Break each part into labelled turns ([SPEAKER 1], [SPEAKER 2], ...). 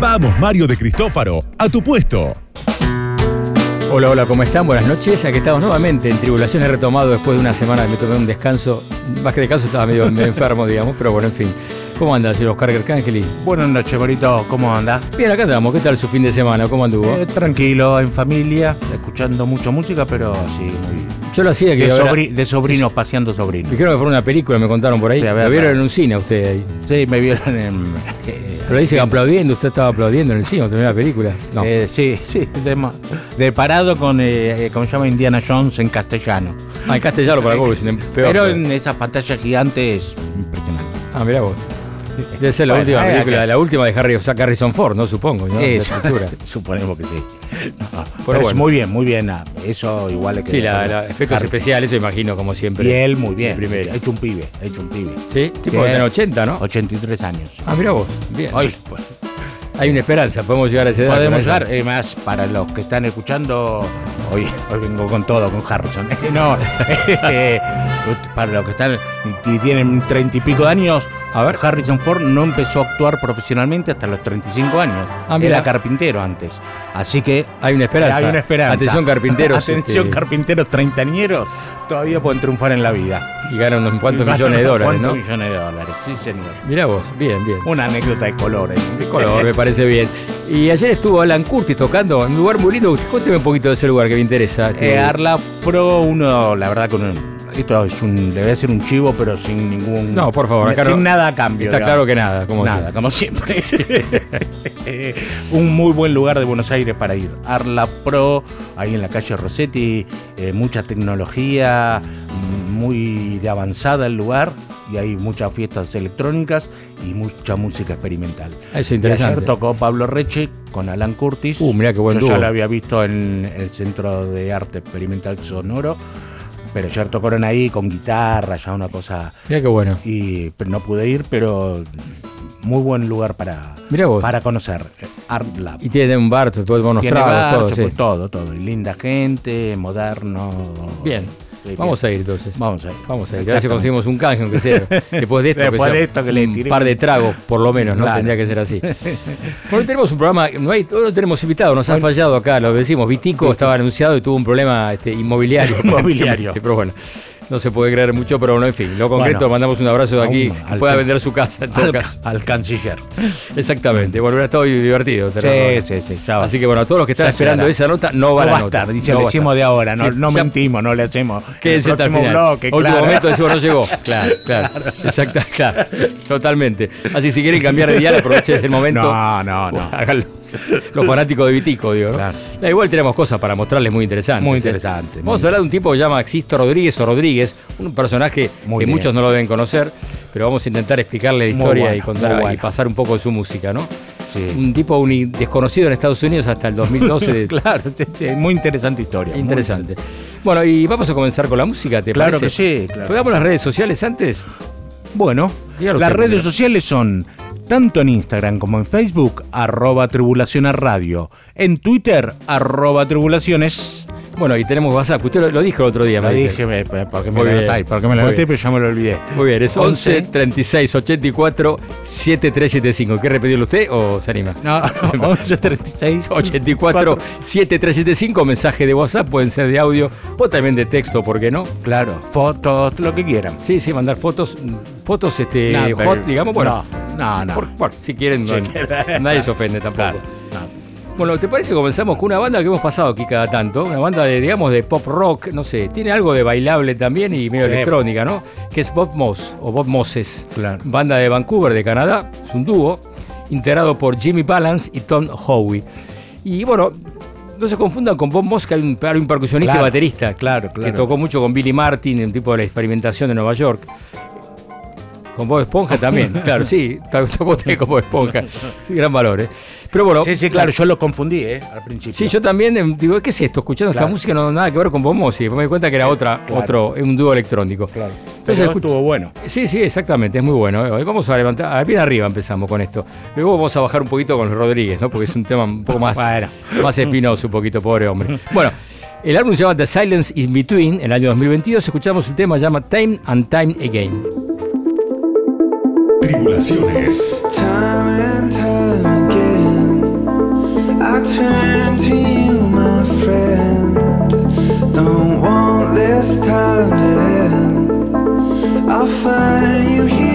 [SPEAKER 1] Vamos, Mario de Cristófaro, a tu puesto.
[SPEAKER 2] Hola, hola, ¿cómo están? Buenas noches. Aquí estamos nuevamente en Tribulaciones retomado después de una semana que me tomé un descanso. Más que descanso estaba medio, medio enfermo, digamos, pero bueno, en fin. ¿Cómo anda, señor Oscar Gercángeli?
[SPEAKER 3] Buenas noches, Morito. ¿Cómo anda?
[SPEAKER 2] Bien, acá andamos. ¿Qué tal su fin de semana? ¿Cómo anduvo?
[SPEAKER 3] Eh, tranquilo, en familia, escuchando mucho música, pero sí, muy.
[SPEAKER 2] Yo lo hacía que
[SPEAKER 3] De, sobri- de sobrinos, paseando sobrinos.
[SPEAKER 2] Dijeron que fue una película, me contaron por ahí.
[SPEAKER 3] Sí, a ver,
[SPEAKER 2] lo vieron en un cine a usted ahí.
[SPEAKER 3] Sí, me vieron en. eh,
[SPEAKER 2] Pero dice que aplaudiendo, usted estaba aplaudiendo en el cine, terminó la película. No.
[SPEAKER 3] eh, sí, sí, de, de parado con, eh, eh, ¿cómo se llama? Indiana Jones en castellano.
[SPEAKER 2] ah, en castellano para vos, peor.
[SPEAKER 3] pero en esas pantallas gigantes, impresionante.
[SPEAKER 2] Ah, mirá vos. Debe ser la
[SPEAKER 3] Bueno,
[SPEAKER 2] última
[SPEAKER 3] eh,
[SPEAKER 2] película,
[SPEAKER 3] acá.
[SPEAKER 2] la última de Harry, o sea, Harrison Ford, ¿no? Supongo, ¿no? Estructura.
[SPEAKER 3] suponemos que sí. No, pero
[SPEAKER 2] bueno.
[SPEAKER 3] es muy bien, muy bien. ah, Eso igual es que.
[SPEAKER 2] Sí, la, la- efectos
[SPEAKER 3] Harry-
[SPEAKER 2] especiales, eso imagino, como siempre.
[SPEAKER 3] Y él muy bien.
[SPEAKER 2] De primera.
[SPEAKER 3] Hecho un pibe, hecho un pibe.
[SPEAKER 2] Sí,
[SPEAKER 3] Bien.
[SPEAKER 2] en 80, ¿no?
[SPEAKER 3] 83 años.
[SPEAKER 2] Ah, mira vos. Bien.
[SPEAKER 3] Hoy, pues,
[SPEAKER 2] Hay una esperanza, podemos llegar a esa edad.
[SPEAKER 3] podemos llegar, eh, más para los que están escuchando, hoy, hoy vengo con todo, con Harrison. no, eh, para los que están y tienen treinta y pico de años,
[SPEAKER 2] A ver.
[SPEAKER 3] Harrison Ford no empezó a actuar profesionalmente hasta los 35 años.
[SPEAKER 2] Ah.
[SPEAKER 3] Era carpintero antes. Así que
[SPEAKER 2] Hay una esperanza.
[SPEAKER 3] hay una esperanza.
[SPEAKER 2] Atención, carpinteros.
[SPEAKER 3] Atención,
[SPEAKER 2] este,
[SPEAKER 3] carpinteros treintañeros, todavía pueden triunfar en la vida.
[SPEAKER 2] Y ganan unos cuantos millones de dólares, ¿no?
[SPEAKER 3] millones de dólares, sí, señor.
[SPEAKER 2] Mirá vos, bien, bien.
[SPEAKER 3] Una anécdota de colores.
[SPEAKER 2] De color, me parece bien. Y ayer estuvo Alan Curtis tocando en un lugar muy lindo. Cuénteme un poquito de ese lugar que me interesa. este,
[SPEAKER 3] Eh, Arla Pro, uno, la verdad, con un, esto es un, debe ser un chivo, pero sin ningún.
[SPEAKER 2] No, por favor, acá
[SPEAKER 3] sin
[SPEAKER 2] no-
[SPEAKER 3] nada a cambio.
[SPEAKER 2] Está
[SPEAKER 3] digamos.
[SPEAKER 2] claro que nada, como
[SPEAKER 3] Nada,
[SPEAKER 2] siempre.
[SPEAKER 3] como siempre. un muy buen lugar de Buenos Aires para ir. Arla Pro, ahí en la calle Rossetti, eh, mucha tecnología, mm, muy de avanzada el lugar. Y hay muchas fiestas electrónicas y mucha música experimental.
[SPEAKER 2] Es interesante.
[SPEAKER 3] Ayer tocó Pablo Reche con Alan Curtis.
[SPEAKER 2] Uh, mirá qué buen
[SPEAKER 3] Yo
[SPEAKER 2] dúo.
[SPEAKER 3] ya lo había visto en el Centro de Arte Experimental Sonoro. Pero ayer tocaron ahí con guitarra, ya una cosa.
[SPEAKER 2] Mirá qué bueno.
[SPEAKER 3] Y no pude ir, pero muy buen lugar para, para conocer. Art Lab.
[SPEAKER 2] Y tiene un bar,
[SPEAKER 3] Tiene
[SPEAKER 2] tragos,
[SPEAKER 3] bar,
[SPEAKER 2] todo, sí.
[SPEAKER 3] puede todo, todo. Y linda gente, moderno.
[SPEAKER 2] Bien. Vamos
[SPEAKER 3] bien.
[SPEAKER 2] a ir entonces.
[SPEAKER 3] Vamos a ir.
[SPEAKER 2] Vamos a ir.
[SPEAKER 3] Exactamente.
[SPEAKER 2] conseguimos un canje, aunque sea. Después de esto,
[SPEAKER 3] Después
[SPEAKER 2] que
[SPEAKER 3] de esto que le
[SPEAKER 2] un par de tragos, por lo menos, ¿no?
[SPEAKER 3] Claro.
[SPEAKER 2] Tendría que ser así. Bueno, tenemos un programa, no, hay, no tenemos invitado, nos ha fallado acá, lo decimos. Vitico estaba anunciado y tuvo un problema este, inmobiliario.
[SPEAKER 3] Inmobiliario.
[SPEAKER 2] Pero bueno, no se puede creer mucho, pero bueno, en fin. Lo concreto,
[SPEAKER 3] Bueno.
[SPEAKER 2] mandamos un abrazo de aquí, que pueda vender su casa en todo
[SPEAKER 3] Al,
[SPEAKER 2] caso.
[SPEAKER 3] al canciller.
[SPEAKER 2] Exactamente. Bueno, hubiera estado divertido.
[SPEAKER 3] Sí,
[SPEAKER 2] tenerlo.
[SPEAKER 3] sí, sí. Ya va.
[SPEAKER 2] Así que bueno, a todos los que están
[SPEAKER 3] Ya
[SPEAKER 2] esperando esa nota, no va
[SPEAKER 3] no
[SPEAKER 2] la
[SPEAKER 3] va
[SPEAKER 2] nota.
[SPEAKER 3] estar, dice,
[SPEAKER 2] No
[SPEAKER 3] le
[SPEAKER 2] va
[SPEAKER 3] decimos
[SPEAKER 2] estar.
[SPEAKER 3] de ahora, no,
[SPEAKER 2] Sí,
[SPEAKER 3] no mentimos, no le hacemos.
[SPEAKER 2] Quédense
[SPEAKER 3] el próximo
[SPEAKER 2] final.
[SPEAKER 3] bloque,
[SPEAKER 2] Último
[SPEAKER 3] claro.
[SPEAKER 2] momento decimos no llegó. Claro, claro. Exacto, claro. Totalmente. Así si quieren cambiar de dial, aprovechen ese momento.
[SPEAKER 3] No, no, no.
[SPEAKER 2] Háganlo. Los fanáticos de Vitico, digo. ¿no?
[SPEAKER 3] Claro.
[SPEAKER 2] Igual tenemos cosas para mostrarles muy interesantes.
[SPEAKER 3] Muy
[SPEAKER 2] ¿eh?
[SPEAKER 3] interesante,
[SPEAKER 2] Vamos a hablar de un tipo que se llama Existo Rodríguez o Rodríguez, un personaje
[SPEAKER 3] Muy
[SPEAKER 2] que
[SPEAKER 3] bien.
[SPEAKER 2] muchos no lo deben conocer, pero vamos a intentar explicarle la historia y contar y pasar un poco de su música, ¿no?
[SPEAKER 3] Sí.
[SPEAKER 2] Un tipo uni- desconocido en Estados Unidos hasta el 2012. de-
[SPEAKER 3] Claro, sí, sí, muy interesante historia. muy
[SPEAKER 2] Interesante. Bueno, y vamos a comenzar con la música, ¿te
[SPEAKER 3] Claro
[SPEAKER 2] parece?
[SPEAKER 3] que sí, claro.
[SPEAKER 2] ¿Pegamos las redes sociales antes?
[SPEAKER 3] Bueno,
[SPEAKER 2] Dígalo
[SPEAKER 3] las redes
[SPEAKER 2] primero.
[SPEAKER 3] sociales son tanto en Instagram como en Facebook, arroba tribulaciones radio. En Twitter, arroba tribulaciones.
[SPEAKER 2] Bueno, y tenemos WhatsApp. Usted lo, lo dijo el otro día,
[SPEAKER 3] Lo
[SPEAKER 2] me
[SPEAKER 3] dije, me- porque me lo anotáis, porque me lo anoté, pero ya me lo olvidé.
[SPEAKER 2] Muy bien, es 11
[SPEAKER 3] 11
[SPEAKER 2] 36 84 7375. ¿Quiere repetirlo usted o se anima?
[SPEAKER 3] No, 11 36
[SPEAKER 2] 84 7375, mensaje de WhatsApp, pueden ser de audio o también de texto, ¿por qué no?
[SPEAKER 3] Claro, fotos, lo que quieran.
[SPEAKER 2] Sí, sí, mandar fotos, fotos este,
[SPEAKER 3] No,
[SPEAKER 2] hot, digamos, bueno.
[SPEAKER 3] no, no,
[SPEAKER 2] Sí,
[SPEAKER 3] no.
[SPEAKER 2] por- bueno, si quieren,
[SPEAKER 3] Si
[SPEAKER 2] no- nadie se ofende tampoco.
[SPEAKER 3] Claro.
[SPEAKER 2] Bueno, ¿te parece que comenzamos con una banda que hemos pasado aquí cada tanto? Una banda de, digamos, de pop rock, no sé, tiene algo de bailable también y medio
[SPEAKER 3] Sí.
[SPEAKER 2] electrónica, ¿no? Que es Bob Moss o Bob Moses.
[SPEAKER 3] Claro.
[SPEAKER 2] Banda de Vancouver, de Canadá, es un dúo, integrado por Jimmy Balance y Tom Howe. Y bueno, no se confundan con Bob Moss, que hay un, un percusionista
[SPEAKER 3] Claro,
[SPEAKER 2] y baterista
[SPEAKER 3] claro,
[SPEAKER 2] que
[SPEAKER 3] claro.
[SPEAKER 2] tocó mucho con Billy Martin, un tipo de la experimentación de Nueva York. Con Bob Esponja también, claro, sí, tocó usted con Bob Esponja. Sí, gran valor, ¿eh?
[SPEAKER 3] Pero bueno. Sí, sí, claro, yo lo confundí, ¿eh? Al principio.
[SPEAKER 2] Sí, yo también eh, digo, ¿qué es esto? Escuchando esta música no nada que ver con Bob Mosi. Después me di cuenta que era otra, otro, un dúo electrónico.
[SPEAKER 3] Claro. Entonces estuvo bueno.
[SPEAKER 2] Sí, sí, exactamente, es muy bueno. ¿eh? Vamos a levantar, bien arriba empezamos con esto. Luego vamos a bajar un poquito con Rodríguez, ¿no? Porque es un tema un poco más, más espinoso, un poquito, pobre hombre. Bueno. El álbum se llama The Silence in Between, en el año 2022. Escuchamos el tema, se llama Time and Time Again.
[SPEAKER 4] Tribulaciones.
[SPEAKER 5] Time and time again, I turn to you, my friend. Don't want this time to end. I'll find you here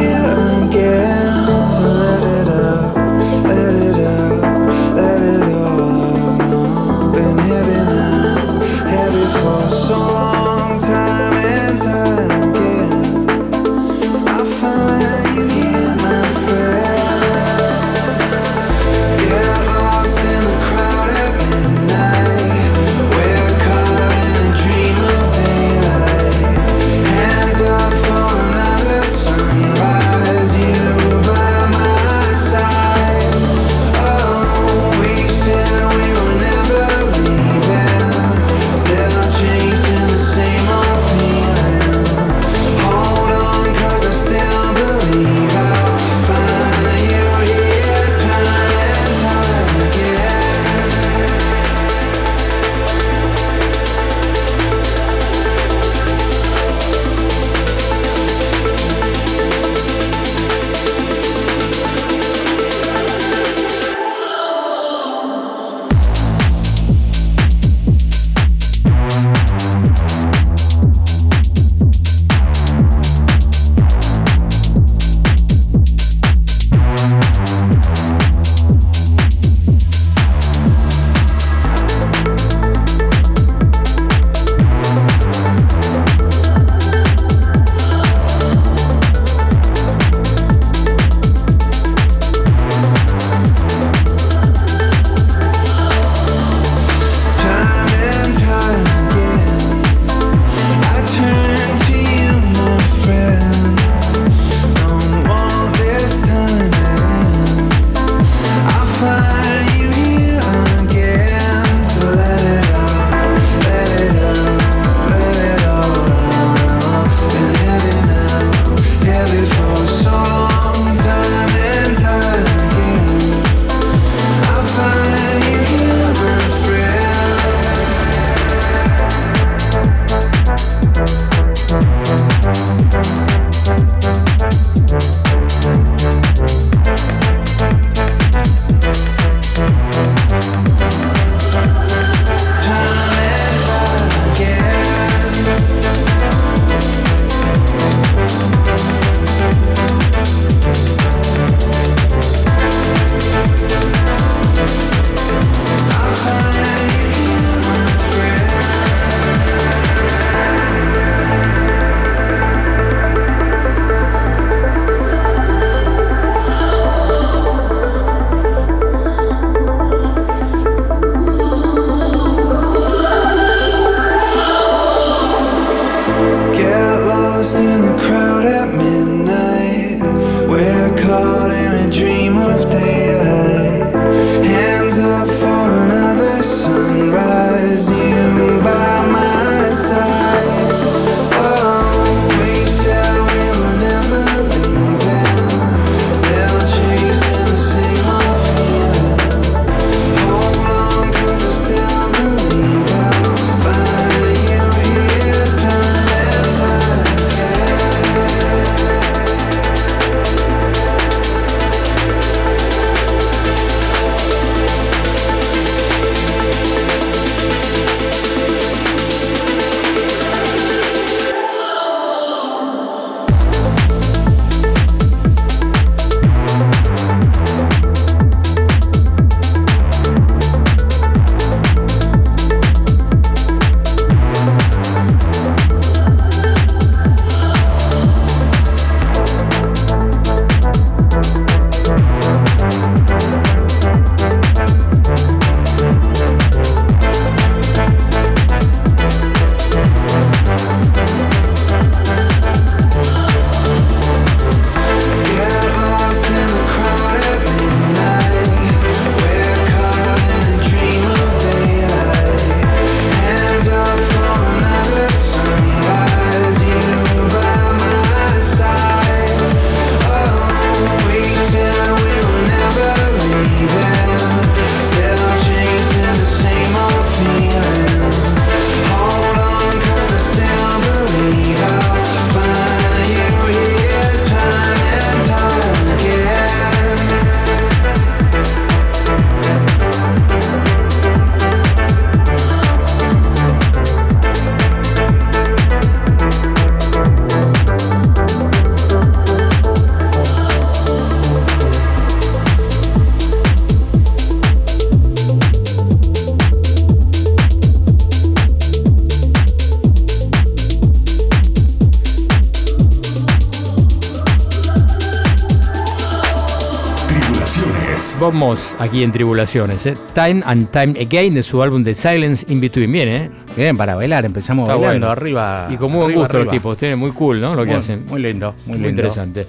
[SPEAKER 2] aquí en Tribulaciones. ¿eh? Time and Time Again de su álbum The Silence in Between. Bien, ¿eh?
[SPEAKER 3] Bien, para bailar, empezamos
[SPEAKER 2] Está
[SPEAKER 3] bailando
[SPEAKER 2] bueno.
[SPEAKER 3] arriba.
[SPEAKER 2] Y con muy buen
[SPEAKER 3] arriba,
[SPEAKER 2] gusto los tipos. Tienen muy cool, ¿no? Lo que
[SPEAKER 3] muy,
[SPEAKER 2] hacen.
[SPEAKER 3] Muy lindo, muy,
[SPEAKER 2] Muy
[SPEAKER 3] lindo.
[SPEAKER 2] interesante.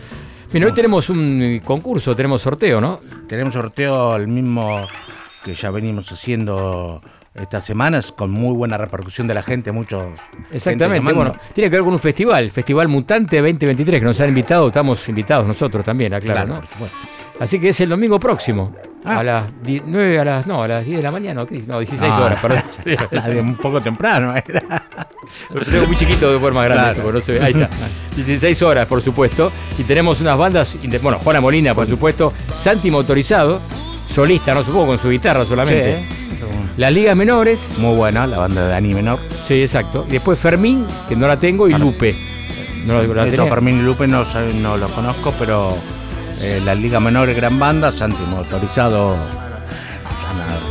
[SPEAKER 2] Bien, hoy tenemos un concurso, tenemos sorteo, ¿no?
[SPEAKER 3] Tenemos sorteo el mismo que ya venimos haciendo estas semanas con muy buena repercusión de la gente, muchos.
[SPEAKER 2] Exactamente. Bueno, tiene que ver con un festival, Festival Mutante 2023, que nos han invitado, estamos invitados nosotros también, aclaro,
[SPEAKER 3] Claro,
[SPEAKER 2] ¿no? Así que es el domingo próximo.
[SPEAKER 3] Ah.
[SPEAKER 2] A las 9, a las, no, a las 10 de la mañana, ¿o qué? no, 16
[SPEAKER 3] Ah,
[SPEAKER 2] horas, perdón.
[SPEAKER 3] la de un poco temprano. era.
[SPEAKER 2] Lo tengo muy chiquito de forma grande,
[SPEAKER 3] Claro.
[SPEAKER 2] esto, no se ve. Ahí está. 16 horas, por supuesto. Y tenemos unas bandas, bueno, Juana Molina, por supuesto, Santi Motorizado, solista, no supongo, con su guitarra solamente.
[SPEAKER 3] Sí,
[SPEAKER 2] Las ligas menores,
[SPEAKER 3] muy buena, la banda de Dani Menor.
[SPEAKER 2] sí, exacto. Y después Fermín, que no la tengo, y Lupe. No la,
[SPEAKER 3] Eso. Fermín y Lupe no, no los conozco, pero eh, la Liga Menor gran banda, Santi Motorizado,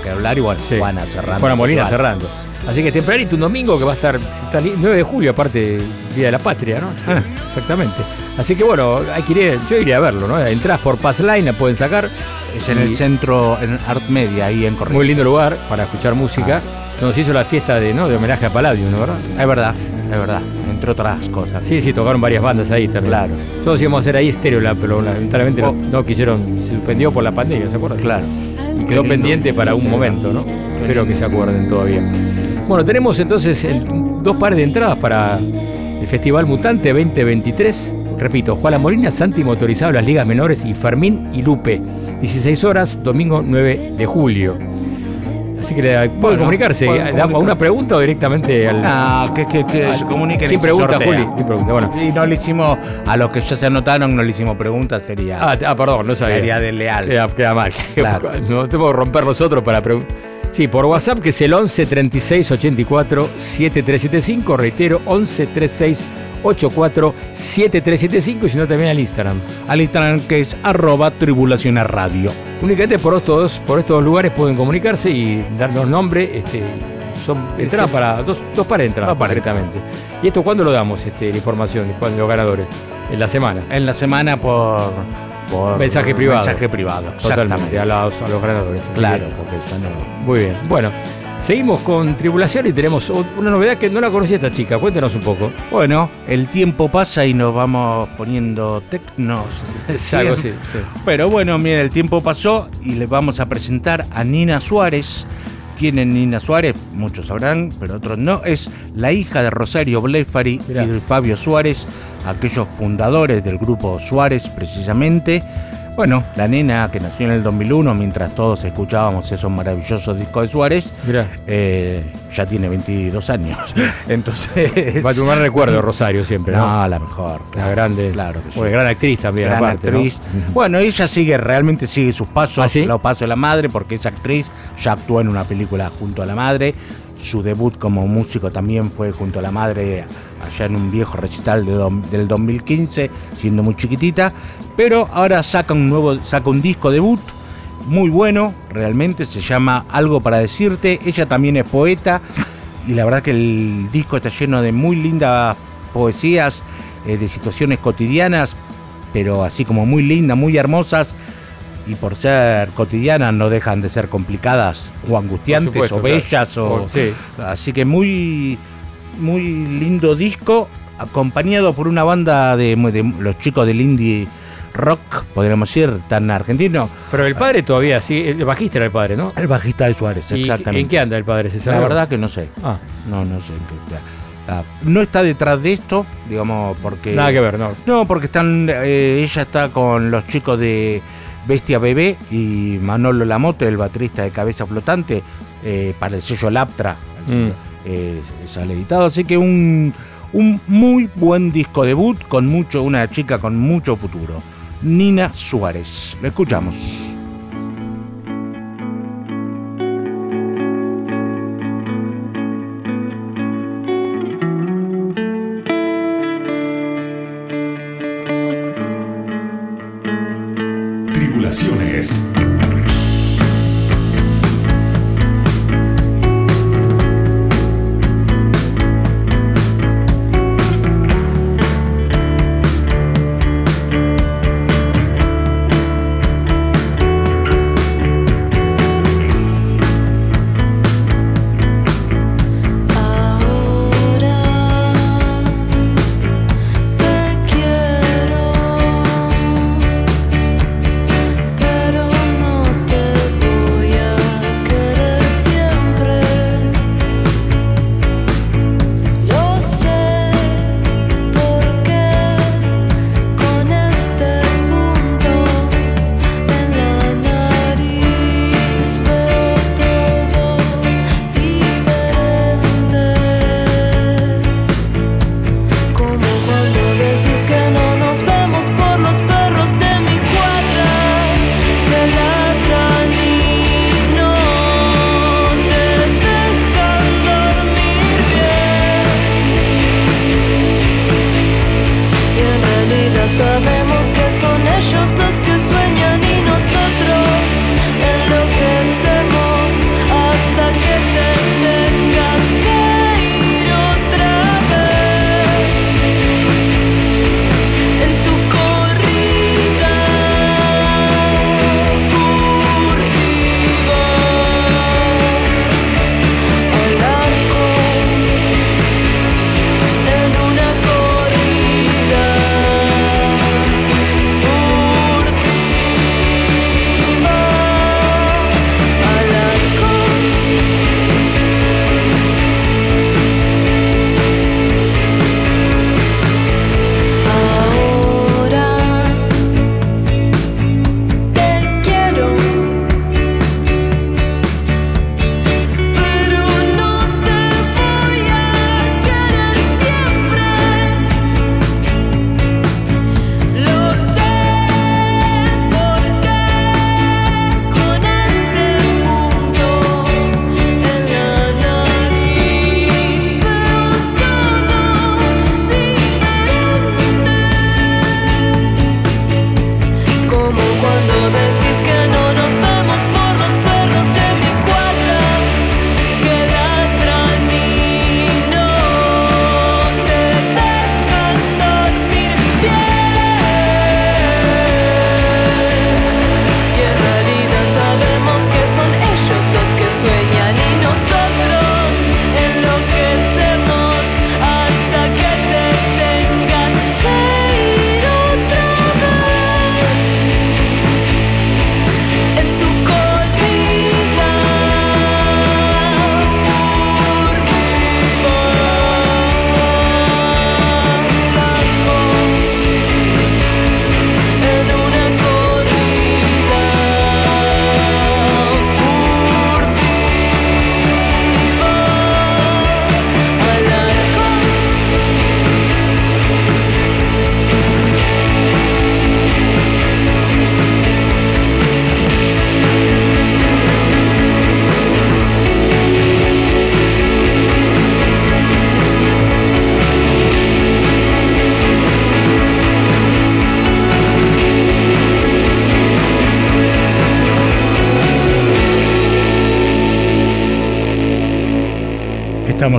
[SPEAKER 3] que hablar y bueno,
[SPEAKER 2] Sí.
[SPEAKER 3] Juana cerrando.
[SPEAKER 2] Juana Molina cerrando. Así que tempranito un domingo que va a estar, está li- 9 de julio, aparte Día de la Patria, ¿no?
[SPEAKER 3] Ah.
[SPEAKER 2] Exactamente. Así que bueno, hay que ir, yo iré a verlo, ¿no? Entrás por Passline, la pueden sacar.
[SPEAKER 3] Es en el centro, en Art Media, ahí en Corrientes.
[SPEAKER 2] Muy lindo lugar para escuchar música.
[SPEAKER 3] Ah.
[SPEAKER 2] Donde se hizo la fiesta de, ¿no? de homenaje a Palladium, ¿no? ¿verdad?
[SPEAKER 3] Es verdad, es verdad, entre otras cosas.
[SPEAKER 2] Sí, sí, tocaron varias bandas ahí también.
[SPEAKER 3] Claro.
[SPEAKER 2] Nosotros íbamos a hacer ahí estéreo, la- pero lamentablemente no,
[SPEAKER 3] Oh.
[SPEAKER 2] no quisieron, se suspendió por la pandemia, ¿se acuerdan?
[SPEAKER 3] Claro.
[SPEAKER 2] Y quedó pendiente para un momento, ¿no? Espero que se acuerden todavía. Bueno, tenemos entonces el- dos pares de entradas para el Festival Mutante 2023. Repito, Juana Molina, Santi Motorizado, las ligas menores y Fermín y Lupe. 16 horas, domingo 9 de julio. Así que le- pueden
[SPEAKER 3] Bueno,
[SPEAKER 2] comunicarse.
[SPEAKER 3] pueden
[SPEAKER 2] ¿Damos
[SPEAKER 3] comunicar.
[SPEAKER 2] una pregunta o directamente al.?
[SPEAKER 3] Ah, que, que, que se comuniquen.
[SPEAKER 2] Sin
[SPEAKER 3] y se
[SPEAKER 2] pregunta,
[SPEAKER 3] sortea.
[SPEAKER 2] Juli. Sin pregunta, bueno.
[SPEAKER 3] Y no le hicimos, a los que ya se anotaron, no le hicimos preguntas, sería.
[SPEAKER 2] Ah, ah, perdón, no sabía.
[SPEAKER 3] Sería desleal.
[SPEAKER 2] Queda, queda mal.
[SPEAKER 3] Claro.
[SPEAKER 2] No tengo que romper nosotros para preguntar. Sí, por WhatsApp que es el 11 36 84 7375. Reitero, 11 36 84 7375 y si no también al Instagram.
[SPEAKER 3] Al Instagram que es arroba tribulaciones radio.
[SPEAKER 2] Únicamente por estos, por estos dos lugares pueden comunicarse y darnos nombre. Este, son entradas para dos, dos de entradas, concretamente. ¿Y esto cuándo lo damos, este, la información de cuándo los ganadores? En la semana.
[SPEAKER 3] En la semana por. por
[SPEAKER 2] Mensaje privado.
[SPEAKER 3] Mensaje privado.
[SPEAKER 2] Totalmente, a los, a los ganadores.
[SPEAKER 3] Claro,
[SPEAKER 2] que-
[SPEAKER 3] porque ya no.
[SPEAKER 2] Muy bien. Bueno, seguimos con Tribulación y tenemos una novedad que no la conocía esta chica. Cuéntanos un poco.
[SPEAKER 3] Bueno, el tiempo pasa y nos vamos poniendo tecnos.
[SPEAKER 2] Es algo así. sí.
[SPEAKER 3] Pero bueno, miren, el tiempo pasó y les vamos a presentar a Nina Suárez. ¿Quién es Nina Suárez? Muchos sabrán, pero otros no. Es la hija de Rosario Blefari y de Fabio Suárez, aquellos fundadores del grupo Suárez, precisamente. Bueno, la nena que nació en el 2001, mientras todos escuchábamos esos maravillosos discos de Suárez, eh, ya tiene 22 años. Entonces.
[SPEAKER 2] Va a tomar recuerdo de Rosario siempre, ¿no?
[SPEAKER 3] No, la mejor.
[SPEAKER 2] La grande.
[SPEAKER 3] Claro que sí.
[SPEAKER 2] Bueno, gran actriz también,
[SPEAKER 3] Gran
[SPEAKER 2] aparte. ¿no?
[SPEAKER 3] actriz. Bueno, ella sigue, realmente sigue sus pasos,
[SPEAKER 2] ¿Ah, sí?
[SPEAKER 3] los pasos de la madre, porque es actriz, ya actuó en una película junto a la madre. Su debut como músico también fue junto a la madre allá en un viejo recital de del 2015, siendo muy chiquitita. Pero ahora saca un nuevo, saca un disco debut muy bueno, realmente se llama Algo para decirte. Ella también es poeta y la verdad que el disco está lleno de muy lindas poesías, eh, de situaciones cotidianas, pero así como muy lindas, muy hermosas. Y por ser cotidianas no dejan de ser complicadas o angustiantes
[SPEAKER 2] supuesto,
[SPEAKER 3] o bellas.
[SPEAKER 2] claro.
[SPEAKER 3] O,
[SPEAKER 2] O- sí.
[SPEAKER 3] Así que muy, muy lindo disco, acompañado por una banda de, de los chicos del indie rock, podríamos decir, tan argentino.
[SPEAKER 2] Pero el padre todavía, sí, el bajista era el padre, ¿no?
[SPEAKER 3] El bajista de Suárez,
[SPEAKER 2] ¿Y
[SPEAKER 3] exactamente.
[SPEAKER 2] ¿En qué anda el padre? ¿Se sabe?
[SPEAKER 3] La verdad que no sé.
[SPEAKER 2] Ah,
[SPEAKER 3] No, no sé en qué está. Ah, no está detrás de esto, digamos, porque.
[SPEAKER 2] nada que ver, no.
[SPEAKER 3] No, porque están. eh, ella está con los chicos de Bestia Bebé y Manolo Lamote, el baterista de Cabeza Flotante, eh, para el sello Laptra.
[SPEAKER 2] Mm.
[SPEAKER 3] Eh, sale editado. Así que un, un muy buen disco debut con mucho, una chica con mucho futuro. Nina Suárez. Lo escuchamos.
[SPEAKER 1] Tribulaciones.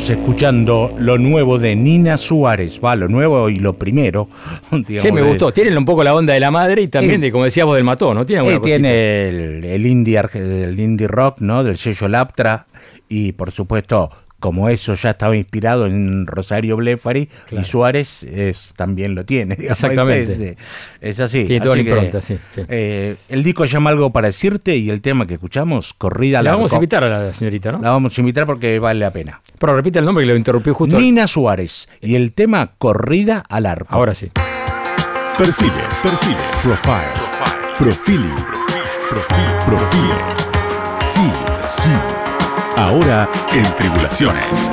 [SPEAKER 3] Estamos escuchando lo nuevo de Nina Suárez, va, lo nuevo y lo primero.
[SPEAKER 2] sí, me gustó. Tienen un poco la onda de la madre y también, de, como decíamos, del mató, ¿no?
[SPEAKER 3] Tiene, tiene el, el, indie, el indie rock, ¿no? Del sello Laptra y, por supuesto, como eso ya estaba inspirado en Rosario Blefari y Suárez es, también lo tiene.
[SPEAKER 2] Exactamente.
[SPEAKER 3] Es, así.
[SPEAKER 2] Tiene toda la impronta, sí.
[SPEAKER 3] Eh, el disco llama algo para decirte y el tema que escuchamos, Corrida
[SPEAKER 2] La vamos a invitar a la señorita, ¿no?
[SPEAKER 3] La vamos a invitar porque vale la pena.
[SPEAKER 2] Pero repite el nombre que lo interrumpí justo.
[SPEAKER 3] Nina Suárez y el tema Corrida al arco.
[SPEAKER 2] Ahora sí.
[SPEAKER 1] Perfiles, perfiles, profile, profiling, profil, profil, sí, sí. Ahora en Tribulaciones.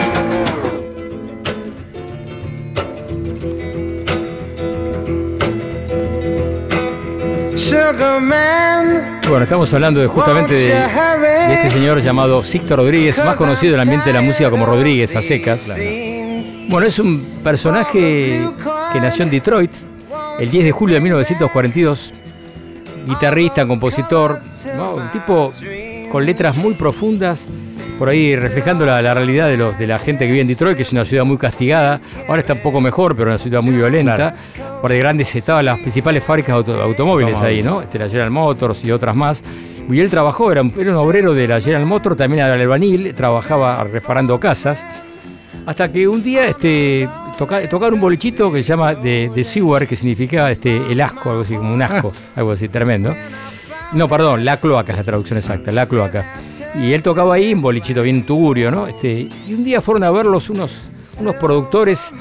[SPEAKER 2] Bueno, estamos hablando de, justamente de, este señor llamado Sixto Rodríguez, más conocido en el ambiente de la música como Rodríguez a secas. Bueno, es un personaje que nació en Detroit el 10 de julio de 1942, guitarrista, compositor, un tipo con letras muy profundas por ahí reflejando la, realidad de, los, de la gente que vive en Detroit, que es una ciudad muy castigada. Ahora está un poco mejor, pero una ciudad muy violenta. Por ahí grandes estaban las principales fábricas de automóviles ahí, ¿no? Este, la General Motors y otras más. Y él trabajó, era un, era un obrero de la General Motors, también era albanil, trabajaba reparando casas. Hasta que un día este, toca, tocar un bolichito que se llama de, de Sewer, que significa este, el asco, algo así, como un asco, algo así, tremendo. No, perdón, la cloaca es la traducción exacta, la cloaca. Y él tocaba ahí, un bolichito bien tugurio, ¿no? Este, y un día fueron a verlos unos, unos productores,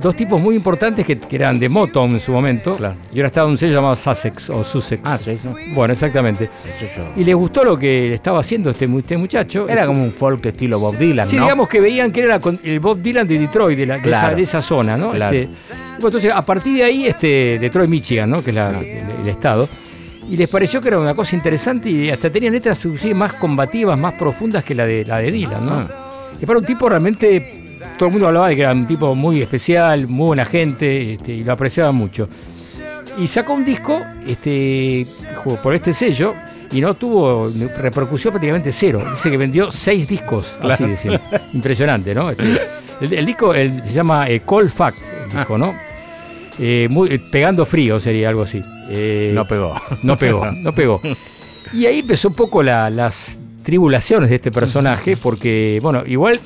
[SPEAKER 2] dos tipos muy importantes que, eran de Motown en su momento. Y ahora estaba un sello llamado Sussex o Sussex.
[SPEAKER 3] Ah, sí,
[SPEAKER 2] Bueno, exactamente. Y les gustó lo que estaba haciendo este, este muchacho.
[SPEAKER 3] Era como un folk estilo Bob Dylan,
[SPEAKER 2] sí, digamos que veían que era el Bob Dylan de Detroit, de, de, esa, zona, ¿no? Este, entonces, a partir de ahí, este, Detroit, Michigan, ¿no? Que es el estado y les pareció que era una cosa interesante y hasta tenían letras más combativas, más profundas que la de, la de Dylan, ¿no? Y para un tipo realmente, todo el mundo hablaba de que era un tipo muy especial, muy buena gente, este, y lo apreciaba mucho. Y sacó un disco este, por este sello y no tuvo repercusión prácticamente cero. Dice que vendió seis discos, así decir. Impresionante, ¿no? Este, el, disco se llama eh, Cold Fact, el disco, ¿no? Eh, muy, pegando frío sería algo así.
[SPEAKER 3] Eh, no pegó.
[SPEAKER 2] No pegó, no pegó. Y ahí empezó un poco las tribulaciones de este personaje, porque, bueno, igual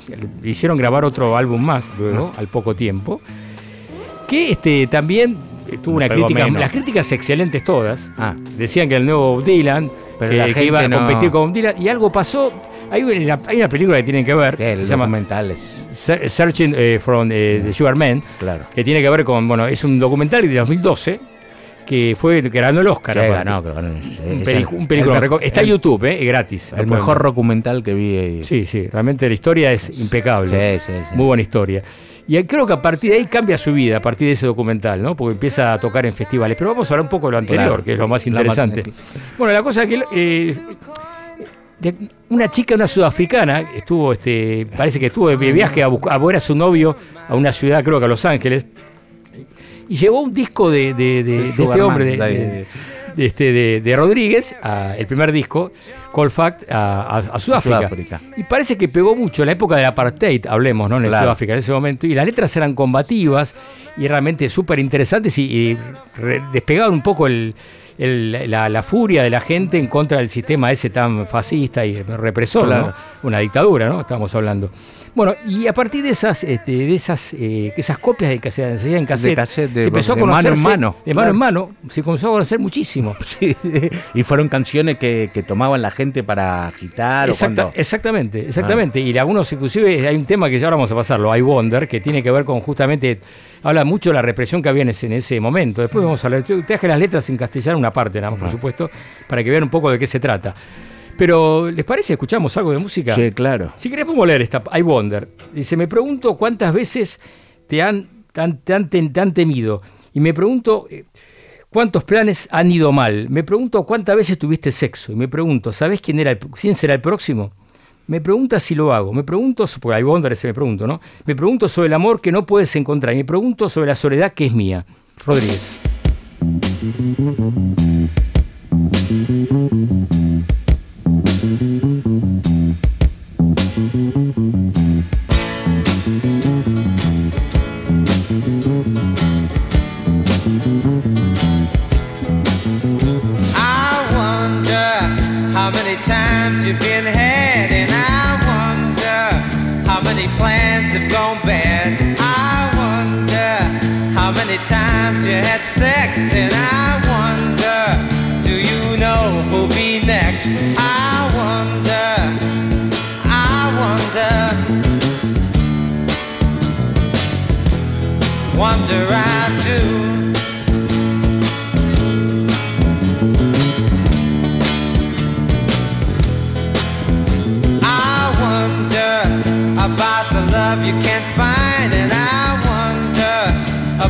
[SPEAKER 2] hicieron grabar otro álbum más luego, al poco tiempo, que este, también tuvo una crítica, las críticas excelentes todas. Ah. Decían que el nuevo Dylan, que, iba a competir con Dylan, y algo pasó. Hay una, hay una película que tienen que ver.
[SPEAKER 3] se llama
[SPEAKER 2] Searching eh, from eh, the Sugar Man.
[SPEAKER 3] Claro.
[SPEAKER 2] Que tiene que ver con. Bueno, es un documental de 2012 que fue ganó el Oscar. un, película. Está en YouTube, ¿eh? es gratis.
[SPEAKER 3] El mejor documental que vi.
[SPEAKER 2] Sí, sí, realmente la historia es impecable. Muy buena historia. Y creo que a partir de ahí cambia su vida, a partir de ese documental, ¿no? Porque empieza a tocar en festivales. Pero vamos a hablar un poco de lo anterior, que es lo más interesante. Bueno, la cosa es que eh, una chica, una sudafricana, estuvo, este, parece que estuvo de viaje a, buscar, a ver a su novio a una ciudad, creo que a Los Ángeles, y llevó un disco de, este hombre, de, este, de, Rodríguez, el primer disco, Cold Fact, a, Sudáfrica. Y parece que pegó mucho en la época del apartheid, hablemos, ¿no? En Sudáfrica en ese momento. Y las letras eran combativas y realmente súper interesantes y, despegaban un poco la, furia de la gente en contra del sistema ese tan fascista y represor, ¿no? Una dictadura, ¿no? Estamos hablando. Bueno, y a partir de esas, este, de esas, eh, esas copias de cassette, se en cassette, se empezó a conocer
[SPEAKER 3] mano en mano.
[SPEAKER 2] De mano en mano, se comenzó a conocer muchísimo.
[SPEAKER 3] Sí, y fueron canciones que, tomaban la gente para agitar.
[SPEAKER 2] Exactamente, exactamente. Y algunos, inclusive, hay un tema que ya ahora vamos a pasarlo, I Wonder, que tiene que ver con justamente, habla mucho de la represión que había en ese, en ese momento. Después vamos a leer, te deje las letras en castellano una parte, nada más, por supuesto, para que vean un poco de qué se trata. Pero, ¿les parece? ¿Escuchamos algo de música?
[SPEAKER 3] Sí, claro.
[SPEAKER 2] Si querés, podemos leer esta. I Wonder. Dice: Me pregunto cuántas veces te han, te temido. Y me pregunto. Eh, ¿Cuántos planes han ido mal? Me pregunto cuántas veces tuviste sexo. Y me pregunto, ¿sabes quién, era quién será el próximo? Me pregunta si lo hago. Me pregunto, porque hay Wonder ese me pregunto, ¿no? Me pregunto sobre el amor que no puedes encontrar. Y me pregunto sobre la soledad que es mía. Rodríguez.
[SPEAKER 6] Had sex, and I wonder, do you know who'll be next? I wonder, I wonder, wonder I do. I wonder about the love you can't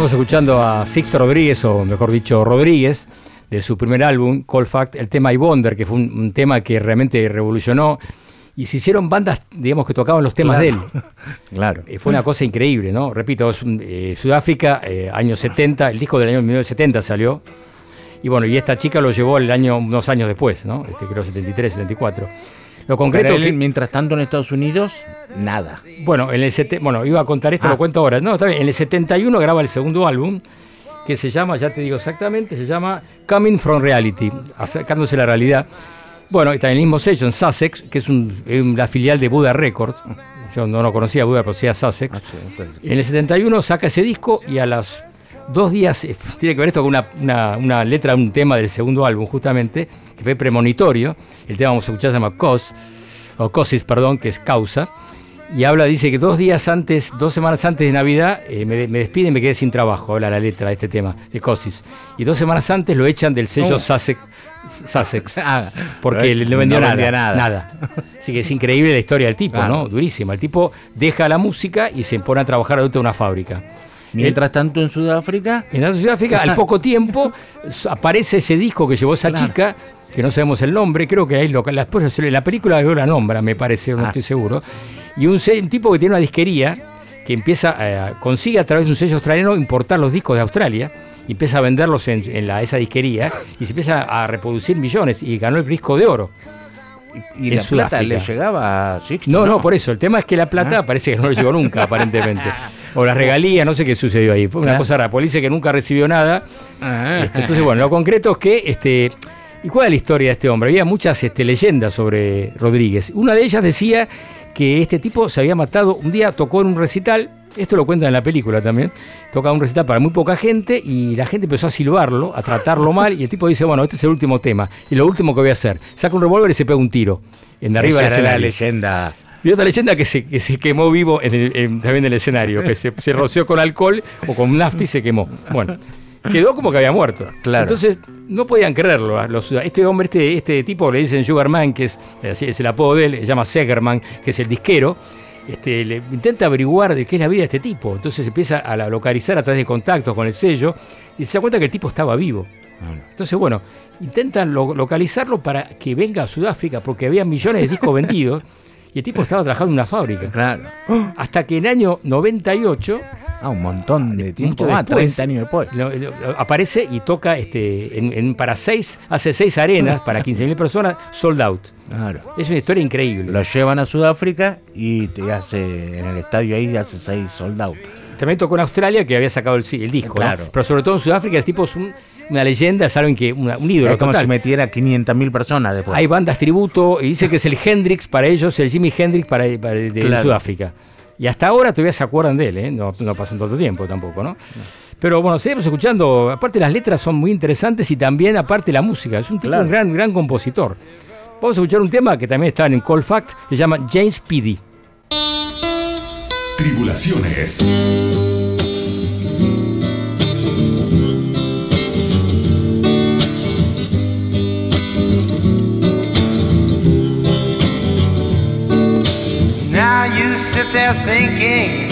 [SPEAKER 2] Estamos escuchando a Sixto Rodríguez, o mejor dicho, Rodríguez, de su primer álbum, Cold Fact, el tema I Wonder, que fue un, un tema que realmente revolucionó. Y se hicieron bandas, digamos, que tocaban los temas de él.
[SPEAKER 3] Claro.
[SPEAKER 2] Eh, fue una cosa increíble, ¿no? Repito, es un- eh, Sudáfrica, eh, años 70, el disco del año 1970 salió. Y bueno, y esta chica lo llevó el año, unos años después, ¿no? Este, creo 73, 74. Lo concreto
[SPEAKER 3] él,
[SPEAKER 2] que,
[SPEAKER 3] mientras tanto en Estados Unidos, nada.
[SPEAKER 2] bueno, en el bueno, iba a contar esto,
[SPEAKER 3] Ah.
[SPEAKER 2] lo cuento ahora. No, está bien. En el 71 graba el segundo álbum, que se llama, ya te digo exactamente, se llama Coming from Reality, acercándose a la realidad. Bueno, está en el mismo sello, en Sussex, que es un- la filial de Buda Records. Yo no lo conocía Buda, pero sí a Sussex.
[SPEAKER 3] Ah, sí,
[SPEAKER 2] En el 71 saca ese disco y a los dos días, eh, tiene que ver esto con una, una- una letra, un tema del segundo álbum justamente, que fue premonitorio. El tema vamos a escuchar se llama Cos, o Cosis, perdón, que es causa. Y habla, dice que dos días antes, dos semanas antes de Navidad, eh, me, me despiden y me quedé sin trabajo, habla la letra de este tema, de Cosis. Y dos semanas antes lo echan del sello
[SPEAKER 3] Oh.
[SPEAKER 2] Sussex, Sussex
[SPEAKER 3] Ah,
[SPEAKER 2] porque le vendió
[SPEAKER 3] no
[SPEAKER 2] nada,
[SPEAKER 3] vendía nada.
[SPEAKER 2] nada. Así que es increíble la historia del tipo,
[SPEAKER 3] Claro.
[SPEAKER 2] ¿no? Durísima. El tipo deja la música y se pone a trabajar adentro de una fábrica.
[SPEAKER 3] Mientras tanto en Sudáfrica,
[SPEAKER 2] En Sudáfrica, al poco tiempo, aparece ese disco que llevó esa
[SPEAKER 3] Claro.
[SPEAKER 2] chica, que no sabemos el nombre, creo que ahí lo, la, la película luego la nombra, me parece, no
[SPEAKER 3] Ah.
[SPEAKER 2] estoy seguro. Y un, tipo que tiene una disquería que empieza, eh, consigue a través de un sello australiano importar los discos de Australia, y empieza a venderlos en, en la, esa disquería y se empieza a reproducir millones y ganó el disco de oro.
[SPEAKER 3] Y la plata le llegaba a Sixto.
[SPEAKER 2] No, no, por eso. El tema es que la plata
[SPEAKER 3] Ah.
[SPEAKER 2] parece que no le llegó nunca, aparentemente. O las regalías, no sé qué sucedió ahí. Fue una
[SPEAKER 3] Ah.
[SPEAKER 2] cosa rara. Policía que nunca recibió nada.
[SPEAKER 3] Ah.
[SPEAKER 2] Este, entonces, bueno, lo concreto es que. Este, ¿Y cuál es la historia de este hombre? Había muchas este, leyendas sobre Rodríguez. Una de ellas decía que este tipo se había matado. Un día tocó en un recital. Esto lo cuentan en la película también. Toca un recital para muy poca gente y la gente empezó a silbarlo, a tratarlo mal. Y el tipo dice: Bueno, este es el último tema. Y lo último que voy a hacer. Saca un revólver y se pega un tiro. En de arriba
[SPEAKER 3] Esa era la leyenda.
[SPEAKER 2] Y otra leyenda que se, que se quemó vivo en el- en- también en el escenario, que se, se roció con alcohol o con nafta y se quemó. Bueno, quedó como que había muerto.
[SPEAKER 3] Claro.
[SPEAKER 2] Entonces, no podían creerlo. a Los, este hombre, este, este tipo le dicen Sugarman, que es, es el apodo de él, se llama Segerman, que es el disquero. Este, le intenta averiguar de qué es la vida de este tipo. Entonces empieza a la- localizar a través de contactos con el sello y se da cuenta que el tipo estaba vivo. Entonces, bueno, intentan lo- localizarlo para que venga a Sudáfrica porque había millones de discos vendidos y el tipo estaba trabajando en una fábrica.
[SPEAKER 3] Claro.
[SPEAKER 2] Hasta que en el año 98
[SPEAKER 3] Ah, un montón de tiempo.
[SPEAKER 2] Mucho
[SPEAKER 3] Ah,
[SPEAKER 2] después,
[SPEAKER 3] 30 años después.
[SPEAKER 2] lo- lo- aparece y toca este, en, en- para seis, hace seis arenas para 15.000 personas, sold out.
[SPEAKER 3] Claro.
[SPEAKER 2] Es una historia increíble.
[SPEAKER 3] Lo llevan a Sudáfrica y te hace en el estadio ahí hace seis soldados.
[SPEAKER 2] También tocó en Australia que había sacado el, el disco, ¿no?
[SPEAKER 3] Claro.
[SPEAKER 2] pero sobre todo en Sudáfrica es tipo es un- una leyenda, alguien que una- un ídolo
[SPEAKER 3] Es como
[SPEAKER 2] total.
[SPEAKER 3] si metiera 500.000 personas después.
[SPEAKER 2] Hay bandas tributo y dice que es el Hendrix para ellos, el Jimi Hendrix para, para- de
[SPEAKER 3] Claro.
[SPEAKER 2] Sudáfrica. Y hasta ahora todavía se acuerdan de él, ¿eh? no, no pasan tanto tiempo tampoco, ¿no? Pero bueno, seguimos escuchando, aparte las letras son muy interesantes y también aparte la música, es un tipo,
[SPEAKER 3] Claro.
[SPEAKER 2] un gran, gran compositor. Vamos a escuchar un tema que también está en Cold Fact, que se llama James Speedy.
[SPEAKER 4] Tribulaciones.
[SPEAKER 6] Now you sit there thinking,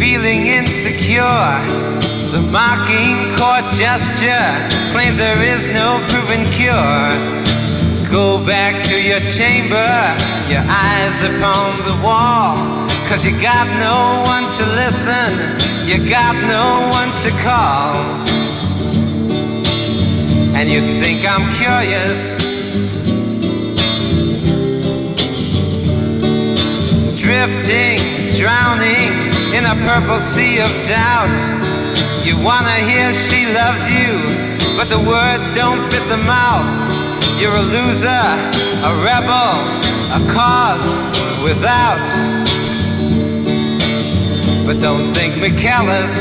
[SPEAKER 6] feeling insecure. The mocking court gesture claims there is no proven cure. Go back to your chamber, your eyes upon the wall. Cause you got no one to listen, you got no one to call. And you think I'm curious. Drifting, drowning in a purple sea of doubt. You wanna hear she loves you, but the words don't fit the mouth. You're a loser, a rebel, a cause without. But don't think me callous.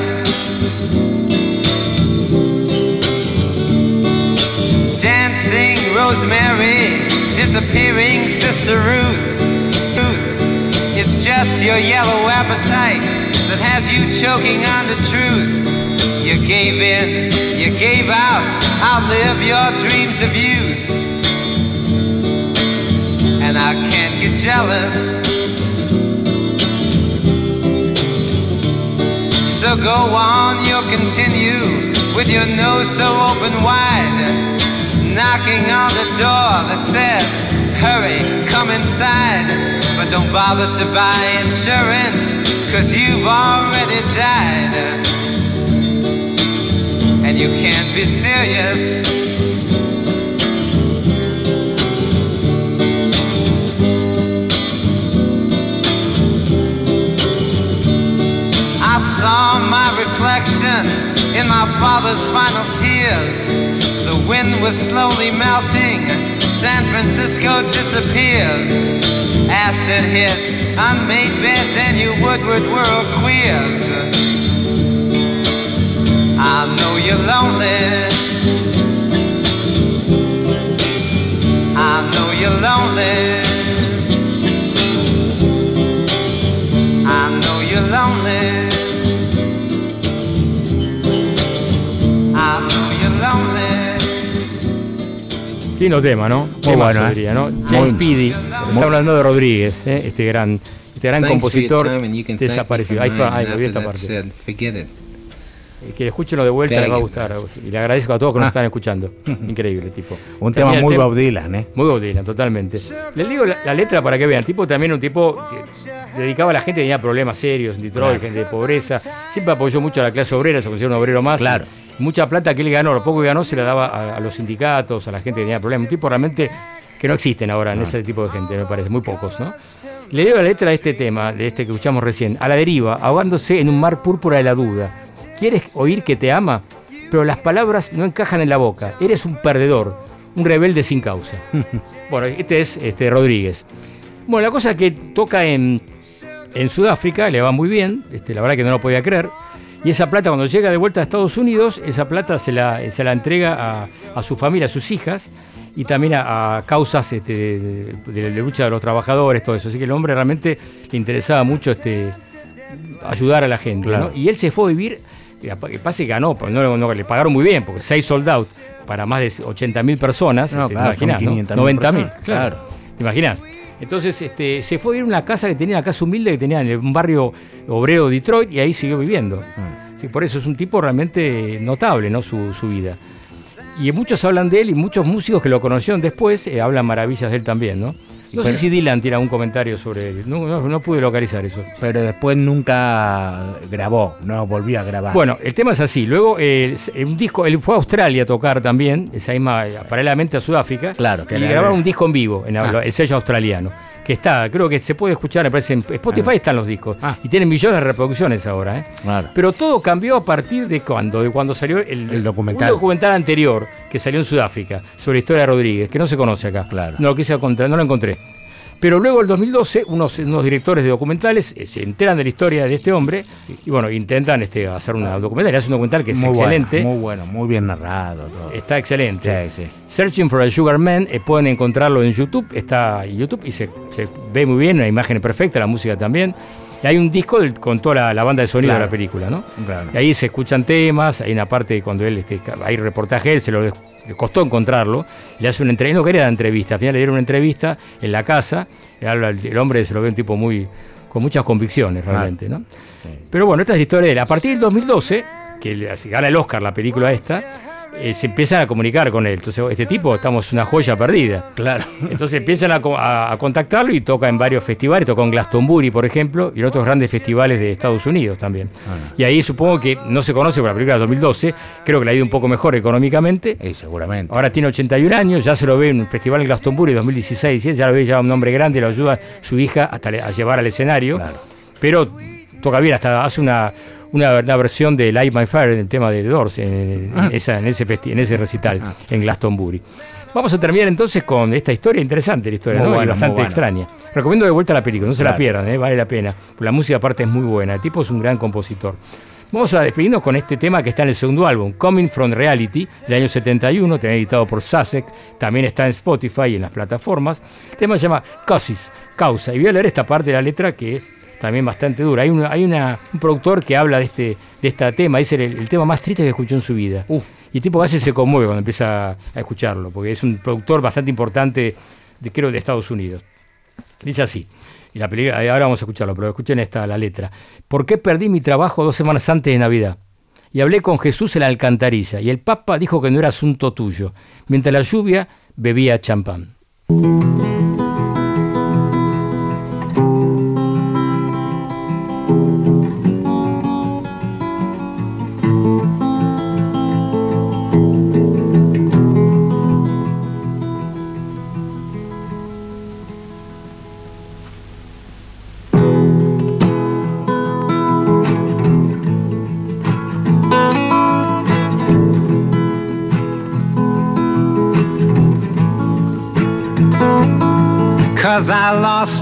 [SPEAKER 6] Dancing Rosemary, disappearing Sister Ruth. Just your yellow appetite that has you choking on the truth. You gave in, you gave out, outlive your dreams of youth. And I can't get jealous. So go on, you'll continue with your nose so open wide, knocking on the door that says, Hurry, come inside. Don't bother to buy insurance, cause you've already died. And you can't be serious. I saw my reflection in my father's final tears. The wind was slowly melting. San Francisco disappears. Acid hits, unmade beds, and you Woodward world queers. I know you're lonely. I know you're lonely. I know you're lonely.
[SPEAKER 2] Fino tema, ¿no?
[SPEAKER 3] Muy bueno, ¿eh?
[SPEAKER 2] diría, ¿no? James Speedy. Está hablando de Rodríguez, ¿eh? este gran, este gran
[SPEAKER 7] Thanks
[SPEAKER 2] compositor desaparecido. Ahí, ahí me esta parte. Que escúchenlo de vuelta, les va a gustar. Y le agradezco a todos que nos
[SPEAKER 3] Ah.
[SPEAKER 2] están escuchando. Increíble, tipo.
[SPEAKER 3] Un tema muy Bob Dylan, ¿eh?
[SPEAKER 2] Muy Bob Dylan, totalmente. Les digo la, la letra para que vean. Tipo también un tipo que dedicaba a la gente que tenía problemas serios en Detroit, gente de pobreza. Siempre apoyó mucho a la clase obrera, se considera un obrero más.
[SPEAKER 3] Claro.
[SPEAKER 2] Y mucha plata que él ganó, lo poco que ganó se la daba a, a los sindicatos, a la gente que tenía problemas. Un tipo realmente que no existen ahora en ese tipo de gente, me parece, muy pocos, ¿no? Le digo la letra de este tema, de este que escuchamos recién, a la deriva, ahogándose en un mar púrpura de la duda. ¿Quieres oír que te ama? Pero las palabras no encajan en la boca. Eres un perdedor, un rebelde sin causa. bueno, este es este, Rodríguez. Bueno, la cosa que toca en, en Sudáfrica, le va muy bien, este, la verdad que no lo podía creer. Y esa plata, cuando llega de vuelta a Estados Unidos, esa plata se la, se la entrega a, a su familia, a sus hijas, y también a, a causas este, de, de lucha de los trabajadores, todo eso. Así que el hombre realmente le interesaba mucho este, ayudar a la gente.
[SPEAKER 3] Claro.
[SPEAKER 2] ¿no? Y él se fue a vivir, que pase ganó, porque no, no- le pagaron muy bien, porque seis sold out para más de 80 mil personas,
[SPEAKER 3] No,
[SPEAKER 2] este,
[SPEAKER 3] claro,
[SPEAKER 2] te imaginás,
[SPEAKER 3] son
[SPEAKER 2] ¿no?
[SPEAKER 3] 500.000
[SPEAKER 2] 90 mil,
[SPEAKER 3] personas,
[SPEAKER 2] claro.
[SPEAKER 3] claro.
[SPEAKER 2] ¿Te imaginas? Entonces este, se fue a vivir a una casa que tenía, una casa humilde que tenía en un barrio obrero de Detroit y ahí siguió viviendo.
[SPEAKER 3] Mm.
[SPEAKER 2] Sí, por eso es un tipo realmente notable, ¿no? Su, su vida. Y muchos hablan de él y muchos músicos que lo conocieron después eh, hablan maravillas de él también, ¿no? No sé si Dylan tiene algún comentario sobre él. No, no- no pude localizar eso.
[SPEAKER 3] Pero después nunca grabó, no volvió a grabar.
[SPEAKER 2] Bueno, el tema es así. Luego, eh, un disco, él fue a Australia a tocar también, esa misma, eh, paralelamente a Sudáfrica.
[SPEAKER 3] Claro, que
[SPEAKER 2] Y grabaron un disco en vivo, en
[SPEAKER 3] Ah.
[SPEAKER 2] el sello australiano. Que está, creo que se puede escuchar, me parece, en Spotify están los discos.
[SPEAKER 3] Ah.
[SPEAKER 2] Y tienen millones de reproducciones ahora, ¿eh?
[SPEAKER 3] Claro.
[SPEAKER 2] Pero todo cambió a partir de cuando, de cuando salió el,
[SPEAKER 3] El documental.
[SPEAKER 2] un documental anterior que salió en Sudáfrica sobre la historia de Rodríguez, que no se conoce acá.
[SPEAKER 3] Claro.
[SPEAKER 2] No lo quise encontrar, no lo encontré. Pero luego, el 2012, unos, unos directores de documentales eh, se enteran de la historia de este hombre y, bueno, intentan este, hacer una documental. Hace un documental que es
[SPEAKER 3] muy
[SPEAKER 2] excelente.
[SPEAKER 3] Bueno, muy bueno, muy bien narrado. todo.
[SPEAKER 2] Está excelente.
[SPEAKER 3] Sí, sí.
[SPEAKER 2] Searching for a Sugar Man, eh, pueden encontrarlo en YouTube, está en YouTube y se, se ve muy bien, la imagen perfecta, la música también. Y hay un disco con toda la, la banda de sonido
[SPEAKER 3] Claro.
[SPEAKER 2] de la película, ¿no?
[SPEAKER 3] Claro.
[SPEAKER 2] Y ahí se escuchan temas, hay una parte cuando él, este, hay reportaje, él se lo le costó encontrarlo, le hace una entrevista, no quería dar entrevista, al final le dieron una entrevista en la casa, el, hombre se lo ve un tipo muy, con muchas convicciones realmente, ¿no? Pero bueno, esta es la historia de él. A partir del 2012, que le- gana el Oscar la película esta, eh, se empiezan a comunicar con él. Entonces, este tipo, estamos una joya perdida.
[SPEAKER 3] Claro.
[SPEAKER 2] Entonces empiezan a, co- a- a contactarlo y toca en varios festivales, tocó en Glastonbury, por ejemplo, y en otros grandes festivales de Estados Unidos también. Y ahí supongo que no se conoce por la película de 2012, creo que le ha ido un poco mejor económicamente.
[SPEAKER 3] Eh, seguramente.
[SPEAKER 2] Ahora tiene 81 años, ya se lo ve en un festival en Glastonbury 2016, ¿sí? ya lo ve ya un hombre grande, lo ayuda su hija hasta a llevar al escenario.
[SPEAKER 3] Claro.
[SPEAKER 2] Pero toca bien, hasta hace una, una, una versión de Light My Fire en el tema de Doors, en, en
[SPEAKER 3] Ah.
[SPEAKER 2] esa, en, ese, festi- en ese recital en Glastonbury. Vamos a terminar entonces con esta historia, interesante la historia, bastante extraña. Recomiendo de vuelta la película, no se la pierdan, ¿eh? vale la pena. La música aparte es muy buena, el tipo es un gran compositor. Vamos a despedirnos con este tema que está en el segundo álbum, Coming From Reality, del año 71, también editado por Sussex, también está en Spotify y en las plataformas. El tema se llama Causes, Causa, y voy a leer esta parte de la letra que es también bastante dura. Hay, una- hay una- un productor que habla de este, de este tema, dice el, el tema más triste que escuchó en su vida. Y el tipo veces se conmueve cuando empieza a escucharlo, porque es un productor bastante importante, de, creo, de Estados Unidos. Dice así. Y la película, ahora vamos a escucharlo, pero escuchen esta la letra. ¿Por qué perdí mi trabajo dos semanas antes de Navidad? Y hablé con Jesús en la alcantarilla, y el Papa dijo que no era asunto tuyo. Mientras la lluvia bebía champán.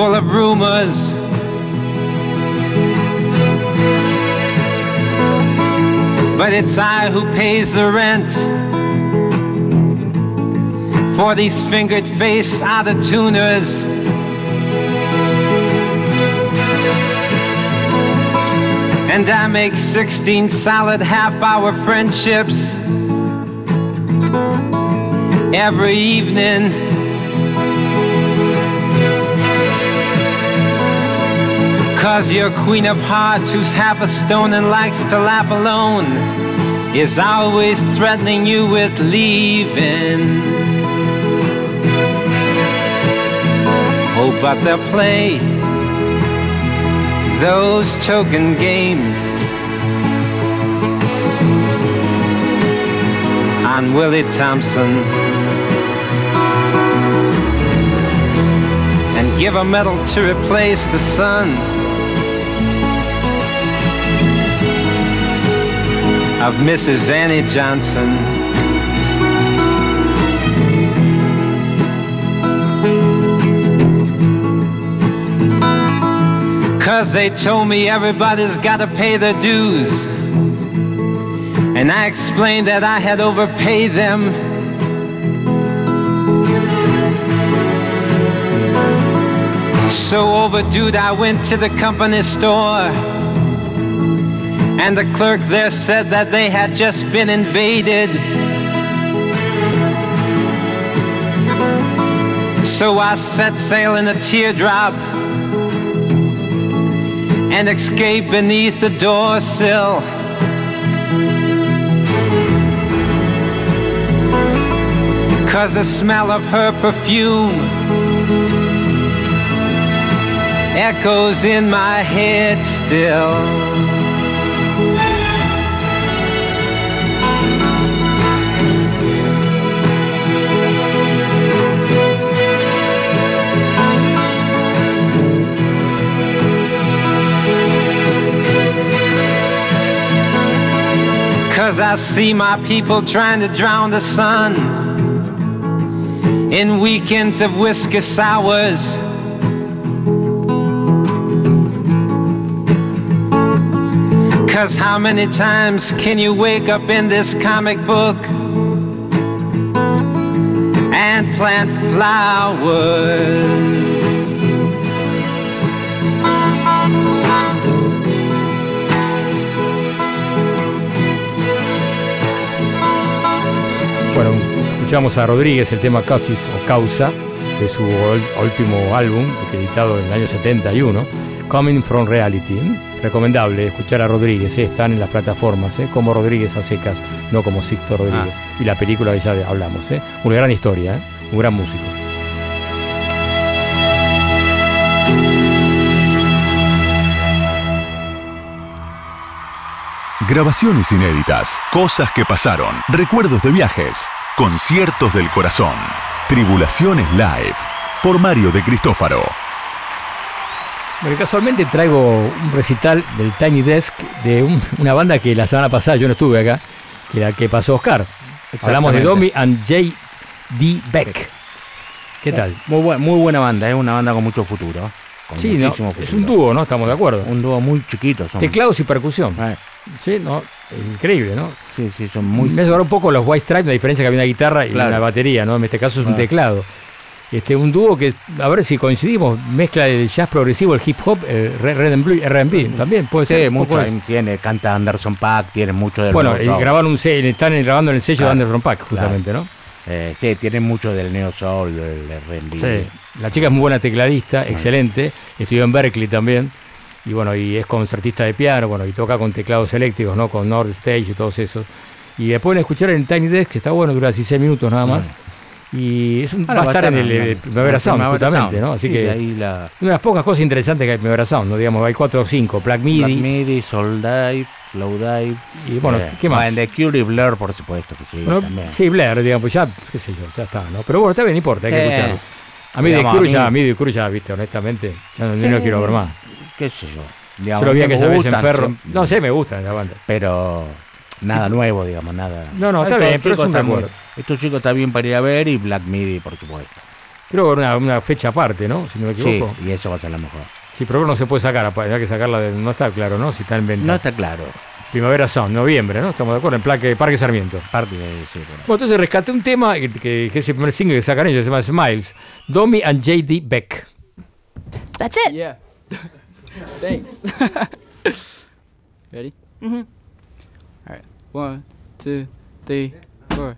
[SPEAKER 6] Full of rumors. But it's I who pays the rent for these fingered face out of tuners. And I make 16 solid half hour friendships every evening. Cause your queen of hearts, who's half a stone and likes to laugh alone, is always threatening you with leaving. Oh, but they'll play those token games on Willie Thompson. And give a medal to replace the sun of Mrs. Annie Johnson. Cause they told me everybody's gotta pay their dues. And I explained that I had overpaid them. So overdue, I went to the company store. And the clerk there said that they had just been invaded. So I set sail in a teardrop and escaped beneath the door sill. Cause the smell of her perfume echoes in my head still. Cause I see my people trying to drown the sun in weekends of whiskey sours. Cause how many times can you wake up in this comic book and plant flowers?
[SPEAKER 2] Escuchamos a Rodríguez el tema Causis o Causa, de su último álbum, editado en el año 71, Coming from Reality. Recomendable escuchar a Rodríguez, ¿eh? están en las plataformas, ¿eh? como Rodríguez a secas, no como Sixto Rodríguez. Y la película que ya hablamos, ¿eh? una gran historia, ¿eh? un gran músico.
[SPEAKER 1] Grabaciones inéditas, cosas que pasaron, recuerdos de viajes, conciertos del corazón. Tribulaciones Live, por Mario de Cristófaro.
[SPEAKER 2] Bueno, casualmente traigo un recital del Tiny Desk de un- una banda que la semana pasada yo no estuve acá, que la que pasó Oscar. Hablamos de. Domi and J.D. Beck. ¿Qué tal?
[SPEAKER 3] Muy, buen- muy buena banda, es una banda con mucho futuro. Con
[SPEAKER 2] Sí, ¿no?
[SPEAKER 3] muchísimo
[SPEAKER 2] es
[SPEAKER 3] futuro.
[SPEAKER 2] un dúo, ¿no? Estamos de acuerdo.
[SPEAKER 3] Un dúo muy chiquito. Son,
[SPEAKER 2] Teclados y percusión.
[SPEAKER 3] Eh,
[SPEAKER 2] Sí, ¿no? Increíble, ¿no?
[SPEAKER 3] sí, sí, son muy.
[SPEAKER 2] Me aseguró un poco los White Stripes, la diferencia que había una guitarra y
[SPEAKER 3] Claro.
[SPEAKER 2] una batería, ¿no? En este caso es un
[SPEAKER 3] Claro.
[SPEAKER 2] teclado. Este, un dúo que, a ver si coincidimos, mezcla el jazz progresivo, el hip hop, el re- rhythm blues, R&B, también puede
[SPEAKER 3] Sí,
[SPEAKER 2] ser.
[SPEAKER 3] mucho. Tiene, canta Anderson Paak, tiene mucho del
[SPEAKER 2] Bueno, y grabaron un están grabando en el sello
[SPEAKER 3] Claro.
[SPEAKER 2] de Anderson Paak, justamente, ¿no?
[SPEAKER 3] Eh, sí, tiene mucho del neo soul, del R&B.
[SPEAKER 2] Sí. La chica es muy buena tecladista, excelente. Estudió en Berkeley también. Y bueno, y es concertista de piano, bueno, y toca con teclados eléctricos, ¿no? Con Nord Stage y todos esos. Y después de escuchar en Tiny Desk, que está bueno, dura 16 minutos nada más. Y es un,
[SPEAKER 3] Ahora
[SPEAKER 2] va a estar en el, el Primavera Sound, justamente,
[SPEAKER 3] Sound.
[SPEAKER 2] ¿no? Así
[SPEAKER 3] Sí,
[SPEAKER 2] que
[SPEAKER 3] de ahí la
[SPEAKER 2] una de las pocas cosas interesantes que hay en Primavera Sound, ¿no? Digamos, hay 4 o 5, Black Midi.
[SPEAKER 3] Black Midi, Soul Dive, Slow Dive.
[SPEAKER 2] Y bueno,
[SPEAKER 3] eh,
[SPEAKER 2] ¿qué más?
[SPEAKER 3] En The Cure y Blur, por supuesto que sí.
[SPEAKER 2] Bueno,
[SPEAKER 3] también.
[SPEAKER 2] sí, Blair, digamos, pues ya, qué sé yo, ya está, ¿no? Pero bueno, está bien, no importa, hay que
[SPEAKER 3] Sí.
[SPEAKER 2] escucharlo. A mí de
[SPEAKER 3] Digamos,
[SPEAKER 2] Cure
[SPEAKER 3] a
[SPEAKER 2] ya, a mí de Cure ya, viste, honestamente, ya no,
[SPEAKER 3] Sí.
[SPEAKER 2] no quiero ver más.
[SPEAKER 3] Qué sé yo.
[SPEAKER 2] Yo
[SPEAKER 3] Digamos,
[SPEAKER 2] lo vi
[SPEAKER 3] que
[SPEAKER 2] vez en
[SPEAKER 3] gustan,
[SPEAKER 2] Ferro.
[SPEAKER 3] sí,
[SPEAKER 2] No sé, me gusta la banda.
[SPEAKER 3] Pero nada nuevo, digamos, nada.
[SPEAKER 2] No, no, está
[SPEAKER 3] Estos
[SPEAKER 2] bien, pero es un recuerdo.
[SPEAKER 3] Estos chicos están bien para ir a ver y Black Midi, por supuesto.
[SPEAKER 2] Creo que una, una fecha aparte, ¿no? Si no me
[SPEAKER 3] Sí,
[SPEAKER 2] equivoco.
[SPEAKER 3] y eso va a ser la mejor.
[SPEAKER 2] Sí, pero no se puede sacar, hay que sacarla de, no está claro, ¿no? Si está en venta.
[SPEAKER 3] No está claro.
[SPEAKER 2] Primavera Sound, noviembre, ¿no? Estamos de acuerdo, en Plaque, Parque Sarmiento.
[SPEAKER 3] Parte de sí, bueno.
[SPEAKER 2] Bueno, entonces rescaté un tema que, que- que es el primer single que sacan ellos, se llama Smiles. Domi and J.D. Beck.
[SPEAKER 8] That's it.
[SPEAKER 9] Yeah. Thanks. Ready? Mm-hmm. All right. One, two, three, four.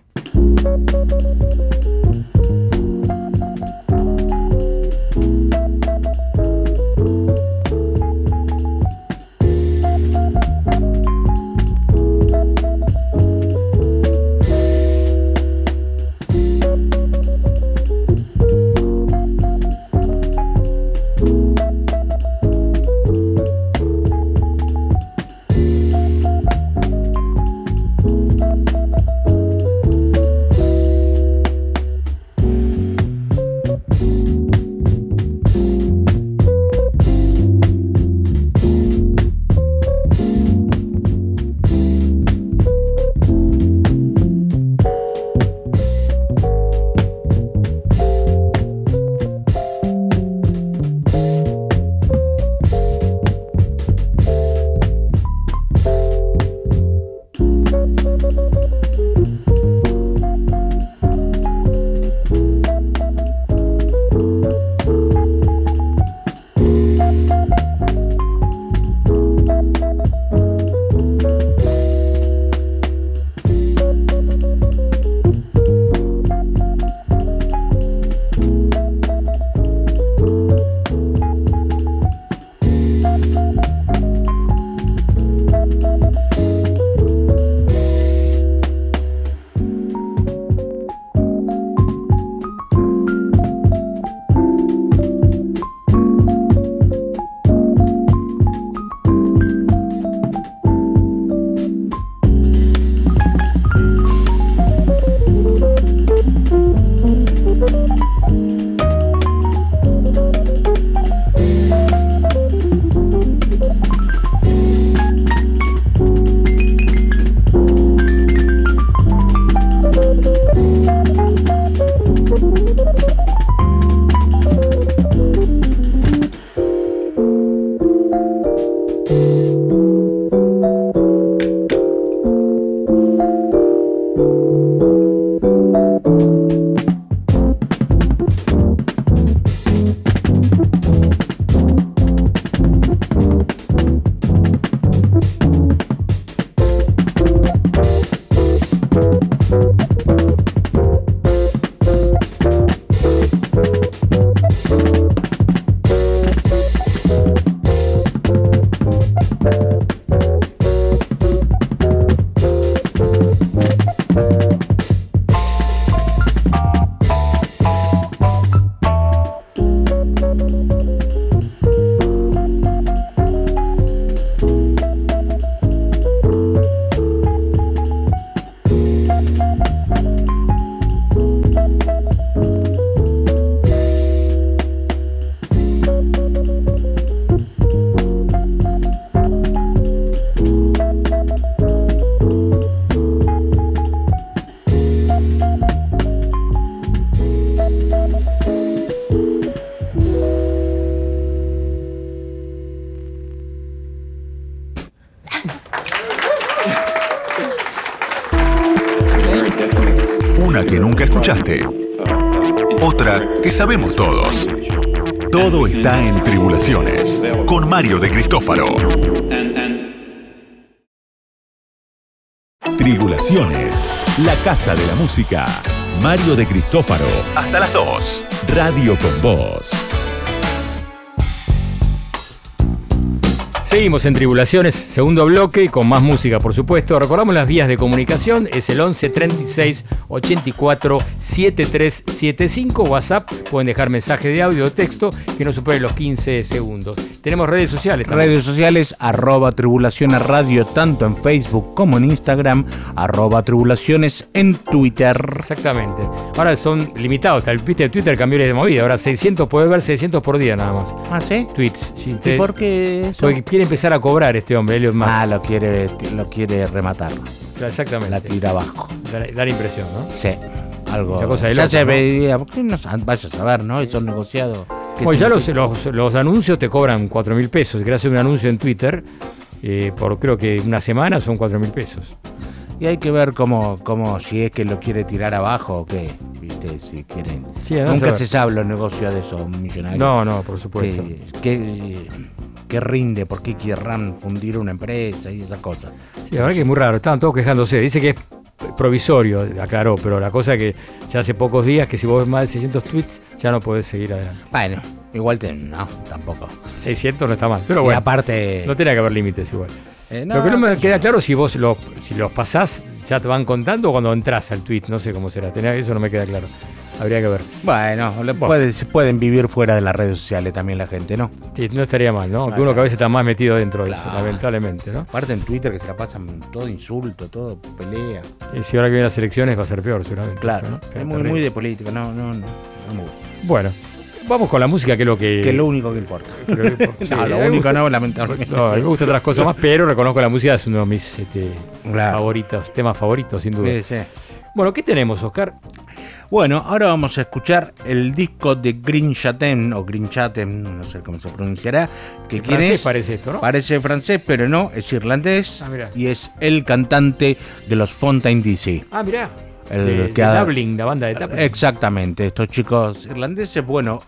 [SPEAKER 1] Sabemos todos. Todo está en Tribulaciones. Con Mario de Cristófaro. Tribulaciones. La casa de la música. Mario de Cristófaro. Hasta las 2. Radio con Voz.
[SPEAKER 2] Seguimos en Tribulaciones, segundo bloque, con más música, por supuesto. Recordamos las vías de comunicación, es el 11 36 84 7375. WhatsApp, pueden dejar mensaje de audio o texto que no supere los 15 segundos. Tenemos redes sociales también.
[SPEAKER 3] Redes sociales, arroba tribulaciones radio, tanto en Facebook como en Instagram, arroba tribulaciones en Twitter.
[SPEAKER 2] Exactamente. Ahora son limitados, hasta el viste de Twitter cambió de movida. Ahora 600, puede ver 600 por día nada más.
[SPEAKER 3] ¿Ah, sí?
[SPEAKER 2] Tweets. Sí,
[SPEAKER 3] ¿Y
[SPEAKER 2] te-
[SPEAKER 3] por qué eso?
[SPEAKER 2] Porque quiere empezar a cobrar este hombre, Elliot Musk.
[SPEAKER 3] Ah, lo quiere, lo quiere rematar.
[SPEAKER 2] Exactamente.
[SPEAKER 3] La tira abajo.
[SPEAKER 2] Da, da la impresión, ¿no?
[SPEAKER 3] Sí. Algo.
[SPEAKER 2] Una cosa de
[SPEAKER 3] ya se
[SPEAKER 2] ¿no?
[SPEAKER 3] veía. ¿Por qué no vaya a saber, no? Esos negociados.
[SPEAKER 2] Bueno, ya los, los, los anuncios te cobran 4 mil pesos. Si querés hacer un anuncio en Twitter, eh, por creo que una semana son 4 mil pesos.
[SPEAKER 3] Y hay que ver cómo, cómo, si es que lo quiere tirar abajo o qué. ¿Viste? Si quieren.
[SPEAKER 2] Sí, a
[SPEAKER 3] Nunca se sabe los negocios de esos millonarios.
[SPEAKER 2] No, no, por supuesto.
[SPEAKER 3] que, que, que rinde, por qué querrán fundir una empresa y esas cosas.
[SPEAKER 2] Sí, la verdad que es muy raro. Estaban todos quejándose. Dice que es provisorio, aclaró, pero la cosa que ya hace pocos días que si vos ves más de 600 tweets ya no podés seguir adelante.
[SPEAKER 3] Bueno, igual te, no, tampoco.
[SPEAKER 2] 600 no está mal, pero
[SPEAKER 3] y
[SPEAKER 2] bueno.
[SPEAKER 3] aparte.
[SPEAKER 2] No tenía que haber límites igual.
[SPEAKER 3] eh,
[SPEAKER 2] Lo que no me queda claro si vos los, si los pasás, ya te van contando o cuando entras al tweet. No sé cómo será. Tenía- Eso no me queda claro. Habría que ver.
[SPEAKER 3] Bueno, le puede- se pueden vivir fuera de las redes sociales también la gente, ¿no?
[SPEAKER 2] Sí, no estaría mal, ¿no? Que
[SPEAKER 3] Claro.
[SPEAKER 2] uno que a veces está más metido dentro de eso,
[SPEAKER 3] Claro.
[SPEAKER 2] lamentablemente, ¿no?
[SPEAKER 3] Aparte en Twitter que se la pasan todo insulto, todo pelea.
[SPEAKER 2] Y si ahora que vienen las elecciones va a ser peor, seguramente.
[SPEAKER 3] Claro,
[SPEAKER 2] ¿no?
[SPEAKER 3] es muy, muy de política, no, no, no, no me gusta.
[SPEAKER 2] Bueno, vamos con la música, que es lo que.
[SPEAKER 3] Que es lo único que importa.
[SPEAKER 2] que- sí,
[SPEAKER 3] no, lo único
[SPEAKER 2] gusta-
[SPEAKER 3] no, lamentablemente.
[SPEAKER 2] No, a mí me gustan otras cosas más, pero reconozco que la música es uno de mis este,
[SPEAKER 3] Claro.
[SPEAKER 2] favoritos, temas favoritos, sin duda.
[SPEAKER 3] Sí, sí.
[SPEAKER 2] Bueno, ¿qué tenemos, Oscar?
[SPEAKER 3] Bueno, ahora vamos a escuchar el disco de Green Chaten, o Green Chaten, no sé cómo se pronunciará. Que quién
[SPEAKER 2] francés
[SPEAKER 3] es?
[SPEAKER 2] parece esto, ¿no?
[SPEAKER 3] Parece francés, pero no, es irlandés
[SPEAKER 2] Ah,
[SPEAKER 3] y es el cantante de los Fontaine DC.
[SPEAKER 2] Ah, mirá.
[SPEAKER 3] El
[SPEAKER 2] de,
[SPEAKER 3] que
[SPEAKER 2] de
[SPEAKER 3] ha-
[SPEAKER 2] Dublin, la banda de Dublin.
[SPEAKER 3] Exactamente, estos chicos irlandeses, bueno,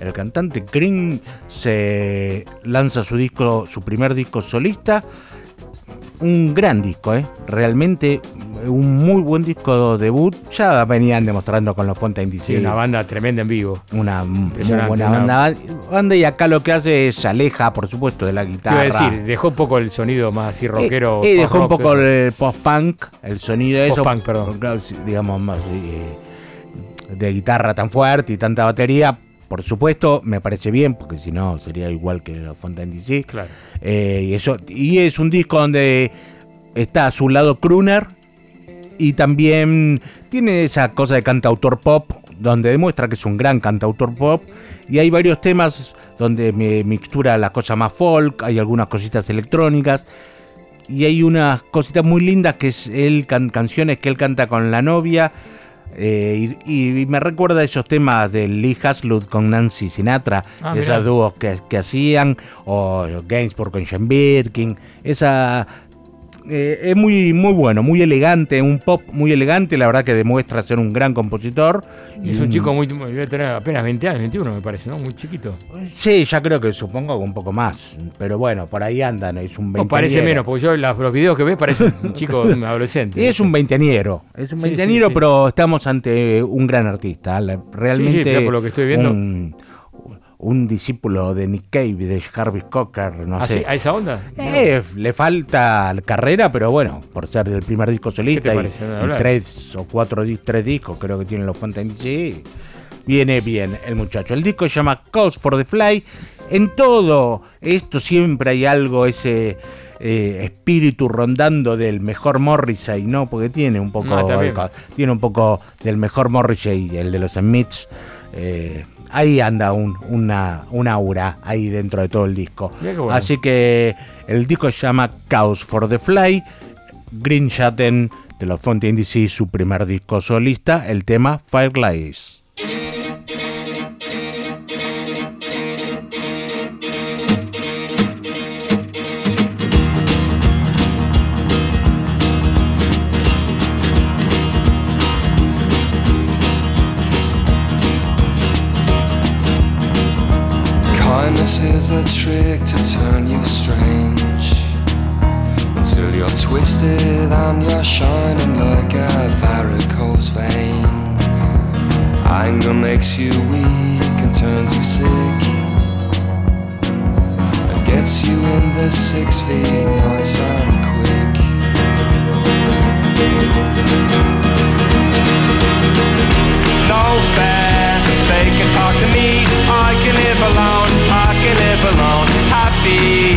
[SPEAKER 3] el cantante Green se lanza su disco, su primer disco solista, un gran disco, ¿eh? realmente un muy buen disco debut, ya venían demostrando con los Fontaine DC.
[SPEAKER 2] Sí, una banda tremenda en vivo.
[SPEAKER 3] Una muy buena
[SPEAKER 2] una-
[SPEAKER 3] banda, banda y acá lo que hace es se aleja, por supuesto, de la guitarra.
[SPEAKER 2] a decir, dejó un poco el sonido más así rockero.
[SPEAKER 3] Y, y dejó un poco el post-punk, el sonido de eso.
[SPEAKER 2] Post-punk, perdón.
[SPEAKER 3] Digamos, más eh, de guitarra tan fuerte y tanta batería. Por supuesto, me parece bien, porque si no sería igual que los Fontaine DC.
[SPEAKER 2] Claro.
[SPEAKER 3] Eh, y, eso, y es un disco donde está a su lado crooner y también tiene esa cosa de cantautor pop, donde demuestra que es un gran cantautor pop. Y hay varios temas donde me mixtura las cosas más folk, hay algunas cositas electrónicas. Y hay unas cositas muy lindas que es él, can- canciones que él canta con la novia. Eh, y, y me recuerda a esos temas de Lee Haslutt con Nancy Sinatra,
[SPEAKER 2] Ah,
[SPEAKER 3] esos dúos que, que hacían, o Gainsbourg con Sean Birkin, esa eh, es muy, muy bueno, muy elegante, un pop muy elegante, la verdad que demuestra ser un gran compositor.
[SPEAKER 2] Y es un chico muy, debe tener apenas 20 años, 21 me parece, ¿no? Muy chiquito.
[SPEAKER 3] Sí, ya creo que supongo que un poco más, pero bueno, por ahí andan, es un
[SPEAKER 2] No, parece
[SPEAKER 3] veinteañero.
[SPEAKER 2] menos, porque yo la- los videos que ves parece un chico, un adolescente.
[SPEAKER 3] Y es un veinteañero, es un
[SPEAKER 2] Sí,
[SPEAKER 3] veinteañero,
[SPEAKER 2] sí, sí.
[SPEAKER 3] pero estamos ante un gran artista, realmente
[SPEAKER 2] por lo que estoy viendo.
[SPEAKER 3] Un, un discípulo de Nick Cave, de Jarvis Cocker, no
[SPEAKER 2] ¿Ah,
[SPEAKER 3] sé.
[SPEAKER 2] sí? ¿A esa onda?
[SPEAKER 3] Eh, le falta carrera, pero bueno, por ser el primer disco solista
[SPEAKER 2] ¿Qué te
[SPEAKER 3] y- tres o cuatro tres discos creo que tienen los Fontaine DC, viene bien el muchacho. El disco se llama Cause for the Fly. En todo esto siempre hay algo, ese eh, espíritu rondando del mejor Morrissey, ¿no? Porque tiene un poco,
[SPEAKER 2] Ah,
[SPEAKER 3] tiene un poco del mejor Morrissey, el de los Smiths. eh, ahí anda un, una, un aura ahí dentro de todo el disco.
[SPEAKER 2] Bueno.
[SPEAKER 3] Así que el disco se llama Chaos for the Fly. Green Chatten de los Fontaine DC, su primer disco solista, el tema Fireflies.
[SPEAKER 10] is a trick to turn you strange. Until you're twisted and you're shining like a varicose vein. Anger makes you weak and turns you sick. And gets you in the six feet nice and quick. No fair, they can talk to me. I can live alone, can live alone. Happy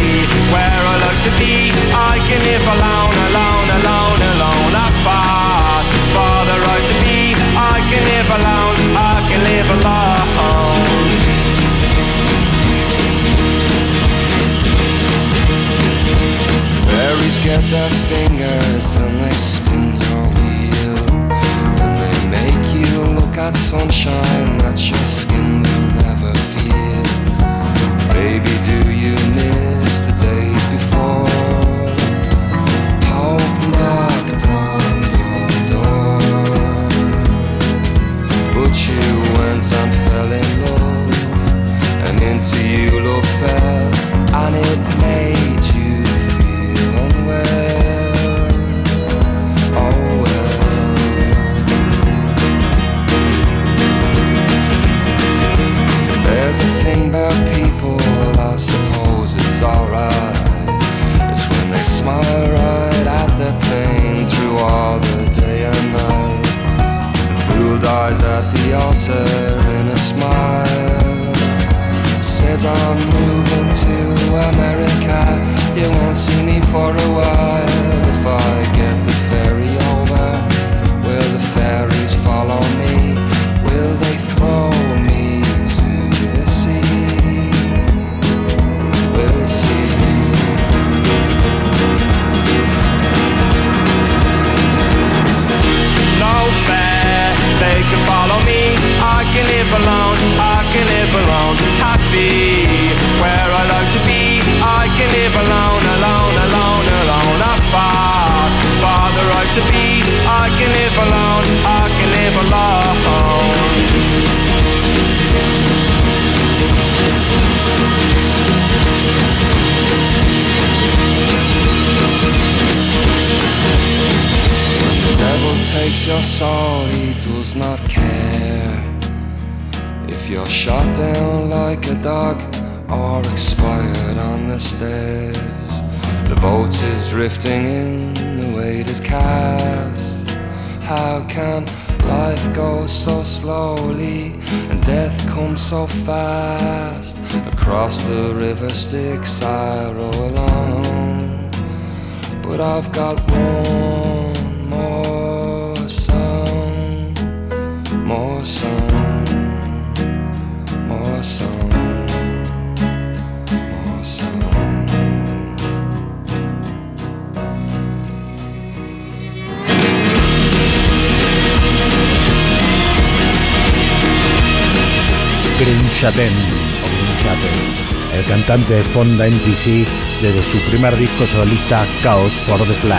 [SPEAKER 10] where I like to be. I can live alone, alone, alone, alone. I fought for the right to be. I can live alone, I can live alone. Fairies get their fingers and they spin your wheel. And they make you look at sunshine that your skin will altar in a smile. Says I'm moving to America. You won't see me for a while. If I drifting in, the weight is cast. How can life go so slowly and death come so fast? Across the river Styx I row along, but I've got one
[SPEAKER 3] Chaten, el cantante de Fonda NTC desde su primer disco solista Chaos for the Fly,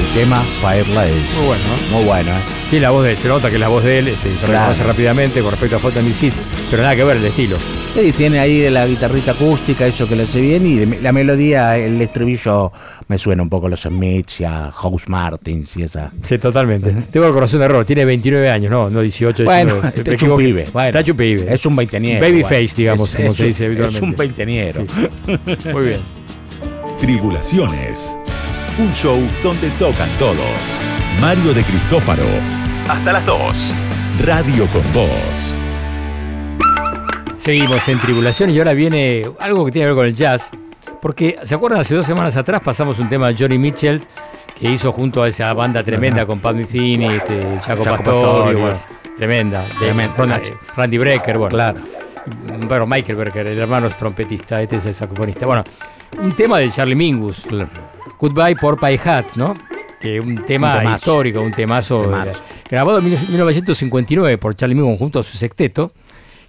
[SPEAKER 3] el tema Firelight.
[SPEAKER 2] Muy bueno, ¿no?
[SPEAKER 3] Muy bueno, ¿eh?
[SPEAKER 2] Sí, la voz de él, se nota que es la voz de él, este, se
[SPEAKER 3] Claro.
[SPEAKER 2] reconoce rápidamente con respecto a Fountain DC, pero nada que ver el estilo.
[SPEAKER 3] Y tiene ahí la guitarrita acústica, eso que le hace bien, y la melodía, el estribillo me suena un poco a los Smiths y a House Martins y esa.
[SPEAKER 2] Sí, totalmente. Tengo el corazón de error, tiene 29 años, no, no 18, 19.
[SPEAKER 3] Bueno, está hecho un pibe. Bueno,
[SPEAKER 2] Está pibe.
[SPEAKER 3] Es un veinteñero.
[SPEAKER 2] Babyface,
[SPEAKER 3] bueno.
[SPEAKER 2] digamos,
[SPEAKER 3] Es-
[SPEAKER 2] como
[SPEAKER 3] es
[SPEAKER 2] se
[SPEAKER 3] un-
[SPEAKER 2] dice habitualmente.
[SPEAKER 3] Es un veinteñero.
[SPEAKER 2] Muy bien.
[SPEAKER 1] Tribulaciones. Un show donde tocan todos. Mario de Cristófaro. Hasta las 2. Radio con Voz.
[SPEAKER 2] Seguimos en tribulaciones y ahora viene algo que tiene que ver con el jazz. Porque, ¿se acuerdan? Hace dos semanas atrás pasamos un tema de Johnny Mitchell que hizo junto a esa banda tremenda con Pat Metheny, este, Jaco
[SPEAKER 3] Jaco
[SPEAKER 2] Pastorius. bueno, tremenda. de
[SPEAKER 3] Tremenda.
[SPEAKER 2] Ronald- Randy Brecker, bueno.
[SPEAKER 3] Claro.
[SPEAKER 2] Bueno, Michael Brecker, el hermano es trompetista, este es el saxofonista. Bueno, un tema de Charlie Mingus. Goodbye Porpie Hat, ¿no? Que un tema
[SPEAKER 3] Un temazo.
[SPEAKER 2] histórico, un temazo,
[SPEAKER 3] Temazo.
[SPEAKER 2] eh, grabado en 1959 por Charlie Mingus junto a su sexteto,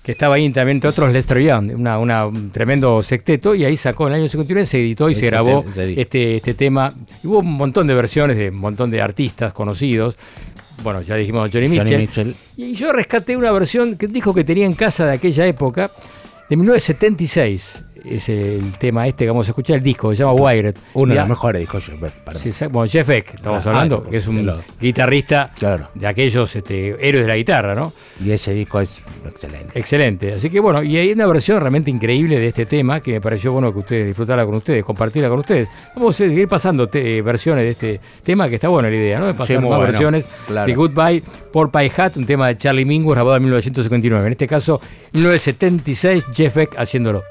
[SPEAKER 2] que estaba ahí también, entre otros, Lester Young, una, una- un tremendo sexteto, y ahí sacó en el año 59, se editó y se grabó este, este tema. Y hubo un montón de versiones de un montón de artistas conocidos. Bueno, ya dijimos Johnny Mitchell.
[SPEAKER 3] Johnny Mitchell.
[SPEAKER 2] Y yo rescaté una versión que dijo que tenía en casa de aquella época, de 1976. Es el tema este que vamos a escuchar, el disco, que se llama Wired.
[SPEAKER 3] Uno de los mejores discos.
[SPEAKER 2] Sí, bueno, Jeff Beck, estamos
[SPEAKER 3] Ah,
[SPEAKER 2] hablando,
[SPEAKER 3] ah,
[SPEAKER 2] que es un
[SPEAKER 3] lo-
[SPEAKER 2] guitarrista
[SPEAKER 3] Claro.
[SPEAKER 2] de aquellos este, héroes de la guitarra, ¿no?
[SPEAKER 3] Y ese disco es excelente.
[SPEAKER 2] Excelente. Así que bueno, y hay una versión realmente increíble de este tema que me pareció bueno que ustedes disfrutara con ustedes, compartirla con ustedes. Vamos a seguir pasando te- versiones de este tema, que está buena la idea, ¿no? De pasar
[SPEAKER 3] Sí, muy
[SPEAKER 2] más
[SPEAKER 3] bueno,
[SPEAKER 2] versiones
[SPEAKER 3] claro.
[SPEAKER 2] de Goodbye por Pie Hat, un tema de Charlie Mingus grabado en 1959. En este caso, 1976, Jeff Beck haciéndolo.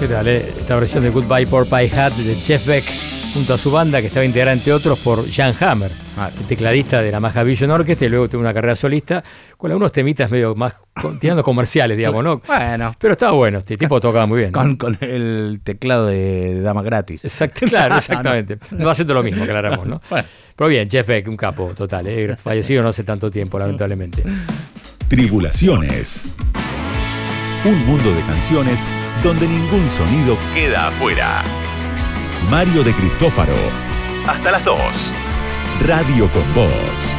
[SPEAKER 2] ¿Qué tal? eh? Esta versión de Goodbye Porpie Hat de Jeff Beck junto a su banda que estaba integrada entre otros por Jan Hammer, el tecladista de la Maja Vision Orchestra y luego tuvo una carrera solista con algunos temitas medio más tirando comerciales, digamos, ¿no?
[SPEAKER 3] Bueno.
[SPEAKER 2] Pero estaba bueno, este tipo tocaba muy bien. ¿no?
[SPEAKER 3] Con, con el teclado de, de Dama Gratis.
[SPEAKER 2] Exacto, claro, exactamente. No haciendo lo mismo, aclaramos, ¿no?
[SPEAKER 3] Bueno.
[SPEAKER 2] Pero bien, Jeff Beck, un capo total, ¿eh? fallecido no hace tanto tiempo, lamentablemente.
[SPEAKER 1] Tribulaciones. Un mundo de canciones donde ningún sonido queda afuera. Mario de Cristófaro. Hasta las 2. Radio con Voz.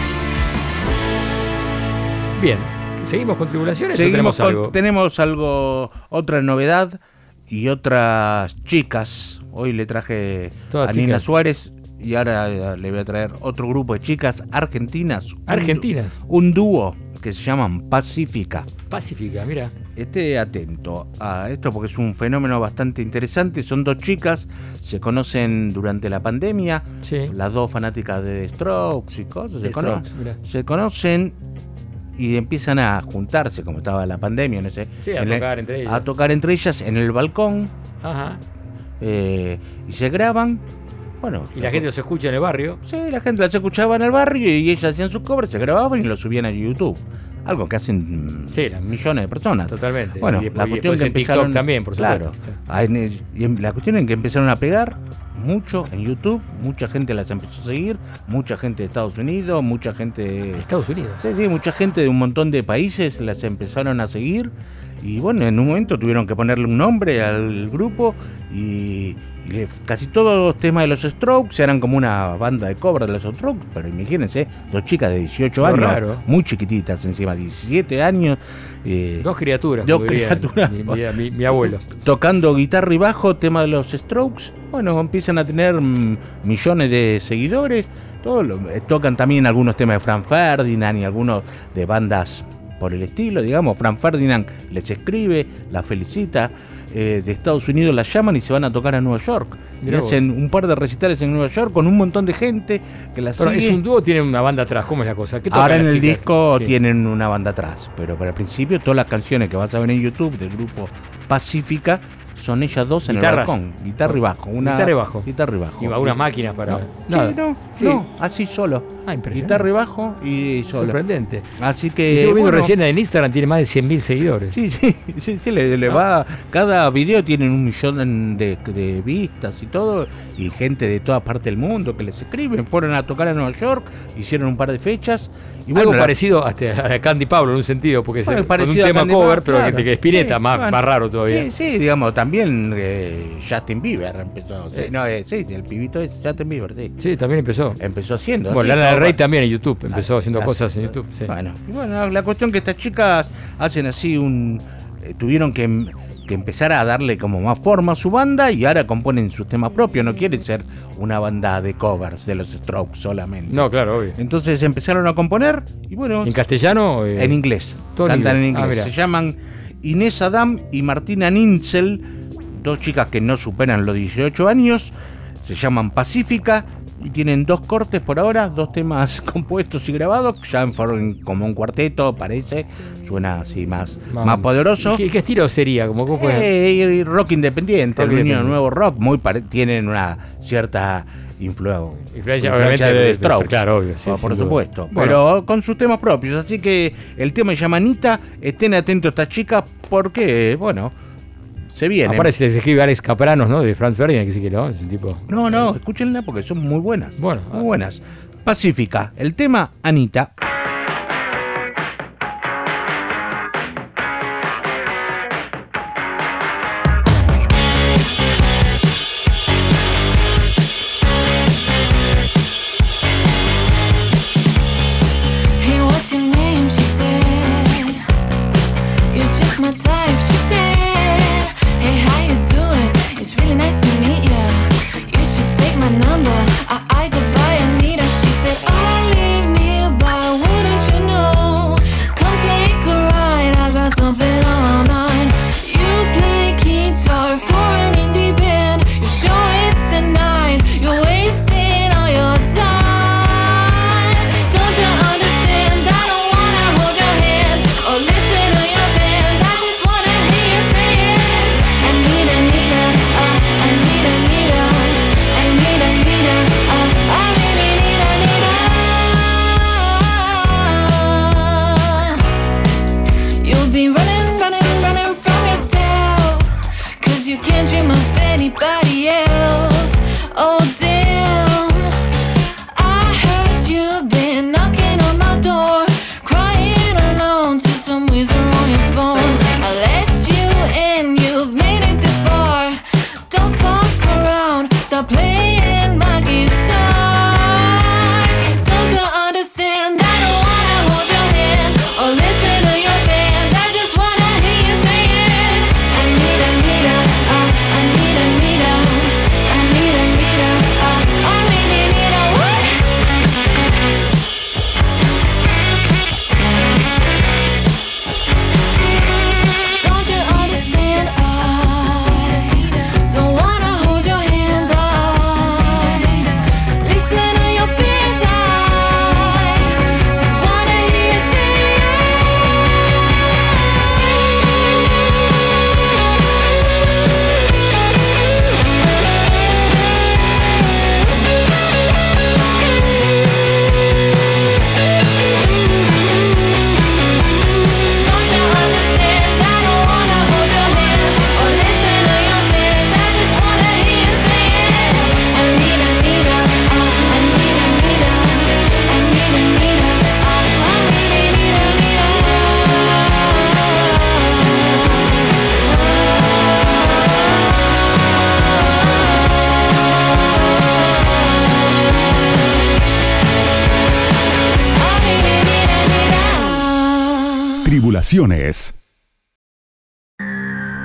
[SPEAKER 2] Bien, seguimos con tribulaciones. o
[SPEAKER 3] Seguimos
[SPEAKER 2] tenemos
[SPEAKER 3] con-
[SPEAKER 2] algo?
[SPEAKER 3] tenemos algo, otra novedad y otras chicas. Hoy le traje
[SPEAKER 2] Todas
[SPEAKER 3] a Nina. Suárez y ahora eh, le voy a traer otro grupo de chicas argentinas.
[SPEAKER 2] Argentinas.
[SPEAKER 3] Un dúo que se llaman Pacífica.
[SPEAKER 2] Pacífica, mira.
[SPEAKER 3] Esté atento a esto porque es un fenómeno bastante interesante. Son dos chicas, se conocen durante la pandemia,
[SPEAKER 2] Sí.
[SPEAKER 3] las dos fanáticas de Strokes y cosas. Se, cono- se conocen y empiezan a juntarse, como estaba la pandemia, no sé.
[SPEAKER 2] Sí, a
[SPEAKER 3] en el-
[SPEAKER 2] tocar entre ellas.
[SPEAKER 3] A tocar entre ellas en el balcón
[SPEAKER 2] Ajá.
[SPEAKER 3] eh, y se graban. Bueno,
[SPEAKER 2] Y la gente los escucha en el barrio.
[SPEAKER 3] Sí, la gente las escuchaba en el barrio y ellas hacían sus covers, se grababan y lo subían a YouTube. Algo que hacen
[SPEAKER 2] Sí, la-
[SPEAKER 3] millones de personas.
[SPEAKER 2] Totalmente.
[SPEAKER 3] Bueno,
[SPEAKER 2] Y después-
[SPEAKER 3] la
[SPEAKER 2] y
[SPEAKER 3] cuestión
[SPEAKER 2] después
[SPEAKER 3] que
[SPEAKER 2] en TikTok
[SPEAKER 3] empezaron
[SPEAKER 2] también, por
[SPEAKER 3] claro,
[SPEAKER 2] supuesto.
[SPEAKER 3] Ah, en el- y la cuestión en que empezaron a pegar mucho en YouTube, mucha gente las empezó a seguir, mucha gente de Estados Unidos, mucha gente de
[SPEAKER 2] Estados Unidos.
[SPEAKER 3] Sí, sí, mucha gente de un montón de países las empezaron a seguir y bueno, en un momento tuvieron que ponerle un nombre al grupo y, casi todos los temas de los Strokes eran como una banda de cover de los Strokes, pero imagínense, dos chicas de 18
[SPEAKER 2] Lo
[SPEAKER 3] años,
[SPEAKER 2] raro.
[SPEAKER 3] muy chiquititas encima, 17 años, eh,
[SPEAKER 2] Dos criaturas,
[SPEAKER 3] Dos criaturas.
[SPEAKER 2] Mi, mi- mi- mi abuelo.
[SPEAKER 3] tocando guitarra y bajo, tema de los Strokes, bueno, empiezan a tener mm, millones de seguidores, todo lo- eh, tocan también algunos temas de Frank Ferdinand y algunos de bandas por el estilo, digamos, Frank Ferdinand les escribe, la felicita, eh, de Estados Unidos las llaman y se van a tocar a Nueva York. Y
[SPEAKER 2] vos.
[SPEAKER 3] hacen un par de recitales en Nueva York con un montón de gente que las
[SPEAKER 2] Pero
[SPEAKER 3] sigue.
[SPEAKER 2] es un dúo, tiene una banda atrás. ¿Cómo es la cosa? ¿Qué tocan
[SPEAKER 3] Ahora en el
[SPEAKER 2] chicas?
[SPEAKER 3] disco
[SPEAKER 2] Sí.
[SPEAKER 3] tienen una banda atrás, pero para el principio todas las canciones que vas a ver en YouTube del grupo Pacífica son ellas dos en
[SPEAKER 2] Guitarras.
[SPEAKER 3] el balcón, guitarra y bajo, una
[SPEAKER 2] Guitarra y bajo.
[SPEAKER 3] guitarra y bajo.
[SPEAKER 2] Y va unas máquinas para.
[SPEAKER 3] No,
[SPEAKER 2] Nada.
[SPEAKER 3] sí, no,
[SPEAKER 2] Sí.
[SPEAKER 3] no, así solo.
[SPEAKER 2] Ah.
[SPEAKER 3] Guitarra y bajo y solo.
[SPEAKER 2] Sorprendente.
[SPEAKER 3] Así que
[SPEAKER 2] viendo
[SPEAKER 3] bueno,
[SPEAKER 2] recién en Instagram, tiene más de 100.000 seguidores.
[SPEAKER 3] Sí, sí, sí, sí, le, le
[SPEAKER 2] Ah.
[SPEAKER 3] va. Cada video tiene un millón de, de vistas y todo, y gente de toda parte del mundo que les escriben. Fueron a tocar a Nueva York, hicieron un par de fechas. Y
[SPEAKER 2] Algo
[SPEAKER 3] bueno, la-
[SPEAKER 2] parecido hasta a Candy Pablo en un sentido, porque
[SPEAKER 3] Bueno,
[SPEAKER 2] es con un tema
[SPEAKER 3] Candy
[SPEAKER 2] cover, pero
[SPEAKER 3] claro.
[SPEAKER 2] que, que Spinetta,
[SPEAKER 3] Sí,
[SPEAKER 2] más,
[SPEAKER 3] bueno.
[SPEAKER 2] más raro todavía.
[SPEAKER 3] Sí, sí, digamos, también eh, Justin Bieber empezó. sí,
[SPEAKER 2] Eh.
[SPEAKER 3] no, eh, sí, el pibito es Justin Bieber, sí.
[SPEAKER 2] Sí, también empezó.
[SPEAKER 3] Empezó haciendo.
[SPEAKER 2] Bueno,
[SPEAKER 3] sí,
[SPEAKER 2] Lana del Rey también en YouTube, empezó haciendo cosas en. YouTube. sí.
[SPEAKER 3] Bueno, y bueno, la cuestión que estas chicas hacen así un. eh, tuvieron que, em- que empezar a darle como más forma a su banda y ahora componen sus temas propios. No quieren ser una banda de covers de los Strokes solamente.
[SPEAKER 2] No, claro, obvio.
[SPEAKER 3] Entonces empezaron a componer y bueno.
[SPEAKER 2] ¿En castellano? eh,
[SPEAKER 3] En inglés. Cantan en
[SPEAKER 2] inglés. Ah,
[SPEAKER 3] inglés. Se llaman Inés Adam y Martina Ninzel, dos chicas que no superan los 18 años. Se llaman Pacífica tienen dos cortes por ahora, dos temas compuestos y grabados. Ya en forma- como un cuarteto, parece. Suena así más,
[SPEAKER 2] Vamos.
[SPEAKER 3] más poderoso.
[SPEAKER 2] ¿Qué, qué estilo sería? Como, ¿cómo puede-
[SPEAKER 3] Eh, y rock independiente,
[SPEAKER 2] Rock
[SPEAKER 3] el
[SPEAKER 2] independiente.
[SPEAKER 3] nuevo rock, muy pare- tienen una cierta influ-
[SPEAKER 2] Influencia, obviamente,
[SPEAKER 3] de,
[SPEAKER 2] de- de-
[SPEAKER 3] Strokes,
[SPEAKER 2] claro, obvio, sí,
[SPEAKER 3] por, supuesto,
[SPEAKER 2] Bueno.
[SPEAKER 3] pero con sus temas propios. Así que el tema se llama Anita, estén atentos a estas chicas porque, bueno, se viene.
[SPEAKER 2] Aparte se les escribe Alex Capranos, ¿no? De Franz Ferdinand, que sí que no, es un tipo.
[SPEAKER 3] No, no, escúchenla porque son muy buenas.
[SPEAKER 2] Bueno,
[SPEAKER 3] muy buenas. Pacífica, el tema Anita.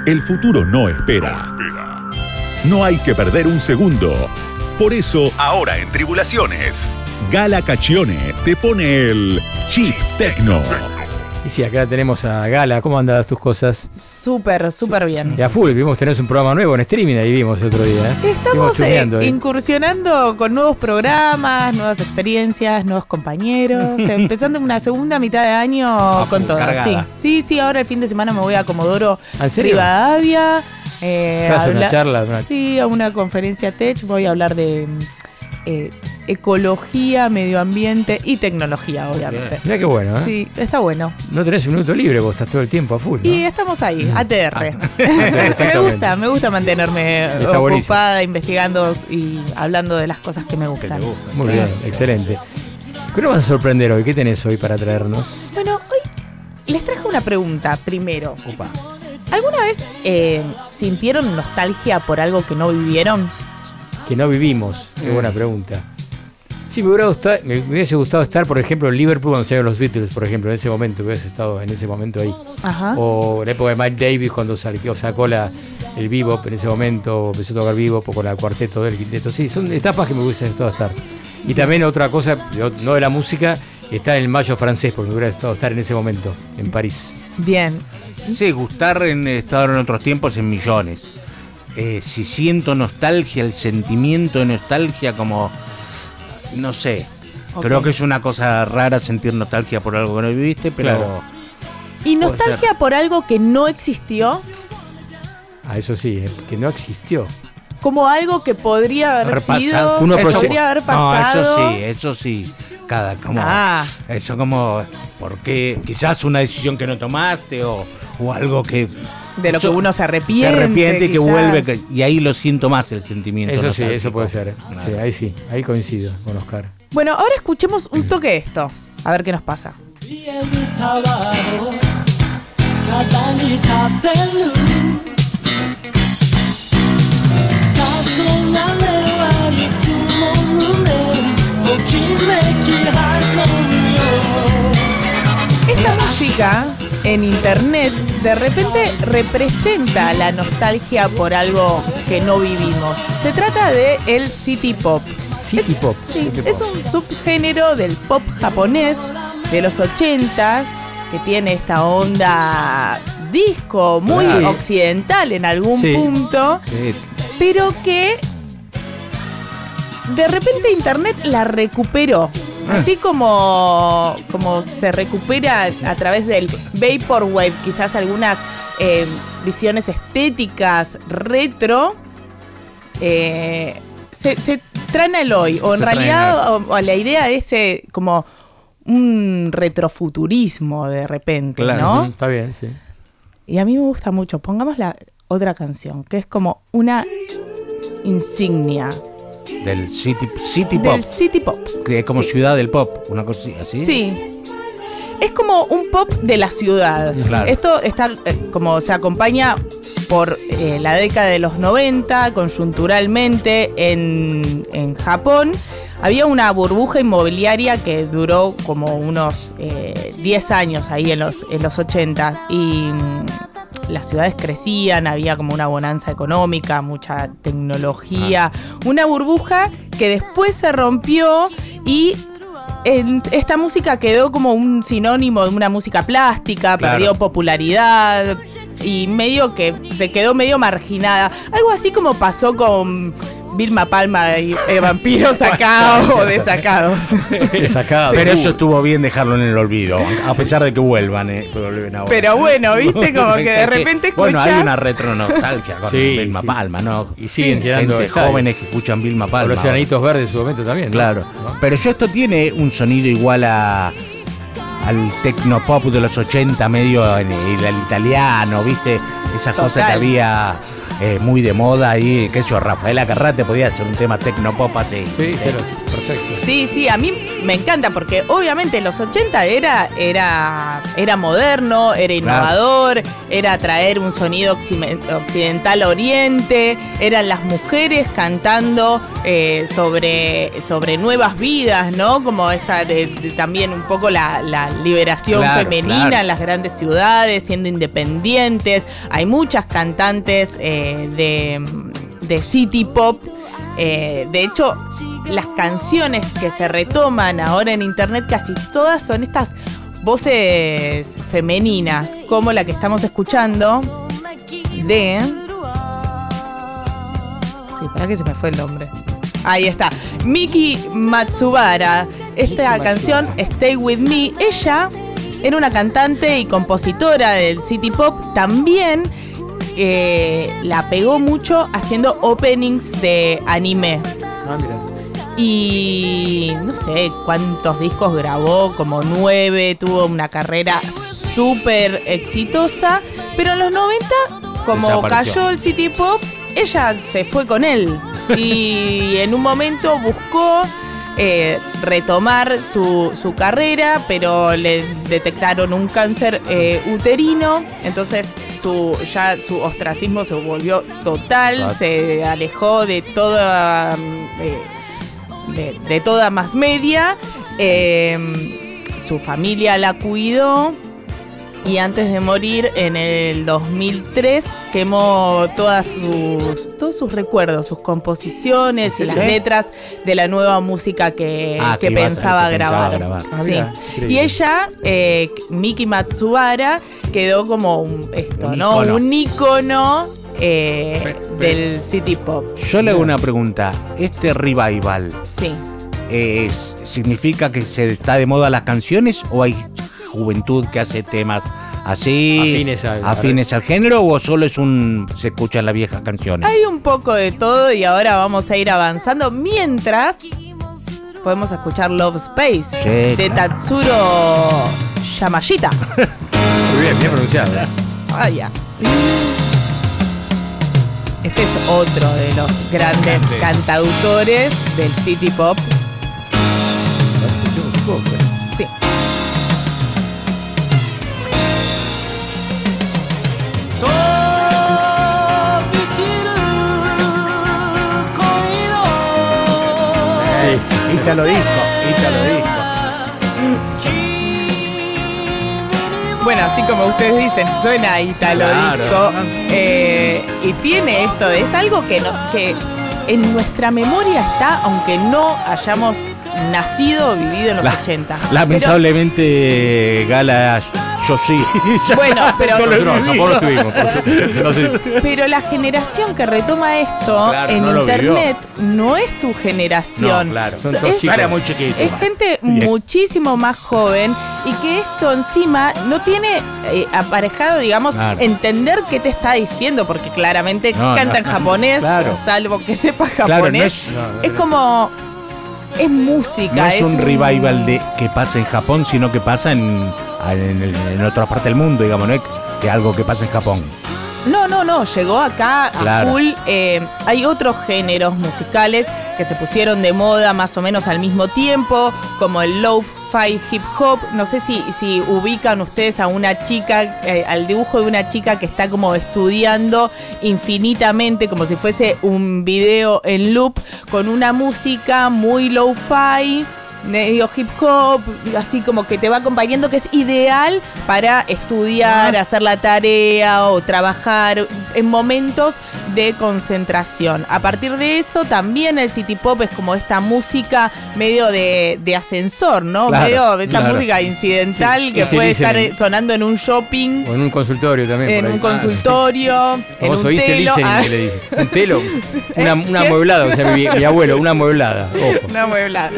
[SPEAKER 1] El futuro no espera. No hay que perder un segundo. Por eso, ahora en Tribulaciones, Gala Cachione te pone el Chip Tecno.
[SPEAKER 2] Y sí, acá tenemos a Gala. ¿Cómo andan tus cosas?
[SPEAKER 11] Súper, súper bien.
[SPEAKER 2] Y a full, vimos tenés un programa nuevo en streaming, ahí vimos el otro día. ¿eh?
[SPEAKER 11] Estamos eh,
[SPEAKER 2] ahí.
[SPEAKER 11] incursionando con nuevos programas, nuevas experiencias, nuevos compañeros, empezando una segunda mitad de año con
[SPEAKER 3] full,
[SPEAKER 11] todo. Sí. sí, sí, ahora el fin de semana me voy a Comodoro
[SPEAKER 2] ¿Ah.
[SPEAKER 11] Rivadavia. eh,
[SPEAKER 2] ¿Vas a una charla? Una-
[SPEAKER 11] Sí, a una conferencia Tech. Voy a hablar de eh, ecología, medio ambiente y tecnología, obviamente.
[SPEAKER 2] Mirá qué bueno, ¿eh?
[SPEAKER 11] Sí, está bueno.
[SPEAKER 2] No tenés un minuto libre, vos estás todo el tiempo a full. ¿no?
[SPEAKER 11] Y estamos ahí, ATR. me
[SPEAKER 2] Exactamente.
[SPEAKER 11] gusta, me gusta mantenerme
[SPEAKER 2] Está buenísimo.
[SPEAKER 11] ocupada, investigando y hablando de las cosas que me gustan.
[SPEAKER 2] Muy
[SPEAKER 11] Sí.
[SPEAKER 2] bien, excelente. ¿Qué nos vas a sorprender hoy? ¿Qué tenés hoy para traernos?
[SPEAKER 11] Bueno, hoy les traje una pregunta primero. ¿Alguna vez eh, sintieron nostalgia por algo que no vivieron?
[SPEAKER 2] Que no vivimos. Qué buena pregunta. Sí, me, hubiera gustado, me hubiese gustado estar, por ejemplo, en Liverpool cuando salieron los Beatles, por ejemplo, en ese momento, hubiese estado en ese momento ahí.
[SPEAKER 11] Ajá.
[SPEAKER 2] O en la época de Mike Davis cuando salió, sacó la, el bebop en ese momento, empezó a tocar bebop con el cuarteto del quinteto. Sí, son etapas que me hubiese gustado estar. Y también otra cosa, no- no de la música, está en el mayo francés, porque me hubiera gustado estar en ese momento, en París.
[SPEAKER 11] Bien.
[SPEAKER 3] Sí, gustar en estar en otros tiempos en millones. Eh, si siento nostalgia, el sentimiento de nostalgia como, no sé, creo que es una cosa rara sentir nostalgia por algo que no viviste, pero
[SPEAKER 2] Claro.
[SPEAKER 11] ¿Y nostalgia por algo que no existió?
[SPEAKER 2] Ah, eso sí, eh, que no existió.
[SPEAKER 11] Como algo que podría haber, sido,
[SPEAKER 3] pasado.
[SPEAKER 2] Uno
[SPEAKER 11] podría haber
[SPEAKER 3] No,
[SPEAKER 11] pasado.
[SPEAKER 3] eso sí, eso sí. Cada como
[SPEAKER 11] Ah.
[SPEAKER 3] eso como porque quizás una decisión que no tomaste o, o algo que
[SPEAKER 11] De lo que uno se arrepiente.
[SPEAKER 3] se arrepiente y que vuelve que- y ahí lo siento más el sentimiento.
[SPEAKER 2] Eso sí, eso puede ser. eh.
[SPEAKER 3] Claro.
[SPEAKER 2] Sí, ahí sí, ahí coincido con Oscar.
[SPEAKER 11] Bueno, ahora escuchemos un toque de esto. A ver qué nos pasa. Esta música en internet de repente representa la nostalgia por algo que no vivimos. Se trata de el city pop.
[SPEAKER 2] City
[SPEAKER 11] Es-
[SPEAKER 2] pop.
[SPEAKER 11] Sí,
[SPEAKER 2] City pop.
[SPEAKER 11] es un subgénero del pop japonés de los 80 que tiene esta onda disco muy occidental en algún
[SPEAKER 2] Sí.
[SPEAKER 11] punto, pero que de repente internet la recuperó. Así como, como se recupera a través del Vaporwave, quizás algunas eh, visiones estéticas retro, eh, se, se traen al hoy. O en
[SPEAKER 3] Se
[SPEAKER 11] realidad, o, o la idea es eh, como un retrofuturismo de repente,
[SPEAKER 3] Claro.
[SPEAKER 2] Está bien, sí.
[SPEAKER 11] Y a mí me gusta mucho. Pongamos la otra canción, que es como una insignia
[SPEAKER 3] del city, city
[SPEAKER 11] del
[SPEAKER 3] pop,
[SPEAKER 11] city pop.
[SPEAKER 3] que es como
[SPEAKER 11] Sí.
[SPEAKER 3] ciudad del pop, una cosa así.
[SPEAKER 11] Sí. Es como un pop de la ciudad.
[SPEAKER 3] Claro.
[SPEAKER 11] Esto está eh, como se acompaña por eh, la década de los 90, conjunturalmente, en, en Japón, había una burbuja inmobiliaria que duró como unos eh, 10 años ahí en los, en los 80 y mm, las ciudades crecían, había como una bonanza económica, mucha tecnología, una burbuja que después se rompió y en- esta música quedó como un sinónimo de una música plástica,
[SPEAKER 3] Claro.
[SPEAKER 11] perdió popularidad y medio que se quedó medio marginada. Algo así como pasó con Vilma Palma y eh, Vampiros sacados o desacados.
[SPEAKER 2] Sacado.
[SPEAKER 3] Pero eso estuvo bien dejarlo en el olvido, a pesar de que vuelvan, eh, que vuelven ahora.
[SPEAKER 11] Pero bueno, viste, como que de repente
[SPEAKER 3] Bueno, hay una retro nostalgia con
[SPEAKER 2] Sí,
[SPEAKER 3] Vilma
[SPEAKER 2] sí.
[SPEAKER 3] Palma, ¿no?
[SPEAKER 2] Y siguen
[SPEAKER 3] Sí. Gente jóvenes que escuchan Vilma
[SPEAKER 2] O
[SPEAKER 3] Palma.
[SPEAKER 2] los enanitos verdes en su momento también. ¿no?
[SPEAKER 3] Claro.
[SPEAKER 2] ¿No?
[SPEAKER 3] Pero yo esto tiene un sonido igual a al tecnopop de los 80, medio en el, el italiano, ¿viste? Esas cosas que
[SPEAKER 11] Total.
[SPEAKER 3] había eh, muy de moda ahí, qué sé yo, Rafaela Carrate podía hacer un tema tecnopop así.
[SPEAKER 2] Sí, sí, lo- perfecto.
[SPEAKER 11] Sí, sí, a mí me encanta porque obviamente los 80 era, era, era moderno, era innovador, era traer un sonido occidental a oriente, eran las mujeres cantando eh, sobre, sobre nuevas vidas, ¿no? Como esta de, de también un poco la, la liberación
[SPEAKER 3] Claro,
[SPEAKER 11] femenina
[SPEAKER 3] claro.
[SPEAKER 11] en las grandes ciudades, siendo independientes. Hay muchas cantantes eh, de, de city pop. Eh, de hecho, las canciones que se retoman ahora en internet casi todas son estas voces femeninas, como la que estamos escuchando de... Sí, para que se me fue el nombre. Ahí está. Miki Matsubara. Esta canción, Stay With Me, ella era una cantante y compositora del City Pop. También eh, la pegó mucho haciendo openings de anime.
[SPEAKER 2] Ah, mira.
[SPEAKER 11] Y no sé cuántos discos grabó, como nueve, tuvo una carrera súper exitosa, pero en los 90, como cayó el City Pop, ella se fue con él y en un momento buscó eh, retomar su, su carrera, pero le detectaron un cáncer eh, uterino, entonces su, ya su ostracismo se volvió total,
[SPEAKER 3] Claro.
[SPEAKER 11] se alejó de toda... eh, de, de toda más media. Eh, su familia la cuidó. Y antes de morir, en el 2003, quemó todas sus, todos sus recuerdos, sus composiciones y las
[SPEAKER 3] ¿Sí?
[SPEAKER 11] letras de la nueva música que,
[SPEAKER 3] Ah,
[SPEAKER 11] que
[SPEAKER 3] que iba a-
[SPEAKER 11] pensaba, grabar.
[SPEAKER 2] Ah,
[SPEAKER 11] Sí.
[SPEAKER 2] mira.
[SPEAKER 11] Y ella, eh, Miki Matsubara, quedó como un, esto,
[SPEAKER 3] Un
[SPEAKER 11] ¿no?
[SPEAKER 3] ícono.
[SPEAKER 11] Un ícono eh, del City Pop.
[SPEAKER 3] Yo le hago una pregunta. ¿Este revival
[SPEAKER 11] Sí.
[SPEAKER 3] eh, significa que se está de moda las canciones o hay juventud que hace temas así
[SPEAKER 2] Afines al-
[SPEAKER 3] afines al género o solo es un se escuchan las viejas canciones?
[SPEAKER 11] Hay un poco de todo y ahora vamos a ir avanzando mientras podemos escuchar Love Space
[SPEAKER 3] Sí,
[SPEAKER 11] de
[SPEAKER 3] claro.
[SPEAKER 11] Tatsuro Yamashita.
[SPEAKER 2] Muy bien, bien pronunciado.
[SPEAKER 11] Ah, ya. Este es otro de los grandes
[SPEAKER 3] Grande.
[SPEAKER 11] cantautores del City Pop. Sí.
[SPEAKER 2] Sí.
[SPEAKER 3] Ita lo dijo, Ita lo dijo.
[SPEAKER 11] Bueno, así como ustedes dicen, suena italo
[SPEAKER 3] Claro.
[SPEAKER 11] disco. eh, y tiene esto, de- es algo que, no, que en nuestra memoria está, aunque no hayamos nacido o vivido en los
[SPEAKER 3] La-
[SPEAKER 11] 80.
[SPEAKER 3] Lamentablemente Gala yo sí.
[SPEAKER 11] Pero- bueno, pero,
[SPEAKER 2] Nosotros en Japón no estuvimos, por supuesto. No sé.
[SPEAKER 11] pero la generación que retoma esto
[SPEAKER 3] Claro,
[SPEAKER 11] en
[SPEAKER 3] no
[SPEAKER 11] internet no es tu generación.
[SPEAKER 3] No, claro.
[SPEAKER 2] Son
[SPEAKER 11] es,
[SPEAKER 3] muy chiquito.
[SPEAKER 11] es gente muchísimo más joven y que esto encima no tiene eh, aparejado, digamos,
[SPEAKER 3] Claro.
[SPEAKER 11] entender qué te está diciendo, porque claramente
[SPEAKER 3] No,
[SPEAKER 11] canta en japonés,
[SPEAKER 3] claro.
[SPEAKER 11] salvo que sepa japonés.
[SPEAKER 3] Claro, no es,
[SPEAKER 11] es como. Es música.
[SPEAKER 3] no es un
[SPEAKER 11] un-
[SPEAKER 3] revival de que pasa en Japón, sino que pasa en, en, el- en otra parte del mundo, digamos, no es que algo que pasa en Japón.
[SPEAKER 11] No, no, no, llegó acá a
[SPEAKER 3] Claro.
[SPEAKER 11] full. eh, hay otros géneros musicales que se pusieron de moda más o menos al mismo tiempo, como el lo-fi hip hop. No sé si, si ubican ustedes a una chica, eh, al dibujo de una chica que está como estudiando infinitamente, como si fuese un video en loop, con una música muy lo-fi medio hip hop, así como que te va acompañando, que es ideal para estudiar, hacer la tarea o trabajar en momentos de concentración. A partir de eso, también el city pop es como esta música medio de, de ascensor, ¿no?
[SPEAKER 2] Claro,
[SPEAKER 11] medio de esta
[SPEAKER 2] claro.
[SPEAKER 11] música incidental
[SPEAKER 2] Sí,
[SPEAKER 11] que
[SPEAKER 2] sí,
[SPEAKER 11] puede estar sonando en un shopping.
[SPEAKER 2] O en un consultorio también.
[SPEAKER 11] En
[SPEAKER 2] por ahí.
[SPEAKER 11] un consultorio, en un telo.
[SPEAKER 2] listening
[SPEAKER 11] Ah.
[SPEAKER 2] que le dicen. Un telo. Una, una amueblada, o sea, mi, mi abuelo, una amueblada. Ojo.
[SPEAKER 11] Una amueblada.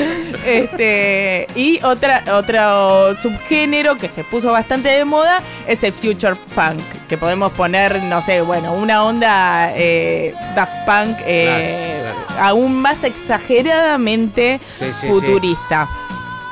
[SPEAKER 11] Este, y otra, otro subgénero que se puso bastante de moda es el future funk, que podemos poner, no sé, bueno, una onda eh, Daft Punk eh, aún más exageradamente
[SPEAKER 3] Sí, sí, sí.
[SPEAKER 11] futurista.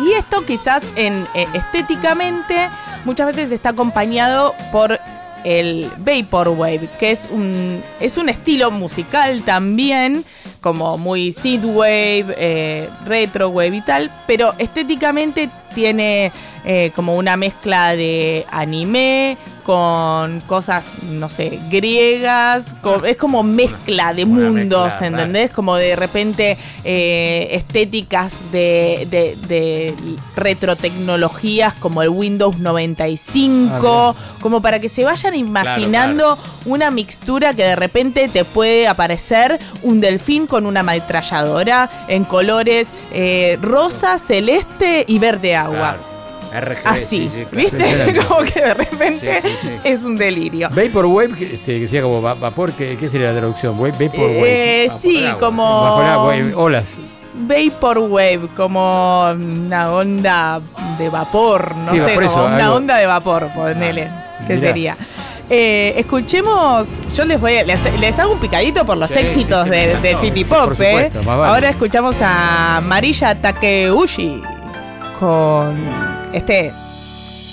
[SPEAKER 11] Y esto quizás en eh, estéticamente muchas veces está acompañado por el Vaporwave, que es un, es un estilo musical también, como muy synthwave, eh, retrowave y tal, pero estéticamente tiene eh, como una mezcla de anime con cosas, no sé, griegas, con- es como mezcla de
[SPEAKER 3] una
[SPEAKER 11] mundos,
[SPEAKER 3] mezcla,
[SPEAKER 11] ¿entendés? Como de repente eh, estéticas de, de, de retrotecnologías como el Windows 95, como para que se vayan imaginando una mixtura que de repente te puede aparecer un delfín con una ametralladora en colores eh, rosa, celeste y verde agua.
[SPEAKER 3] Claro. RGB,
[SPEAKER 11] Así,
[SPEAKER 3] sí, sí, claro.
[SPEAKER 11] ¿viste? Como que de repente
[SPEAKER 3] Sí, sí, sí.
[SPEAKER 11] es un delirio.
[SPEAKER 2] Vaporwave, que, este, que sea como va- vapor, ¿qué, qué sería la traducción? Wave, Vaporwave.
[SPEAKER 11] Eh, sí, como
[SPEAKER 2] Bajo el agua, eh, olas.
[SPEAKER 11] Vaporwave, como una onda de vapor, no
[SPEAKER 2] Sí,
[SPEAKER 11] sé,
[SPEAKER 2] eso,
[SPEAKER 11] como una
[SPEAKER 2] algo-
[SPEAKER 11] onda de vapor, ponele, ¿qué
[SPEAKER 2] mirá.
[SPEAKER 11] sería? Eh, escuchemos, yo les voy a, les, les hago un picadito por los
[SPEAKER 3] Sí,
[SPEAKER 11] éxitos
[SPEAKER 3] sí,
[SPEAKER 11] de-
[SPEAKER 3] sí,
[SPEAKER 11] del
[SPEAKER 3] no,
[SPEAKER 11] City
[SPEAKER 2] sí,
[SPEAKER 11] Pop,
[SPEAKER 2] por
[SPEAKER 11] ¿eh?
[SPEAKER 2] supuesto, más vale.
[SPEAKER 11] Ahora escuchamos a Marilla Takeuchi con este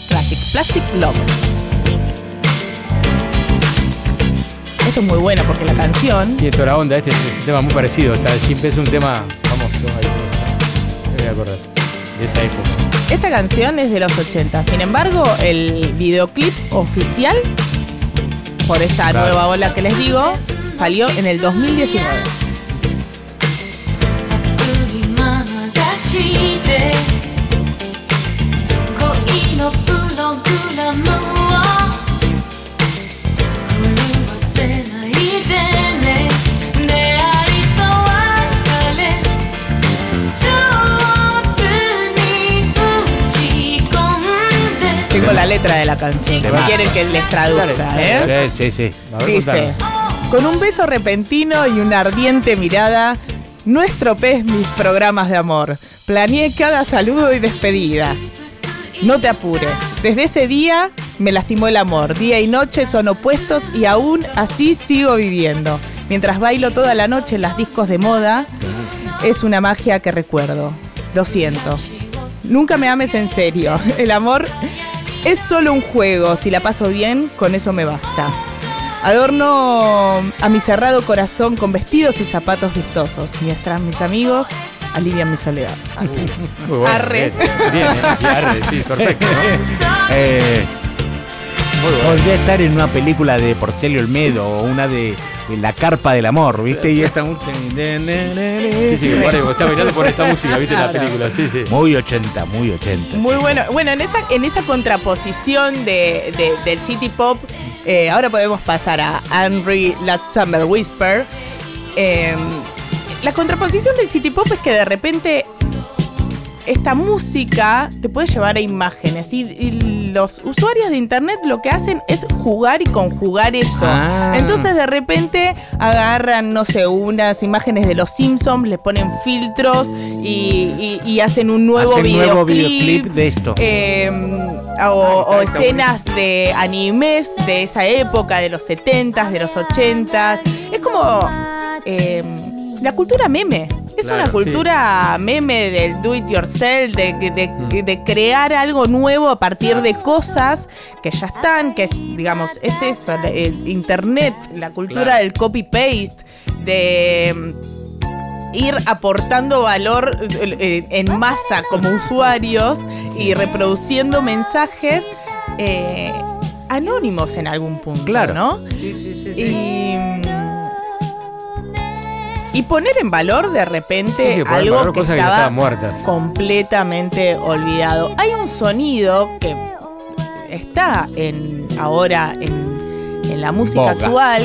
[SPEAKER 11] Classic Plastic Love. Esto es muy bueno porque la canción
[SPEAKER 2] Tiene toda la onda, este, este tema muy parecido. Está, siempre es un tema famoso. Ahí, no sé, se me voy a acordar. De esa época.
[SPEAKER 11] Esta canción es de los 80. Sin embargo, el videoclip oficial, por esta
[SPEAKER 2] Claro.
[SPEAKER 11] nueva ola que les digo, salió en el 2019. La letra de la canción, si quieren que les traduzca, ¿eh?
[SPEAKER 3] Sí, sí, sí.
[SPEAKER 2] Ver,
[SPEAKER 11] Dice, con un beso repentino y una ardiente mirada, no estropees mis programas de amor. Planeé cada saludo y despedida. No te apures. Desde ese día me lastimó el amor. Día y noche son opuestos y aún así sigo viviendo. Mientras bailo toda la noche en las discos de moda, es una magia que recuerdo. Lo siento. Nunca me ames en serio. El amor es solo un juego. Si la paso bien, con eso me basta. Adorno a mi cerrado corazón con vestidos y zapatos vistosos, mientras mis amigos alivian mi soledad.
[SPEAKER 2] Muy bueno,
[SPEAKER 11] Arre.
[SPEAKER 2] Bien, bien, eh, arre, sí, perfecto. ¿no?
[SPEAKER 3] Eh,
[SPEAKER 2] Muy bueno.
[SPEAKER 3] podría estar en una película de Porcelio Olmedo o una de, de La Carpa del Amor, ¿viste? Y esta música.
[SPEAKER 2] Sí, sí, que está mirando por esta música, ¿viste? La película, sí, sí.
[SPEAKER 3] Muy 80, muy 80.
[SPEAKER 11] Muy bueno. Bueno, en esa, en esa contraposición de, de- del City Pop, eh, ahora podemos pasar a Henry Last Summer Whisper. Eh, la contraposición del City Pop es que de repente esta música te puede llevar a imágenes y, y los usuarios de internet lo que hacen es jugar y conjugar eso.
[SPEAKER 3] Ah.
[SPEAKER 11] Entonces de repente agarran, no sé, unas imágenes de los Simpsons, le ponen filtros y, y- y hacen un nuevo
[SPEAKER 3] Hacen
[SPEAKER 11] videoclip.
[SPEAKER 3] nuevo videoclip de esto.
[SPEAKER 11] Eh, o, o escenas de animes de esa época, de los 70s, de los 80s. Es como eh, la cultura meme. Es
[SPEAKER 2] Claro,
[SPEAKER 11] una cultura meme del do it yourself, de, de-
[SPEAKER 2] Mm.
[SPEAKER 11] de crear algo nuevo a partir de cosas que ya están, que es, digamos, es eso, el internet, la cultura
[SPEAKER 2] Claro.
[SPEAKER 11] del copy-paste, de mm, ir aportando valor eh, en masa como usuarios y reproduciendo mensajes eh, anónimos en algún punto,
[SPEAKER 3] Claro.
[SPEAKER 11] ¿no?
[SPEAKER 3] Sí, sí, sí.
[SPEAKER 11] Y, y poner en valor de repente
[SPEAKER 2] Sí, sí,
[SPEAKER 11] algo que
[SPEAKER 2] que
[SPEAKER 11] estaba
[SPEAKER 2] muertas.
[SPEAKER 11] completamente olvidado. Hay un sonido que está en ahora en, en la música actual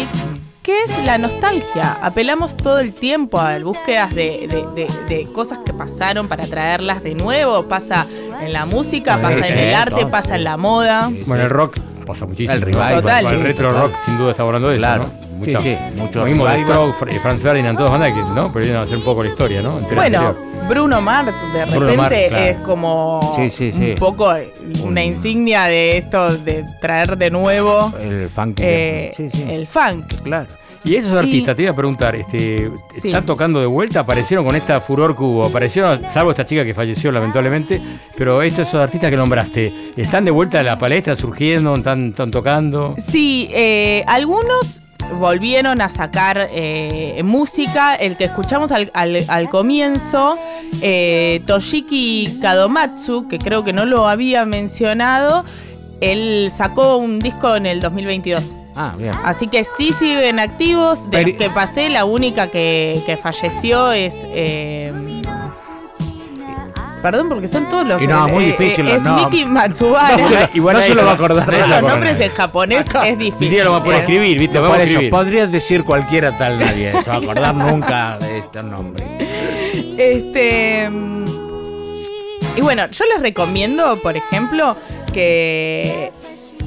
[SPEAKER 11] que es la nostalgia. Apelamos todo el tiempo a búsquedas de, de- de- de cosas que pasaron para traerlas de nuevo. Pasa en la música,
[SPEAKER 2] Bueno,
[SPEAKER 11] pasa en
[SPEAKER 2] eh,
[SPEAKER 11] el arte,
[SPEAKER 3] todo.
[SPEAKER 11] pasa en la moda.
[SPEAKER 2] Bueno, el rock pasa muchísimo.
[SPEAKER 3] El
[SPEAKER 2] ¿no?
[SPEAKER 3] revival.
[SPEAKER 11] Total.
[SPEAKER 2] Con El retro
[SPEAKER 3] Total.
[SPEAKER 2] rock, sin duda, está hablando de
[SPEAKER 3] Claro.
[SPEAKER 2] eso, ¿no?
[SPEAKER 3] Sí, sí, mucho
[SPEAKER 2] Lo mismo de. Stroke, Fr- Franz Ferdinand, todas bandas que, ¿no? Pero vienen a hacer un poco la historia, ¿no?
[SPEAKER 11] Bueno. Bruno Mars de
[SPEAKER 2] Bruno
[SPEAKER 11] repente
[SPEAKER 2] Mars, claro.
[SPEAKER 11] es como
[SPEAKER 3] Sí, sí, sí.
[SPEAKER 11] un poco una insignia de esto de traer de nuevo
[SPEAKER 3] El funk.
[SPEAKER 11] eh,
[SPEAKER 3] sí, sí.
[SPEAKER 11] el funk.
[SPEAKER 3] Claro.
[SPEAKER 2] Y esos artistas, te iba a preguntar, este,
[SPEAKER 11] Sí.
[SPEAKER 2] ¿están tocando de vuelta? ¿Aparecieron con esta furor que hubo? ¿Aparecieron, salvo esta chica que falleció lamentablemente, pero estos esos artistas que nombraste, ¿están de vuelta a la palestra, surgiendo, están, están tocando?
[SPEAKER 11] Sí, eh, algunos volvieron a sacar eh, música. El que escuchamos al, al- al comienzo, eh, Toshiki Kadomatsu, que creo que no lo había mencionado, él sacó un disco en el 2022.
[SPEAKER 3] Ah, bien.
[SPEAKER 11] Así que sí siguen activos. De los que pasé, la única que, que falleció es. eh, perdón, porque son todos los.
[SPEAKER 3] Y no,
[SPEAKER 11] eh,
[SPEAKER 3] muy
[SPEAKER 11] eh, Es
[SPEAKER 3] nombres.
[SPEAKER 11] Miki Matsubara.
[SPEAKER 3] No se lo-
[SPEAKER 2] Igual
[SPEAKER 3] no
[SPEAKER 2] nadie
[SPEAKER 3] se lo
[SPEAKER 2] se
[SPEAKER 3] va a acordar.
[SPEAKER 2] se
[SPEAKER 11] Los nombres en japonés es difícil.
[SPEAKER 2] Siquiera lo va a poder escribir, ¿viste?
[SPEAKER 3] Por
[SPEAKER 2] Vamos a
[SPEAKER 3] eso,
[SPEAKER 2] escribir.
[SPEAKER 3] podrías decir cualquiera tal nadie se va a acordar nunca de estos nombres.
[SPEAKER 11] Este. Y bueno, yo les recomiendo, por ejemplo, que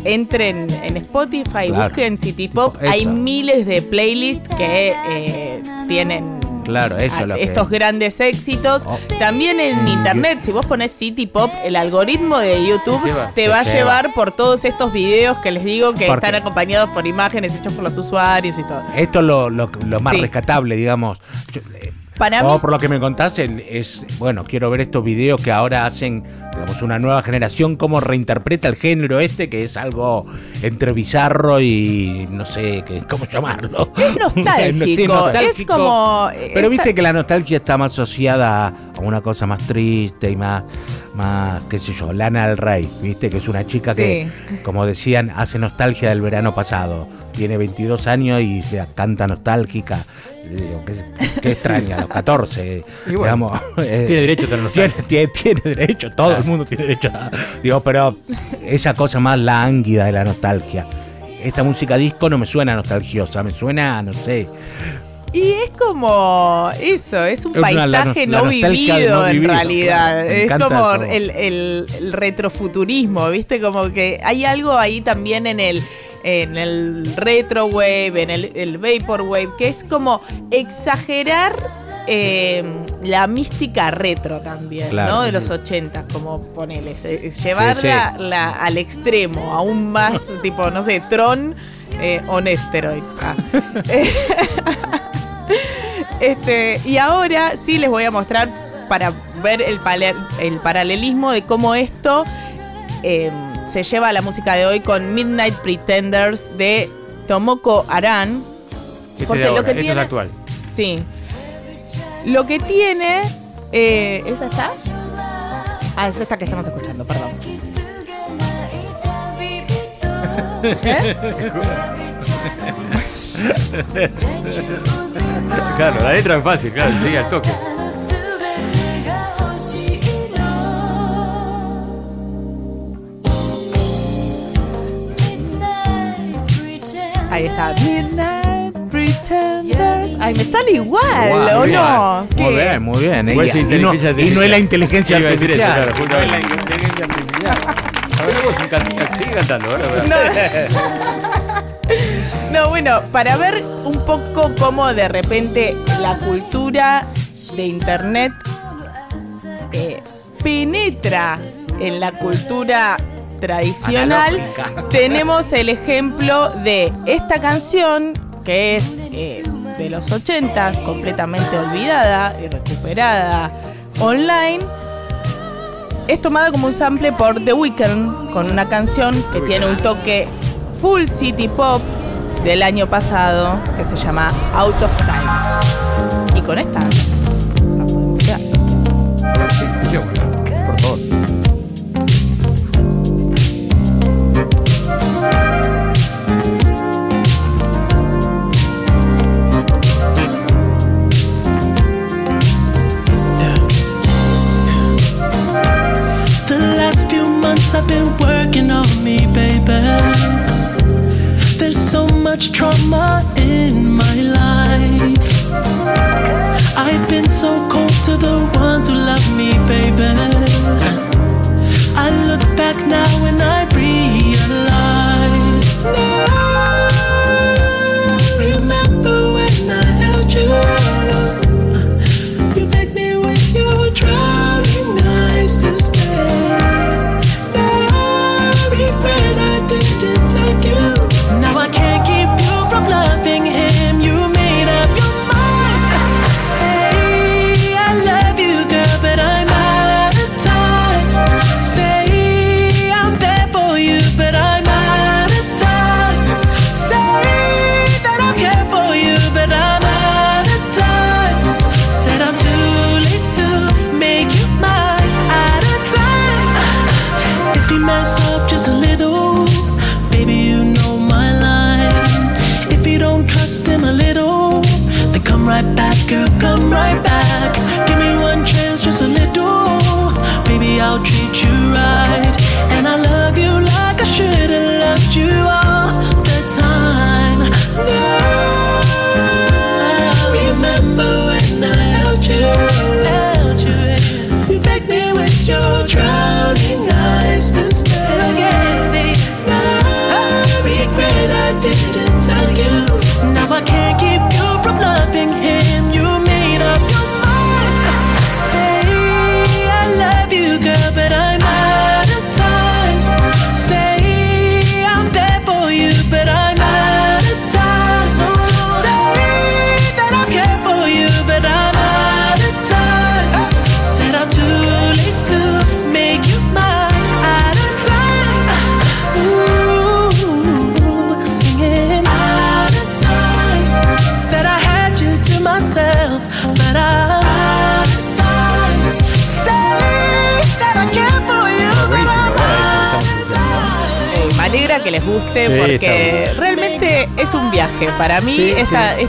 [SPEAKER 11] entren en Spotify,
[SPEAKER 3] Claro.
[SPEAKER 11] busquen City Pop. Hay miles de playlists que eh, tienen
[SPEAKER 3] Claro, eso lo que-
[SPEAKER 11] estos grandes éxitos.
[SPEAKER 3] Oh.
[SPEAKER 11] También en internet, si vos pones City Pop, el algoritmo de YouTube
[SPEAKER 2] Te lleva,
[SPEAKER 11] te
[SPEAKER 3] te
[SPEAKER 11] va a
[SPEAKER 3] lleva.
[SPEAKER 11] llevar por todos estos videos que les digo que están acompañados por imágenes hechas por los usuarios y todo.
[SPEAKER 3] Esto es lo, lo- lo más
[SPEAKER 11] Sí.
[SPEAKER 3] rescatable, digamos. Yo, eh,
[SPEAKER 11] Para mí
[SPEAKER 3] por lo que me contaste, es, bueno, quiero ver estos videos que ahora hacen, digamos, una nueva generación, cómo reinterpreta el género este, que es algo entre bizarro y no sé qué, cómo llamarlo.
[SPEAKER 11] es nostálgico.
[SPEAKER 3] Sí,
[SPEAKER 11] Es
[SPEAKER 3] nostálgico.
[SPEAKER 11] como.
[SPEAKER 3] Pero
[SPEAKER 11] esta-
[SPEAKER 3] viste que la nostalgia está más asociada a una cosa más triste y más, más, qué sé yo, Lana del Rey, viste, que es una chica que, como decían, hace nostalgia del verano pasado. Tiene 22 años y se canta nostálgica. Digo, qué, qué extraña, a los 14.
[SPEAKER 2] Y bueno,
[SPEAKER 3] digamos, eh,
[SPEAKER 2] Tiene derecho a tener
[SPEAKER 3] tiene,
[SPEAKER 2] nostalgia.
[SPEAKER 3] tiene- tiene derecho, todo el mundo tiene derecho a. Digo, pero esa cosa más lánguida de la nostalgia. Esta música disco no me suena nostalgiosa, me suena, no sé.
[SPEAKER 11] Y es como eso, es un
[SPEAKER 3] Es una- la
[SPEAKER 11] paisaje
[SPEAKER 3] no- la
[SPEAKER 11] vivido en realidad.
[SPEAKER 3] claro.
[SPEAKER 11] Es como el, el- el retrofuturismo, ¿viste? Como que hay algo ahí también en el, en el retro wave, en el, el vaporwave, que es como exagerar eh, la mística retro también,
[SPEAKER 3] Claro.
[SPEAKER 11] ¿no? De los 80, como ponele, llevarla
[SPEAKER 3] Sí,
[SPEAKER 11] al extremo, aún más, tipo, no sé, Tron eh, on steroids. Ah. Este, y ahora sí les voy a mostrar para ver el, pale- el paralelismo de cómo esto eh, se lleva a la música de hoy con Midnight Pretenders de Tomoko Aran.
[SPEAKER 2] Este
[SPEAKER 11] Porque
[SPEAKER 2] de
[SPEAKER 11] lo que
[SPEAKER 2] esto
[SPEAKER 11] tiene-
[SPEAKER 2] es actual.
[SPEAKER 11] Sí. Lo que tiene. eh, ¿Esa está? Ah, es esta que estamos escuchando, perdón. ¿Eh?
[SPEAKER 2] Claro, la letra es fácil, claro, sí, al toque.
[SPEAKER 11] Ahí está. Midnight Pretenders. Ay, me sale igual,
[SPEAKER 3] Guau,
[SPEAKER 11] ¿o
[SPEAKER 3] bien.
[SPEAKER 11] no?
[SPEAKER 3] Muy
[SPEAKER 11] ¿Qué?
[SPEAKER 3] bien, muy bien. Y, no,
[SPEAKER 2] inteligencia
[SPEAKER 3] y no es la inteligencia
[SPEAKER 2] Iba a decir eso,
[SPEAKER 3] artificial.
[SPEAKER 2] claro,
[SPEAKER 3] No es la
[SPEAKER 2] justamente.
[SPEAKER 3] inteligencia artificial.
[SPEAKER 2] A ver, vos can- sigue cantando, ahora.
[SPEAKER 11] No. No, bueno, para ver un poco cómo de repente la cultura de internet eh, penetra en la cultura tradicional,
[SPEAKER 3] Analógica.
[SPEAKER 11] tenemos el ejemplo de esta canción que es eh, de los 80, completamente olvidada y recuperada online, es tomada como un sample por The Weeknd con una canción que tiene un toque full city pop del año pasado que se llama Out of Time. Y con esta la podemos quedar.
[SPEAKER 2] Por favor.
[SPEAKER 12] The last few months I've been working on me, baby. There's so much trauma in my life. I've been so cold to the ones who love me, baby. I look back now and I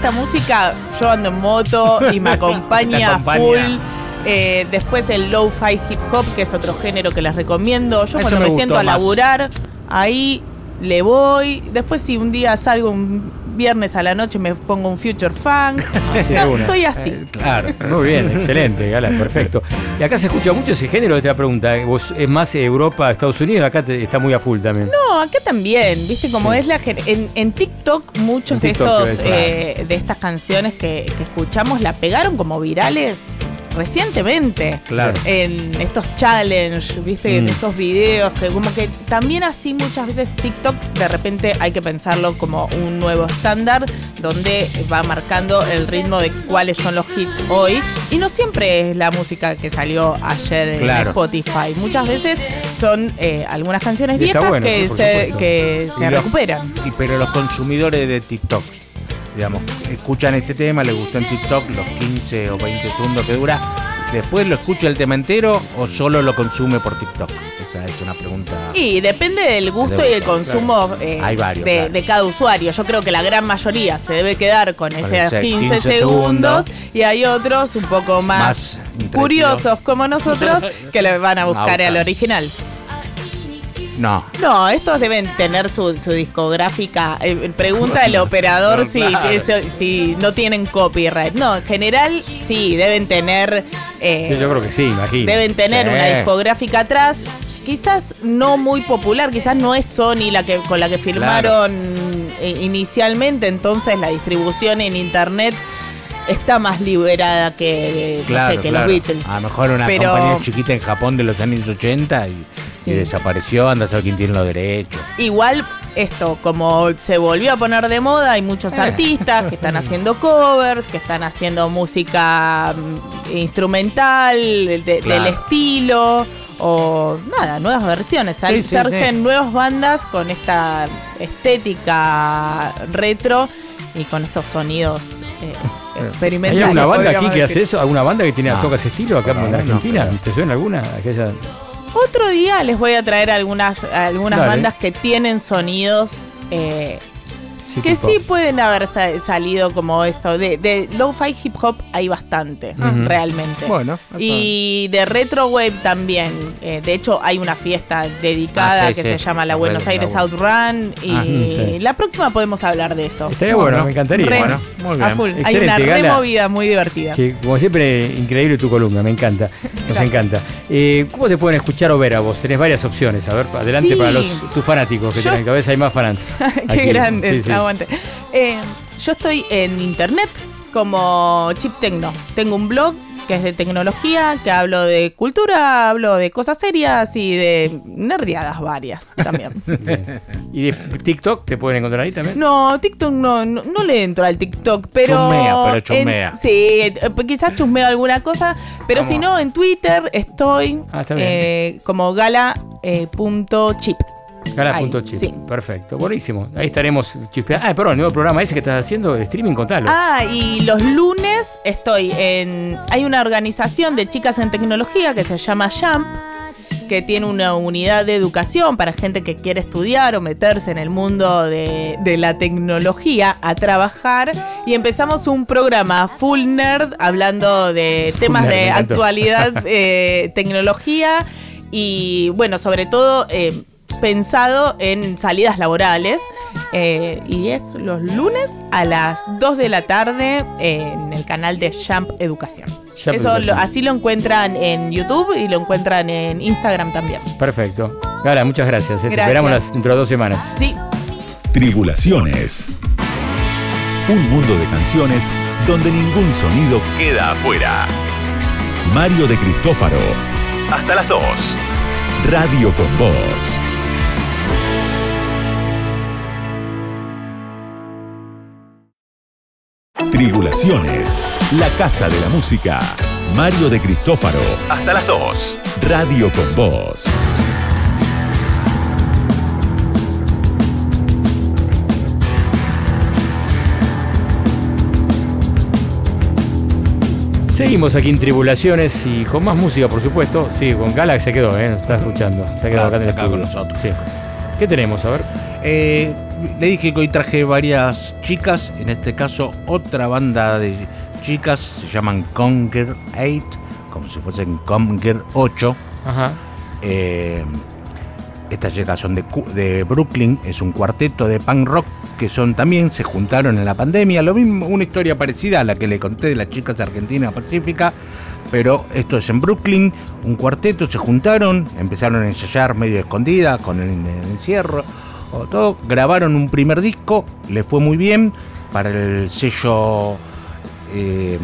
[SPEAKER 11] esta, música, yo ando en moto y me acompaña,
[SPEAKER 3] acompaña.
[SPEAKER 11] full. Eh, después el lo-fi hip hop, que es otro género que les recomiendo. Yo
[SPEAKER 3] Eso
[SPEAKER 11] cuando
[SPEAKER 3] me
[SPEAKER 11] me, siento a
[SPEAKER 3] más.
[SPEAKER 11] laburar, ahí le voy. Después si un día salgo un viernes a la noche me pongo un future funk.
[SPEAKER 2] Así
[SPEAKER 11] No,
[SPEAKER 2] de una.
[SPEAKER 11] estoy así.
[SPEAKER 2] Claro, muy bien, excelente, Gala, perfecto. Y acá se escucha mucho ese género de esta pregunta. ¿Vos es más Europa, Estados Unidos? Acá te- está muy a full también.
[SPEAKER 11] No, acá también, viste como es la en, en TikTok muchos
[SPEAKER 2] En
[SPEAKER 11] de estos eh, de estas canciones que, que escuchamos la pegaron como virales recientemente.
[SPEAKER 3] Claro.
[SPEAKER 11] En estos challenge, viste, en
[SPEAKER 2] Mm.
[SPEAKER 11] estos videos que como que también así muchas veces TikTok de repente hay que pensarlo como un nuevo estándar donde va marcando el ritmo de cuáles son los hits hoy y no siempre es la música que salió ayer en
[SPEAKER 3] Claro.
[SPEAKER 11] Spotify. Muchas veces son eh, algunas canciones viejas
[SPEAKER 2] bueno,
[SPEAKER 11] que
[SPEAKER 2] sí,
[SPEAKER 11] se, que se
[SPEAKER 3] Y lo-
[SPEAKER 11] recuperan.
[SPEAKER 3] Y pero los consumidores de TikTok, digamos, escuchan este tema, les gustó en TikTok los 15 o 20 segundos que dura, después lo escucha el tema entero o solo lo consume por TikTok. Esa es una pregunta.
[SPEAKER 11] Y depende del gusto
[SPEAKER 3] De
[SPEAKER 11] y el consumo eh,
[SPEAKER 3] Hay varios,
[SPEAKER 11] de,
[SPEAKER 3] claro.
[SPEAKER 11] de cada usuario. Yo creo que la gran mayoría se debe quedar con esos
[SPEAKER 3] ese
[SPEAKER 11] 15,
[SPEAKER 3] 15
[SPEAKER 11] segundos,
[SPEAKER 3] segundos.
[SPEAKER 11] y hay otros un poco más,
[SPEAKER 3] Más
[SPEAKER 11] curiosos como nosotros que le van a buscar
[SPEAKER 3] buscar.
[SPEAKER 11] al original.
[SPEAKER 3] No.
[SPEAKER 11] No, estos deben tener su, su discográfica. Eh, pregunta el operador
[SPEAKER 3] No,
[SPEAKER 11] si,
[SPEAKER 3] claro.
[SPEAKER 11] eso- si no tienen copyright. No, en general sí, deben tener. eh,
[SPEAKER 2] Sí, yo creo que sí, imagino.
[SPEAKER 11] Deben tener
[SPEAKER 3] Sí.
[SPEAKER 11] una discográfica atrás, quizás no muy popular, quizás no es Sony la que con la que firmaron eh, inicialmente, entonces la distribución en internet está más liberada que, no
[SPEAKER 3] Claro,
[SPEAKER 11] sé, que
[SPEAKER 3] claro.
[SPEAKER 11] los Beatles.
[SPEAKER 3] A lo mejor una
[SPEAKER 11] Pero-
[SPEAKER 3] compañía chiquita en Japón de los años 80 y,
[SPEAKER 11] Sí.
[SPEAKER 3] y desapareció, anda a saber quién tiene los derechos.
[SPEAKER 11] Igual esto, como se volvió a poner de moda, hay muchos artistas que están haciendo covers, que están haciendo música mm, instrumental, de- del estilo, o nada, nuevas versiones.
[SPEAKER 3] Sí, sí,
[SPEAKER 11] surgen
[SPEAKER 3] sí.
[SPEAKER 11] nuevas bandas con esta estética retro y con estos sonidos eh,
[SPEAKER 2] ¿Hay
[SPEAKER 11] experimentales.
[SPEAKER 2] alguna banda aquí que
[SPEAKER 11] decir.
[SPEAKER 2] hace eso? ¿Alguna banda que tiene
[SPEAKER 3] No.
[SPEAKER 2] toca ese estilo acá en Argentina?
[SPEAKER 3] no.
[SPEAKER 2] ¿Te suena alguna? Aquella-
[SPEAKER 11] Otro día les voy a traer algunas, algunas
[SPEAKER 2] Dale.
[SPEAKER 11] bandas que tienen sonidos eh,
[SPEAKER 2] sí,
[SPEAKER 11] que
[SPEAKER 2] tipo-
[SPEAKER 11] sí pueden haber sa- salido como esto. De, de lo-fi hip hop hay bastante, realmente.
[SPEAKER 3] Bueno,
[SPEAKER 11] Y de retro wave también. Eh, de hecho, hay una fiesta dedicada
[SPEAKER 3] Ah, sí,
[SPEAKER 11] que
[SPEAKER 3] sí.
[SPEAKER 11] se llama la Buenos
[SPEAKER 3] Retro
[SPEAKER 11] Aires
[SPEAKER 3] Wave.
[SPEAKER 11] Outrun. Y
[SPEAKER 2] Ah, sí.
[SPEAKER 11] la próxima podemos hablar de eso.
[SPEAKER 2] Estaría bueno,
[SPEAKER 3] Bueno,
[SPEAKER 2] me encantaría.
[SPEAKER 11] Re-
[SPEAKER 3] Bueno, muy
[SPEAKER 11] a
[SPEAKER 3] bien.
[SPEAKER 11] full. Hay una removida muy divertida.
[SPEAKER 2] Sí, como siempre, increíble tu columna, me encanta. Nos encanta. Eh, ¿Cómo te pueden escuchar o ver a vos? Tenés varias opciones. A ver, adelante
[SPEAKER 11] Sí.
[SPEAKER 2] para los tus fanáticos que
[SPEAKER 11] Yo-
[SPEAKER 2] tienen, a veces hay más fans.
[SPEAKER 11] Qué
[SPEAKER 2] Aquí. Sí,
[SPEAKER 11] aguante. Eh, yo estoy en internet como Chip Tecno. Tengo un blog que es de tecnología, que hablo de cultura, hablo de cosas serias y de nerdeadas varias también.
[SPEAKER 2] ¿Y de TikTok te pueden encontrar ahí también?
[SPEAKER 11] No, TikTok no, no, no le entro al TikTok, pero.
[SPEAKER 3] Chusmea, pero
[SPEAKER 11] en-
[SPEAKER 3] chusmea.
[SPEAKER 11] sí, eh, quizás chusmeo alguna cosa, pero si no, en Twitter estoy
[SPEAKER 2] Ah,
[SPEAKER 11] eh, como gala.chip.
[SPEAKER 2] Gala.chip.
[SPEAKER 11] sí.
[SPEAKER 2] Perfecto, buenísimo. Ahí estaremos chispeando. Ah, perdón, el nuevo programa ese que estás haciendo de streaming, contalo.
[SPEAKER 11] Ah, y los lunes estoy en. Hay una organización de chicas en tecnología que se llama Jump, que tiene una unidad de educación para gente que quiere estudiar o meterse en el mundo de, de la tecnología a trabajar. Y empezamos un programa full nerd hablando de temas
[SPEAKER 2] nerd,
[SPEAKER 11] de actualidad, eh, tecnología y, bueno, sobre todo. eh, pensado en salidas laborales eh, y es los lunes a las 2 de la tarde en el canal de Jump Educación.
[SPEAKER 2] Jump
[SPEAKER 11] Eso
[SPEAKER 2] Educación.
[SPEAKER 11] lo- así lo encuentran en YouTube y lo encuentran en Instagram también.
[SPEAKER 2] Perfecto. Gala, muchas gracias. eh. Te
[SPEAKER 11] Gracias.
[SPEAKER 2] esperamos las, dentro de dos semanas.
[SPEAKER 11] Sí,
[SPEAKER 1] Tribulaciones. Un mundo de canciones donde ningún sonido queda afuera. Mario de Cristófaro. Hasta las 2. Radio con Voz. Tribulaciones. La Casa de la Música. Mario de Cristófaro. Hasta las 2. Radio con Voz.
[SPEAKER 2] Seguimos aquí en Tribulaciones y con más música, por supuesto. Sí, con Gala que se quedó, ¿eh? Nos está escuchando. Se ha quedado acá en el
[SPEAKER 3] Está con
[SPEAKER 2] estudio.
[SPEAKER 3] nosotros.
[SPEAKER 2] Sí. ¿Qué tenemos? A ver.
[SPEAKER 3] Eh, le dije que hoy traje varias chicas, en este caso otra banda de chicas, se llaman Conger 8, como si fuesen Conger 8.
[SPEAKER 2] Ajá.
[SPEAKER 3] Eh, estas chicas son de, de Brooklyn, es un cuarteto de punk rock que son también, se juntaron en la pandemia, lo mismo, una historia parecida a la que le conté de las chicas argentinas Pacífica, pero esto es en Brooklyn, un cuarteto, se juntaron, empezaron a ensayar medio escondida con el, el encierro, o todo, grabaron un primer disco, le fue muy bien para el sello... eh,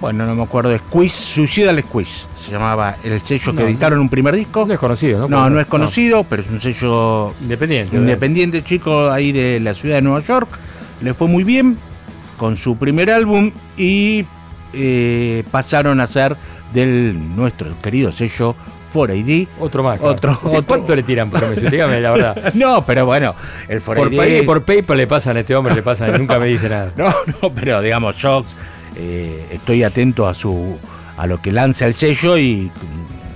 [SPEAKER 3] bueno, no me acuerdo, Squeeze, Suicidal Squeeze, se llamaba el sello que editaron un primer disco.
[SPEAKER 2] No es conocido, ¿no?
[SPEAKER 3] No, no es conocido, pero es un sello
[SPEAKER 2] Independiente.
[SPEAKER 3] independiente chico ahí de la ciudad de Nueva York. Le fue muy bien con su primer álbum y eh, pasaron a ser del nuestro querido sello 4AD.
[SPEAKER 2] Otro más. claro.
[SPEAKER 3] Otro-
[SPEAKER 2] ¿Usted
[SPEAKER 3] otro.
[SPEAKER 2] ¿Cuánto le tiran por mes? Dígame la verdad.
[SPEAKER 3] No, pero bueno, el 4AD.
[SPEAKER 2] Por, pay- por PayPal le pasan a este hombre, le pasan, y nunca me dice nada.
[SPEAKER 3] No, no, pero digamos, yo eh, estoy atento a su a lo que lanza el sello y